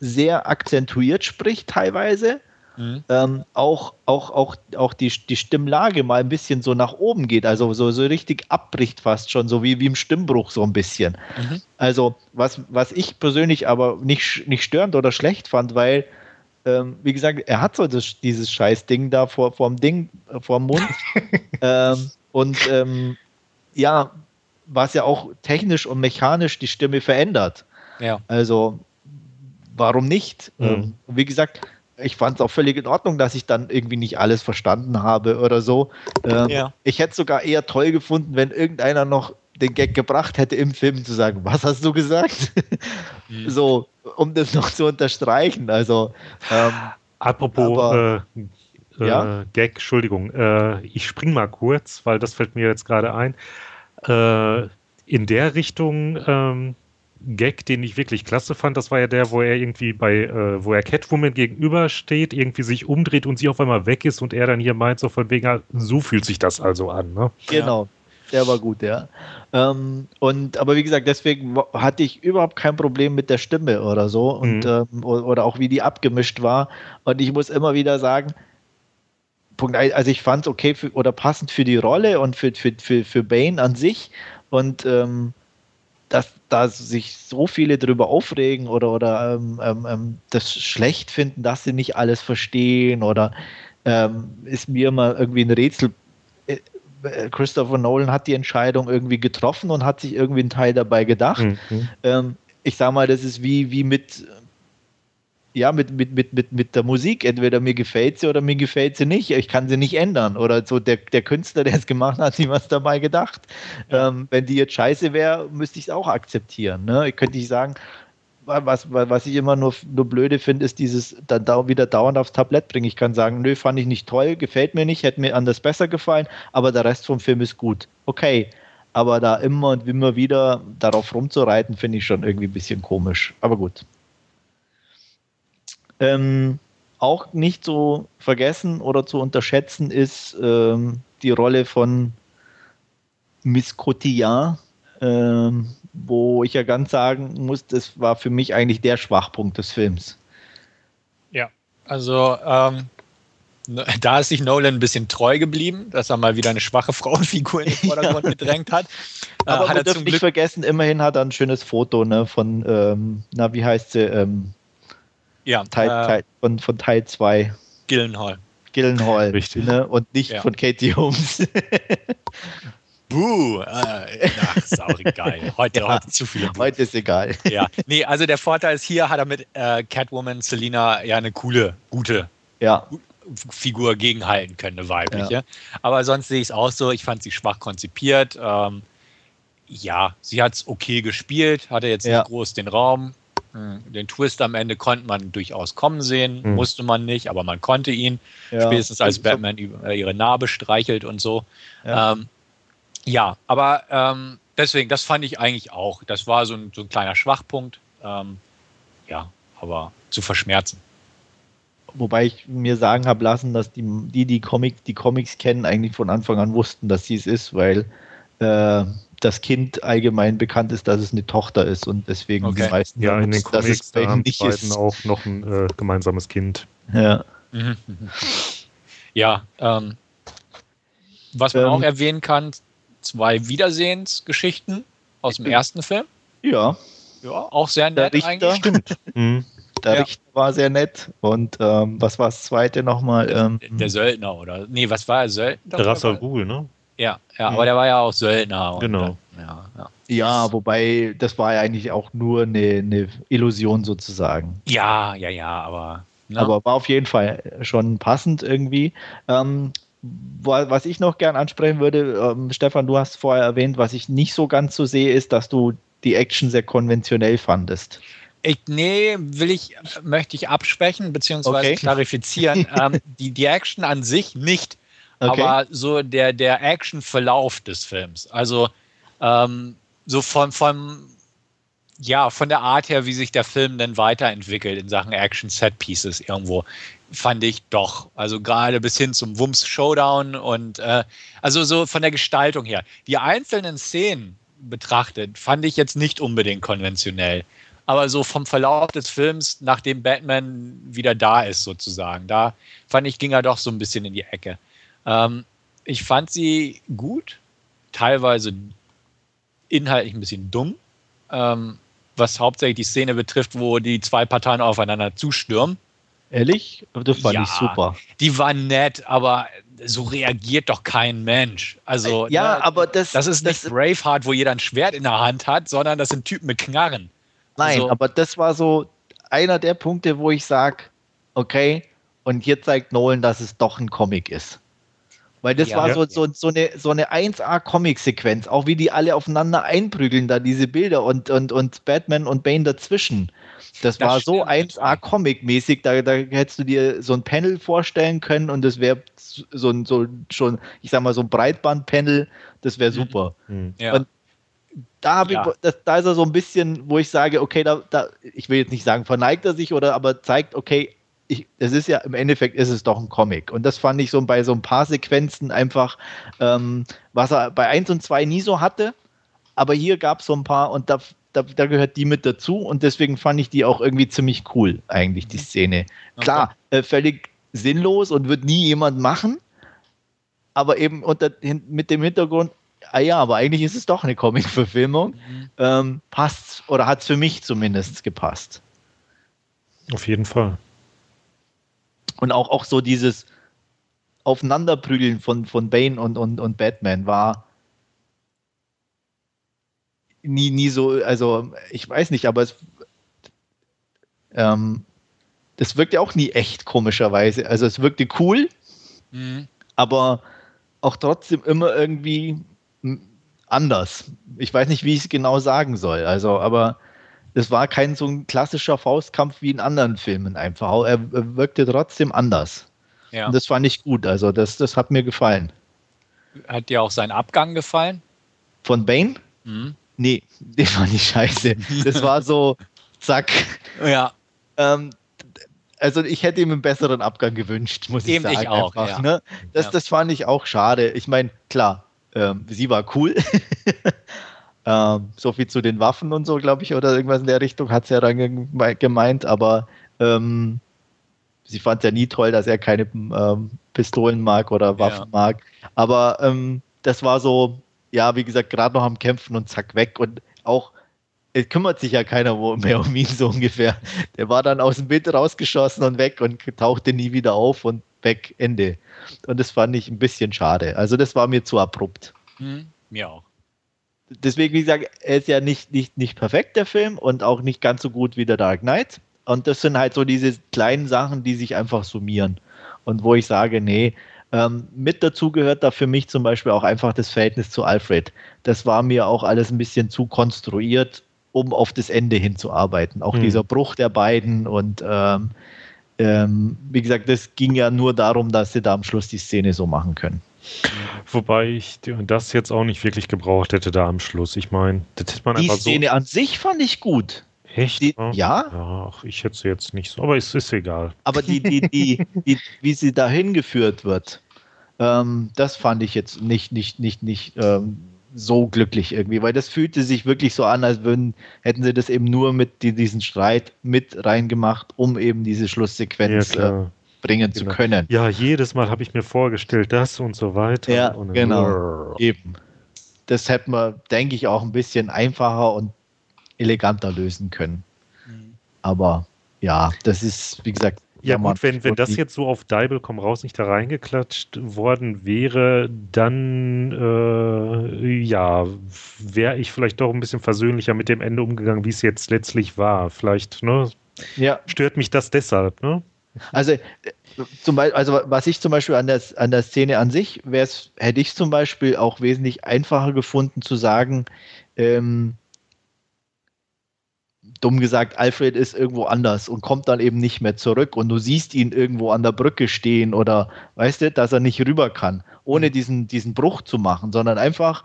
sehr akzentuiert spricht teilweise. Mhm. Ähm, auch auch, auch, auch die, die Stimmlage mal ein bisschen so nach oben geht, also so, so richtig abbricht fast schon, so wie, wie im Stimmbruch so ein bisschen. Mhm. Also was, was ich persönlich aber nicht, nicht störend oder schlecht fand, weil, ähm, wie gesagt, er hat so das, dieses scheiß Ding da vor, vorm Ding, äh, vorm Mund. ähm, und ähm, ja, was ja auch technisch und mechanisch die Stimme verändert. Ja. Also, warum nicht? Mhm. Ähm, wie gesagt, ich fand es auch völlig in Ordnung, dass ich dann irgendwie nicht alles verstanden habe oder so. Ähm, Ja. Ich hätte es sogar eher toll gefunden, wenn irgendeiner noch den Gag gebracht hätte im Film zu sagen, was hast du gesagt? Mhm. so, um das noch zu unterstreichen. Also, ähm, Apropos Aber- äh, äh, Ja? Gag, Entschuldigung, äh, ich spring mal kurz, weil das fällt mir jetzt gerade ein. Äh, in der Richtung ähm, Gag, den ich wirklich klasse fand, das war ja der, wo er irgendwie bei, äh, wo er Catwoman gegenübersteht, irgendwie sich umdreht und sie auf einmal weg ist und er dann hier meint, so von wegen, ah, so fühlt sich das also an. Ne? Genau. Der war gut, ja. Ähm, und aber wie gesagt, deswegen hatte ich überhaupt kein Problem mit der Stimme oder so und Mhm. ähm, oder auch wie die abgemischt war. Und ich muss immer wieder sagen, Punkt also ich fand es okay für, oder passend für die Rolle und für, für, für, für Bane an sich. Und ähm, dass da sich so viele drüber aufregen oder, oder ähm, ähm, ähm, das schlecht finden, dass sie nicht alles verstehen oder ähm, ist mir immer irgendwie ein Rätsel. Äh, äh, Christopher Nolan hat die Entscheidung irgendwie getroffen und hat sich irgendwie einen Teil dabei gedacht. Mhm. Ähm, ich sag mal, das ist wie, wie mit, ja, mit, mit, mit, mit, mit der Musik. Entweder mir gefällt sie oder mir gefällt sie nicht. Ich kann sie nicht ändern. Oder so der, der Künstler, der es gemacht hat, hat sich was dabei gedacht. Ja. Ähm, wenn die jetzt scheiße wäre, müsste ich es auch akzeptieren. Ne? Ich könnte nicht sagen, was, was ich immer nur, nur blöde finde, ist dieses dann da wieder dauernd aufs Tablett bringen. Ich kann sagen, nö, fand ich nicht toll, gefällt mir nicht, hätte mir anders besser gefallen, aber der Rest vom Film ist gut. Okay, aber da immer und immer wieder darauf rumzureiten, finde ich schon irgendwie ein bisschen komisch. Aber gut. Ähm, auch nicht zu vergessen oder zu unterschätzen ist ähm, die Rolle von Miss Cotillard, ähm, wo ich ja ganz sagen muss, das war für mich eigentlich der Schwachpunkt des Films. Ja, also ähm, da ist sich Nolan ein bisschen treu geblieben, dass er mal wieder eine schwache Frauenfigur in den Vordergrund ja. gedrängt hat. Aber äh, hat er zum nicht vergessen, immerhin hat er ein schönes Foto ne, von, ähm, na, wie heißt sie? Ähm, ja, Teil, äh, Teil, von, von Teil 2. Gillenhall. Gillenhall. Richtig. Ne, und nicht ja. von Katie Holmes. Buh, äh, ach, ist auch egal. Heute, ja, heute zu viele. Buh. Heute ist egal. Ja, nee, also der Vorteil ist hier, hat er mit äh, Catwoman Selina ja eine coole, gute ja. Figur gegenhalten können, eine weibliche. Ja. Aber sonst sehe ich es auch so, ich fand sie schwach konzipiert. Ähm, ja, sie hat es okay gespielt, hatte jetzt ja. nicht groß den Raum. Hm, den Twist am Ende konnte man durchaus kommen sehen, mhm. musste man nicht, aber man konnte ihn. Ja. Spätestens als Batman ihre Narbe streichelt und so. Ja. Ähm, ja, aber ähm, deswegen, das fand ich eigentlich auch. Das war so ein, so ein kleiner Schwachpunkt. Ähm, ja, aber zu verschmerzen. Wobei ich mir sagen habe lassen, dass die, die, die, Comic, die Comics kennen, eigentlich von Anfang an wussten, dass sie es ist, weil äh, das Kind allgemein bekannt ist, dass es eine Tochter ist und deswegen okay. die meisten ja in den Comics da haben die beiden ist. auch noch ein äh, gemeinsames Kind. Ja. Mhm. Ja, ähm, was man ähm, auch erwähnen kann, zwei Wiedersehensgeschichten aus dem ersten Film. Ja. Ja, auch sehr nett Der eigentlich. Stimmt. mhm. Der ja. Richter war sehr nett. Und ähm, was war das zweite nochmal? Ähm, der, der, Söldner, oder? Nee, was war er? Söldner? Ghul, ne? Ja, ja, mhm. aber der war ja auch Söldner. Genau. Ja, ja. ja, wobei das war ja eigentlich auch nur eine, eine Illusion sozusagen. Ja, ja, ja, aber. Ne? Aber war auf jeden Fall schon passend irgendwie. Ähm, was ich noch gern ansprechen würde, ähm, Stefan, du hast vorher erwähnt, was ich nicht so ganz so sehe, ist, dass du die Action sehr konventionell fandest. Ich, nee, will ich, möchte ich absprechen bzw. Okay. klarifizieren. ähm, die, die Action an sich nicht, okay. aber so der, der Action-Verlauf des Films. Also ähm, so von, von, ja, von der Art her, wie sich der Film dann weiterentwickelt in Sachen Action-Set-Pieces irgendwo fand ich doch. Also gerade bis hin zum Wumms Showdown und äh, also so von der Gestaltung her. Die einzelnen Szenen betrachtet, fand ich jetzt nicht unbedingt konventionell. Aber so vom Verlauf des Films, nachdem Batman wieder da ist, sozusagen, da fand ich, ging er doch so ein bisschen in die Ecke. Ähm, ich fand sie gut, teilweise inhaltlich ein bisschen dumm, ähm, was hauptsächlich die Szene betrifft, wo die zwei Parteien aufeinander zustürmen. Ehrlich? Das fand ja, ich super. Die war nett, aber so reagiert doch kein Mensch. Also, ja, ne, aber das, das ist nicht das, Braveheart, wo jeder ein Schwert in der Hand hat, sondern das sind Typen mit Knarren. Nein, also, aber das war so einer der Punkte, wo ich sage, okay, und hier zeigt Nolan, dass es doch ein Comic ist. Weil das ja, war so, so, so eine, so eine 1A-Comic-Sequenz, auch wie die alle aufeinander einprügeln, da diese Bilder und, und, und Batman und Bane dazwischen. Das, das war so 1A-Comic-mäßig, da, da hättest du dir so ein Panel vorstellen können und das wäre so, ein, so schon, ich sag mal, so ein Breitband-Panel, das wäre mhm. super. Mhm. Ja. Und da, ja. ich, das, da ist er so ein bisschen, wo ich sage, okay, da, da, ich will jetzt nicht sagen, verneigt er sich oder aber zeigt, okay, es ist ja im Endeffekt ist es doch ein Comic. Und das fand ich so bei so ein paar Sequenzen einfach, ähm, was er bei 1 und 2 nie so hatte. Aber hier gab es so ein paar und da, da, da, gehört die mit dazu und deswegen fand ich die auch irgendwie ziemlich cool, eigentlich, die mhm. Szene. Klar, äh, völlig sinnlos und wird nie jemand machen, aber eben unter, mit dem Hintergrund, ah ja, aber eigentlich ist es doch eine Comic-Verfilmung, Mhm. ähm, passt oder hat es für mich zumindest gepasst. Auf jeden Fall. Und auch, auch so dieses Aufeinanderprügeln von, von Bane und, und, und Batman war nie, nie so, also ich weiß nicht, aber es ähm, das wirkte auch nie echt, komischerweise. Also es wirkte cool, Mhm. aber auch trotzdem immer irgendwie anders. Ich weiß nicht, wie ich es genau sagen soll. Also, aber es war kein so ein klassischer Faustkampf wie in anderen Filmen einfach. Er, wirkte trotzdem anders. Ja. Und das fand ich gut. Also, das, das hat mir gefallen. Hat dir auch sein Abgang gefallen? Von Bane? Mhm. Nee, den fand ich scheiße. Das war so, zack. Ja. Ähm, also ich hätte ihm einen besseren Abgang gewünscht, muss ich Eben sagen. ich auch, einfach, ja. ne? das, Ja. das fand ich auch schade. Ich meine, klar, ähm, sie war cool. ähm, so viel zu den Waffen und so, glaube ich, oder irgendwas in der Richtung hat sie ja dann geme- gemeint, aber ähm, sie fand ja nie toll, dass er keine ähm, Pistolen mag oder Waffen Ja. mag. Aber ähm, das war so, ja, wie gesagt, gerade noch am Kämpfen und zack weg. Und auch, es kümmert sich ja keiner mehr um ihn so ungefähr. Der war dann aus dem Bild rausgeschossen und weg und tauchte nie wieder auf und weg, Ende. Und das fand ich ein bisschen schade. Also das war mir zu abrupt. Mhm. Mir auch. Deswegen, wie gesagt, er ist ja nicht, nicht, nicht perfekt, der Film, und auch nicht ganz so gut wie der Dark Knight. Und das sind halt so diese kleinen Sachen, die sich einfach summieren. Und wo ich sage, nee, ähm, mit dazu gehört da für mich zum Beispiel auch einfach das Verhältnis zu Alfred. Das war mir auch alles ein bisschen zu konstruiert, um auf das Ende hinzuarbeiten. Auch Hm. dieser Bruch der beiden und ähm, ähm, wie gesagt, das ging ja nur darum, dass sie da am Schluss die Szene so machen können. Wobei ich das jetzt auch nicht wirklich gebraucht hätte da am Schluss. Ich meine, das hätte man Die einfach Szene an sich fand ich gut. so. Echt? Die, Ja? ja, Ja, ach, ich hätte sie jetzt nicht so, aber es ist egal. aber die, die, die, die, wie sie dahin geführt wird, ähm, das fand ich jetzt nicht, nicht, nicht, nicht ähm, so glücklich irgendwie, weil das fühlte sich wirklich so an, als würden, hätten sie das eben nur mit die, diesen Streit mit reingemacht, um eben diese Ja, Schlusssequenz äh, bringen zu Genau. können. Ja, jedes Mal habe ich mir vorgestellt, das und so weiter. Ja, und genau. Eben. Das hätte man, denke ich, auch ein bisschen einfacher und eleganter lösen können. Mhm. Aber ja, das ist, wie gesagt, Ja gut, wenn, wenn das jetzt so auf Deibel komm raus nicht da reingeklatscht worden wäre, dann äh, ja, wäre ich vielleicht doch ein bisschen versöhnlicher mit dem Ende umgegangen, wie es jetzt letztlich war. Vielleicht, ne? Ja, Stört mich das deshalb, ne? Also, äh, zum Beispiel, also was ich zum Beispiel an der, an der Szene an sich, wär's, hätte ich zum Beispiel auch wesentlich einfacher gefunden zu sagen, ähm, dumm gesagt, Alfred ist irgendwo anders und kommt dann eben nicht mehr zurück und du siehst ihn irgendwo an der Brücke stehen oder weißt du, dass er nicht rüber kann, ohne diesen, diesen Bruch zu machen, sondern einfach,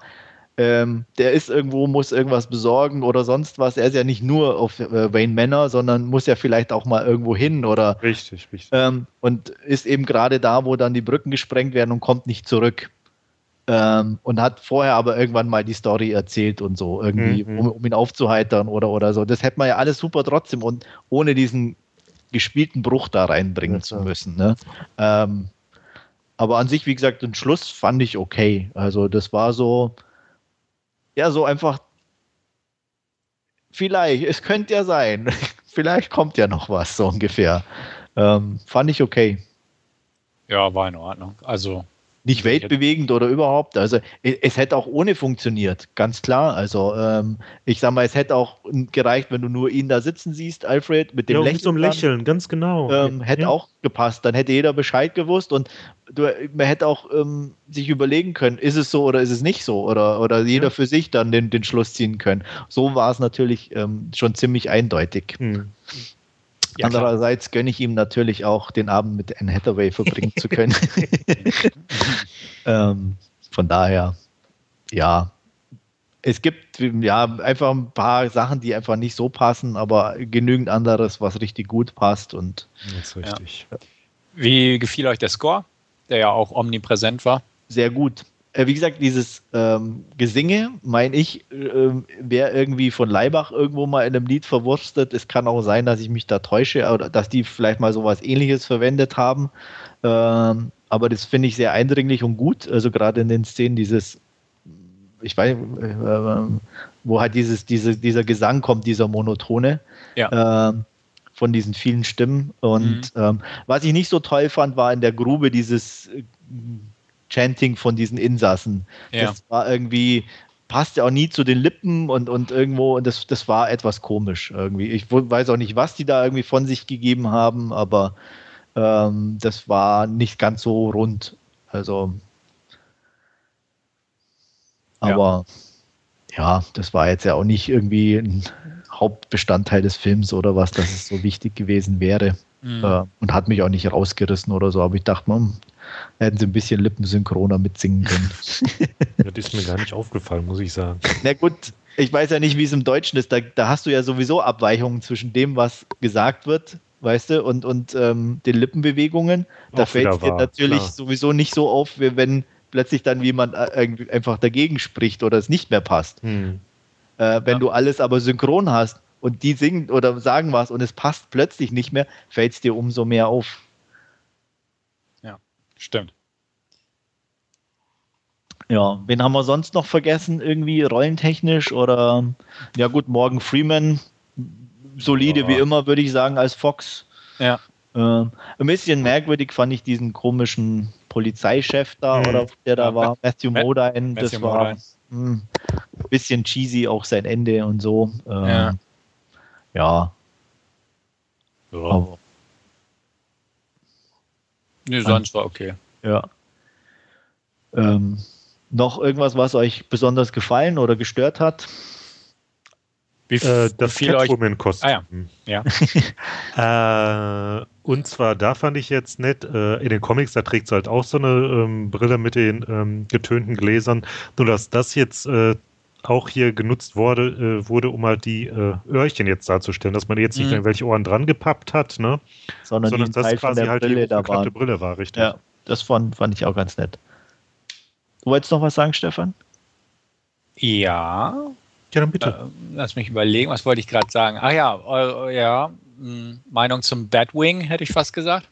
ähm, der ist irgendwo, muss irgendwas besorgen oder sonst was. Er ist ja nicht nur auf äh, Wayne Manor, sondern muss ja vielleicht auch mal irgendwo hin oder Richtig, richtig. ähm, und ist eben gerade da, wo dann die Brücken gesprengt werden und kommt nicht zurück. Ähm, und hat vorher aber irgendwann mal die Story erzählt und so, irgendwie, Mhm. um, um ihn aufzuheitern oder, oder so. Das hätte man ja alles super trotzdem und ohne diesen gespielten Bruch da reinbringen Ja, zu müssen. Ne? Ähm, aber an sich, wie gesagt, den Schluss fand ich okay. Also das war so, ja, so einfach, vielleicht, es könnte ja sein, vielleicht kommt ja noch was, so ungefähr. Ähm, fand ich okay. Ja, war in Ordnung. Also, Nicht weltbewegend oder überhaupt. Also es, es hätte auch ohne funktioniert, ganz klar. Also ähm, ich sag mal, es hätte auch gereicht, wenn du nur ihn da sitzen siehst, Alfred, mit dem ja, Lächeln. mit so einem. Lächeln, ganz genau. Ähm, hätte ja. auch gepasst. Dann hätte jeder Bescheid gewusst und du, man hätte auch ähm, sich überlegen können, ist es so oder ist es nicht so? Oder, oder jeder Ja. für sich dann den, den Schluss ziehen können. So war es natürlich ähm, schon ziemlich eindeutig. Hm. Ja, klar. Andererseits gönne ich ihm natürlich auch, den Abend mit Anne Hathaway verbringen zu können. ähm, von daher, ja. Es gibt ja einfach ein paar Sachen, die einfach nicht so passen, aber genügend anderes, was richtig gut passt. Und Das ist richtig. wie gefiel euch der Score, der ja auch omnipräsent war? sehr gut. Äh, Wie gesagt, dieses ähm, Gesinge, meine ich, ähm, wäre irgendwie von Leibach irgendwo mal in einem Lied verwurstet. Es kann auch sein, dass ich mich da täusche oder dass die vielleicht mal sowas ähnliches verwendet haben. Ähm, aber das finde ich sehr eindringlich und gut. Also gerade in den Szenen dieses ich weiß, äh, wo halt dieses, diese, dieser Gesang kommt, dieser monotone. Ja. Äh, von diesen vielen Stimmen. Und mhm. ähm, was ich nicht so toll fand, war in der Grube dieses äh, Chanting von diesen Insassen. Ja. Das war irgendwie, passte auch nie zu den Lippen und, und irgendwo, und das, das war etwas komisch irgendwie. Ich weiß auch nicht, was die da irgendwie von sich gegeben haben, aber ähm, das war nicht ganz so rund. Also, aber ja. ja, das war jetzt ja auch nicht irgendwie ein Hauptbestandteil des Films oder was, dass es so wichtig gewesen wäre. Mhm. Äh, und hat mich auch nicht rausgerissen oder so, aber ich dachte, man, hätten sie ein bisschen lippensynchroner mitsingen können. das ist mir gar nicht aufgefallen, muss ich sagen. Na gut, ich weiß ja nicht, wie es im Deutschen ist. Da, da hast du ja sowieso Abweichungen zwischen dem, was gesagt wird, weißt du, und, und ähm, den Lippenbewegungen. Da fällt es dir natürlich klar. sowieso nicht so auf, wenn plötzlich dann jemand äh, einfach dagegen spricht oder es nicht mehr passt. Hm. Äh, wenn ja. du alles aber synchron hast und die singen oder sagen was und es passt plötzlich nicht mehr, fällt es dir umso mehr auf. Stimmt. Ja, wen haben wir sonst noch vergessen? Irgendwie rollentechnisch oder ja gut, Morgan Freeman, solide ja. wie immer, würde ich sagen, als Fox. Ja. Äh, ein bisschen merkwürdig fand ich diesen komischen Polizeichef da hm. oder der da ja, war, Matthew Modine. Das war. Mh, ein bisschen cheesy auch sein Ende und so. Ja. Ja. ja. Aber, nee, sonst war okay. Ja. Ähm, noch irgendwas, was euch besonders gefallen oder gestört hat? Wie äh, das viel Catwoman-Kostüm. Ah, ja. ja. äh, und zwar, da fand ich jetzt nett, äh, in den Comics, da trägt sie halt auch so eine ähm, Brille mit den ähm, getönten Gläsern. Nur, dass das jetzt äh, auch hier genutzt wurde, äh, wurde, um halt die äh, Öhrchen jetzt darzustellen, dass man jetzt nicht mhm. irgendwelche Ohren dran gepappt hat, ne? Sondern, Sondern dass das quasi halt Brille die da Brille war, richtig. Ja, das fand, fand ich auch ganz nett. Du wolltest noch was sagen, Stefan? Ja. Ja, dann bitte. Äh, lass mich überlegen, was wollte ich gerade sagen? Ach ja, äh, ja, hm, Meinung zum Batwing, hätte ich fast gesagt.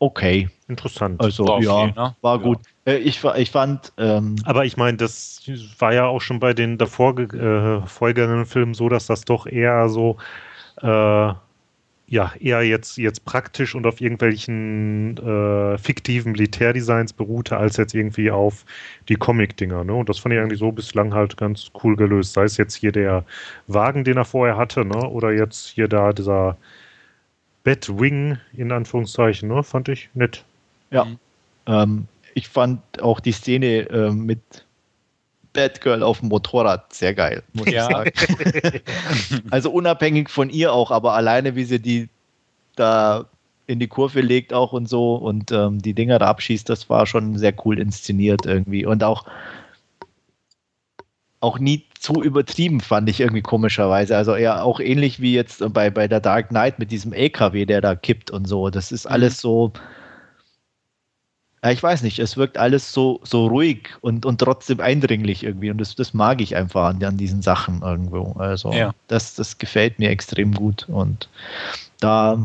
Okay. Interessant. Also, war ja, viel, ne? war gut. Äh, ich, ich fand. Ähm, Aber ich meine, das war ja auch schon bei den davor äh, folgenden Filmen so, dass das doch eher so. Äh, ja, eher jetzt, jetzt praktisch und auf irgendwelchen äh, fiktiven Militärdesigns beruhte, als jetzt irgendwie auf die Comic-Dinger. Ne? Und das fand ich eigentlich so bislang halt ganz cool gelöst. Sei es jetzt hier der Wagen, den er vorher hatte, ne? oder jetzt hier da dieser Batwing in Anführungszeichen, ne? fand ich nett. Ja, ähm, ich fand auch die Szene äh, mit Batgirl auf dem Motorrad sehr geil, muss ja. ich sagen. also unabhängig von ihr auch, aber alleine wie sie die da in die Kurve legt auch und so und ähm, die Dinger da abschießt, das war schon sehr cool inszeniert irgendwie und auch auch nie zu übertrieben, fand ich irgendwie komischerweise. Also eher auch ähnlich wie jetzt bei, bei der Dark Knight mit diesem LKW, der da kippt und so. Das ist mhm. alles so, ja, ich weiß nicht, es wirkt alles so, so ruhig und, und trotzdem eindringlich irgendwie. Und das, das mag ich einfach an, an diesen Sachen irgendwo. Also ja. das, das gefällt mir extrem gut. Und da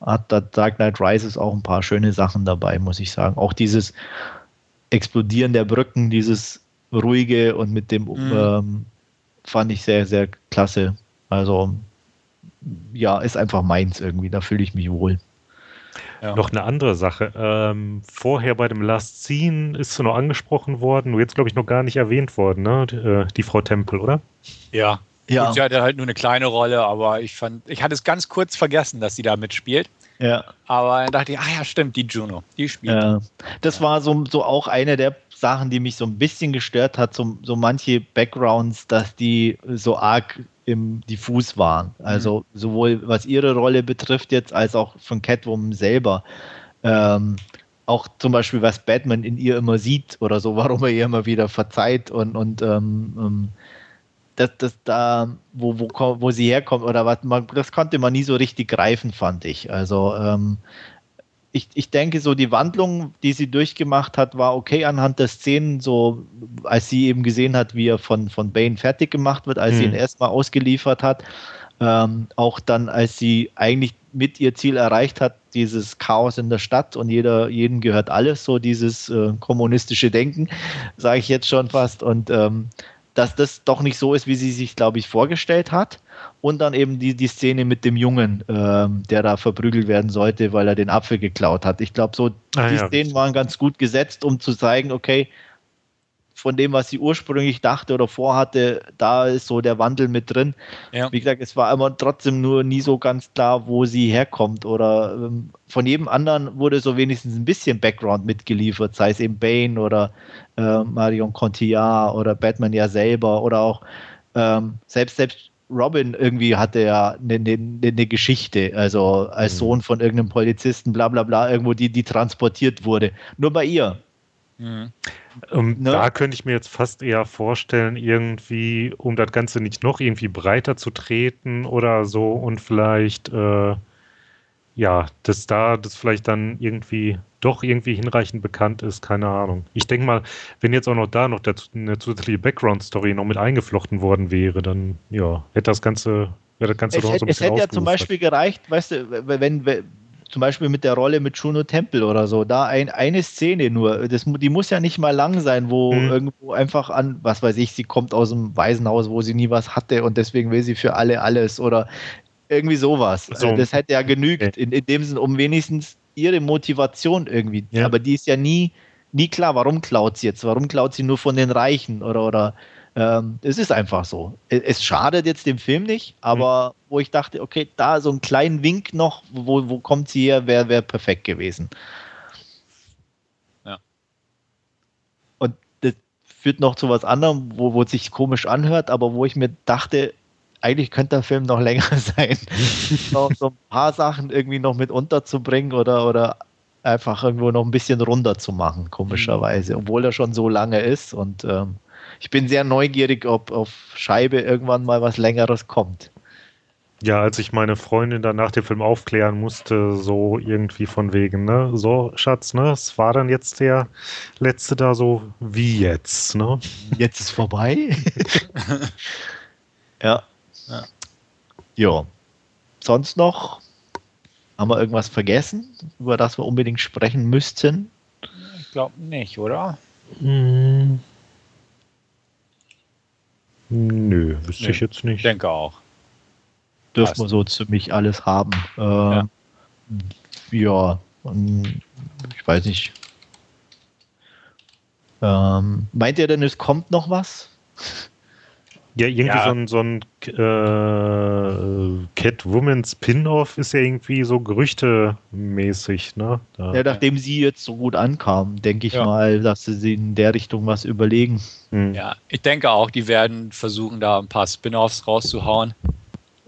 hat der Dark Knight Rises auch ein paar schöne Sachen dabei, muss ich sagen. Auch dieses Explodieren der Brücken, dieses ruhige und mit dem mhm. ähm, fand ich sehr, sehr klasse. Also ja, ist einfach meins irgendwie. Da fühle ich mich wohl. Ja. Noch eine andere Sache. Ähm, vorher bei dem Last Scene ist sie noch angesprochen worden, jetzt glaube ich noch gar nicht erwähnt worden, ne? Die, äh, die Frau Tempel, oder? Ja. Ja. Und sie hatte halt nur eine kleine Rolle, aber ich fand, ich hatte es ganz kurz vergessen, dass sie da mitspielt. Ja. Aber dann dachte ich, ah ja, stimmt, die Juno, die spielt. Ja. Das ja. war so, so auch eine der Sachen, die mich so ein bisschen gestört hat, so, so manche Backgrounds, dass die so arg im diffus waren. Also mhm. sowohl was ihre Rolle betrifft jetzt, als auch von Catwoman selber. Ähm, auch zum Beispiel, was Batman in ihr immer sieht oder so, warum er ihr immer wieder verzeiht und, und ähm, ähm, das, das da, wo, wo, wo sie herkommt oder was, man, das konnte man nie so richtig greifen, fand ich. Also ähm, ich, ich denke, so die Wandlung, die sie durchgemacht hat, war okay anhand der Szenen, so als sie eben gesehen hat, wie er von, von Bane fertig gemacht wird, als mhm. sie ihn erstmal ausgeliefert hat. Ähm, auch dann, als sie eigentlich mit ihr Ziel erreicht hat, dieses Chaos in der Stadt und jeder, jedem gehört alles, so dieses äh, kommunistische Denken, sage ich jetzt schon fast. Und ähm, dass das doch nicht so ist, wie sie sich, glaube ich, vorgestellt hat. Und dann eben die, die Szene mit dem Jungen, ähm, der da verprügelt werden sollte, weil er den Apfel geklaut hat. Ich glaube, so Ah, die ja, Szenen waren ganz gut gesetzt, um zu zeigen, okay, von dem, was sie ursprünglich dachte oder vorhatte, da ist so der Wandel mit drin. Ja. Wie gesagt, es war immer trotzdem nur nie so ganz klar, wo sie herkommt. Oder ähm, von jedem anderen wurde so wenigstens ein bisschen Background mitgeliefert, sei es eben Bane oder äh, Marion Cotillard oder Batman ja selber oder auch ähm, selbst, selbst Robin irgendwie hatte ja eine, eine, eine Geschichte, also als Mhm. Sohn von irgendeinem Polizisten, bla bla bla, irgendwo, die, die transportiert wurde. Nur bei ihr. Mhm. Ähm, Ne? Da könnte ich mir jetzt fast eher vorstellen, irgendwie, um das Ganze nicht noch irgendwie breiter zu treten oder so und vielleicht, äh, ja, dass da das vielleicht dann irgendwie doch irgendwie hinreichend bekannt ist, keine Ahnung. Ich denke mal, wenn jetzt auch noch da noch der, eine zusätzliche Background-Story noch mit eingeflochten worden wäre, dann, ja, hätte das Ganze, Ganze Es, doch so hätte- ein es hätte ja zum. Beispiel gereicht, weißt du, wenn, wenn zum Beispiel mit der Rolle mit Juno Temple oder so, da ein, eine Szene nur, das, die muss ja nicht mal lang sein, wo Mhm. irgendwo einfach an, was weiß ich, sie kommt aus dem Waisenhaus, wo sie nie was hatte und deswegen will sie für alle alles oder irgendwie sowas. So. Also das hätte ja genügt, in, in dem Sinn, um wenigstens ihre Motivation irgendwie, Ja. aber die ist ja nie, nie klar, warum klaut sie jetzt, warum klaut sie nur von den Reichen oder, oder ähm, es ist einfach so. Es, es schadet jetzt dem Film nicht, aber wo ich dachte, okay, da so einen kleinen Wink noch, wo, wo kommt sie her, wäre wär perfekt gewesen. Ja. Und das führt noch zu was anderem, wo, wo es sich komisch anhört, aber wo ich mir dachte, eigentlich könnte der Film noch länger sein. noch so ein paar Sachen irgendwie noch mit unterzubringen oder, oder einfach irgendwo noch ein bisschen runter zu machen, komischerweise, obwohl er schon so lange ist. Und ähm, ich bin sehr neugierig, ob auf Scheibe irgendwann mal was Längeres kommt. Ja, als ich meine Freundin dann nach dem Film aufklären musste, so irgendwie von wegen, ne, so, Schatz, ne, es war dann jetzt der letzte da so, wie jetzt, ne? Jetzt ist vorbei. ja. Ja. Ja. Sonst noch? Haben wir irgendwas vergessen, über das wir unbedingt sprechen müssten? Ich glaube nicht, oder? Hm. Nö, wüsste Nö, ich jetzt Ich nicht. denke auch. Dürfen wir so ziemlich alles haben. Äh, ja. ja, und ich weiß nicht. Ähm, meint ihr denn, es kommt noch was? Ja, irgendwie Ja. so ein, so ein äh, Catwoman Spin-off ist ja irgendwie so gerüchtemäßig, ne? Da. Ja, nachdem sie jetzt so gut ankam, denke ich Ja. mal, dass sie sich in der Richtung was überlegen. Hm. Ja, ich denke auch, die werden versuchen, da ein paar Spin-offs rauszuhauen.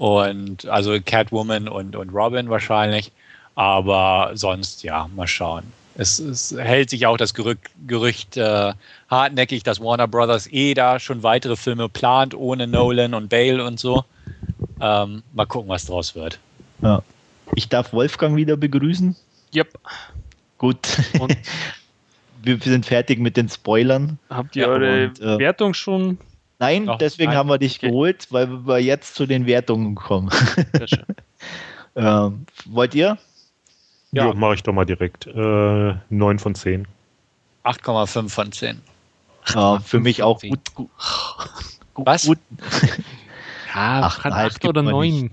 Und also Catwoman und, und Robin wahrscheinlich. Aber sonst, ja, mal schauen. Es, es hält sich auch das Gerücht, Gerücht äh, hartnäckig, dass Warner Brothers eh da schon weitere Filme plant, ohne Nolan und Bale und so. Ähm, mal gucken, was draus wird. Ich darf Wolfgang wieder begrüßen. Yep. Gut. Und? wir, wir sind fertig mit den Spoilern. Habt ihr Ja, eure und, äh, Wertung schon? Nein, Noch deswegen nein. haben wir dich Okay. geholt, weil wir jetzt zu den Wertungen kommen. Ähm, wollt ihr? Ja, Ja. mache ich doch mal direkt. Äh, 9 von 10. 8,5 von 10. Äh, für mich auch gut. gut, gut Was? Gut. Ja, Acht, kann nein, acht gibt oder man neun.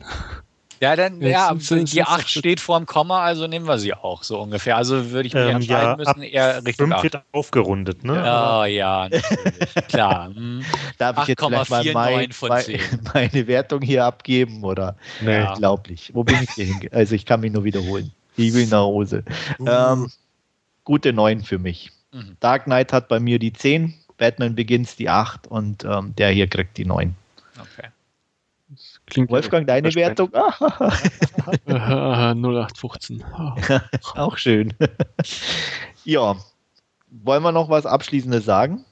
Ja, dann, Ja, ja, sind- die sind- 8 steht vorm Komma, also nehmen wir sie auch so ungefähr. Also würde ich mich Ähm, entscheiden ja, müssen, eher Richtung 5 8. wird aufgerundet, ne? Ja, ja, natürlich. Klar. hm. Darf ich jetzt vielleicht mal 8,49 mein, von mein, 10. meine Wertung hier abgeben? Oder Nee. Ja. unglaublich. Wo bin ich hier hinge Also ich kann mich nur wiederholen. Ich will nach Hause. Ähm, gute 9 für mich. Mhm. Dark Knight hat bei mir die 10, Batman Begins die 8 und ähm, der hier kriegt die 9. Okay. Klingt Wolfgang, deine Wertung? Ah, Äh, 0815. Ah. auch schön. ja. Wollen wir noch was Abschließendes sagen?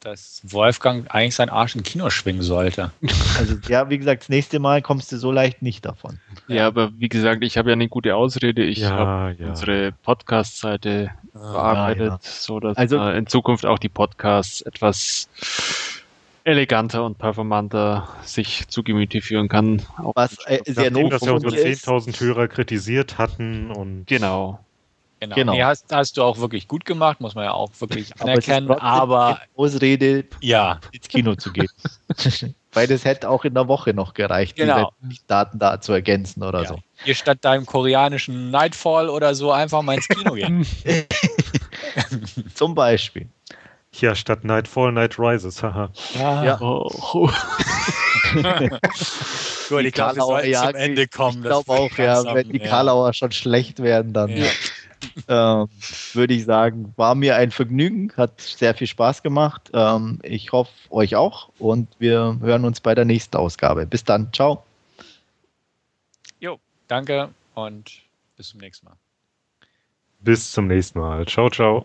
Dass Wolfgang eigentlich seinen Arsch im Kino schwingen sollte. Also, ja, wie gesagt, das nächste Mal kommst du so leicht nicht davon. Ja, aber wie gesagt, ich habe ja eine gute Ausrede. Ich Ja, habe ja. unsere Podcast-Seite bearbeitet, ja. so dass Also- äh, in Zukunft auch die Podcasts etwas eleganter und performanter sich zu Gemüte führen kann. Auch Was äh, sehr Nachdem, dass ja unsere 10.000 Hörer kritisiert hatten und genau. Genau. genau. Nee, hast, hast du auch wirklich gut gemacht, muss man ja auch wirklich anerkennen. aber Ausrede, ja. ins Kino zu gehen. Weil das hätte auch in der Woche noch gereicht, genau. die Daten da zu ergänzen oder ja. so. Ihr statt deinem koreanischen Nightfall oder so einfach mal ins Kino gehen. Zum Beispiel. Ja, statt Nightfall, Night Rises, haha. Ja. ja. Oh. Gut, ich glaube, wir sollten ja, zum Ende kommen. Ich glaube auch, ja, wenn die ja. Karlauer schon schlecht werden, dann ja. ähm, würde ich sagen, war mir ein Vergnügen, hat sehr viel Spaß gemacht. Ähm, ich hoffe, euch auch und wir hören uns bei der nächsten Ausgabe. Bis dann, ciao. Jo, danke und bis zum nächsten Mal. Bis zum nächsten Mal. Ciao, ciao.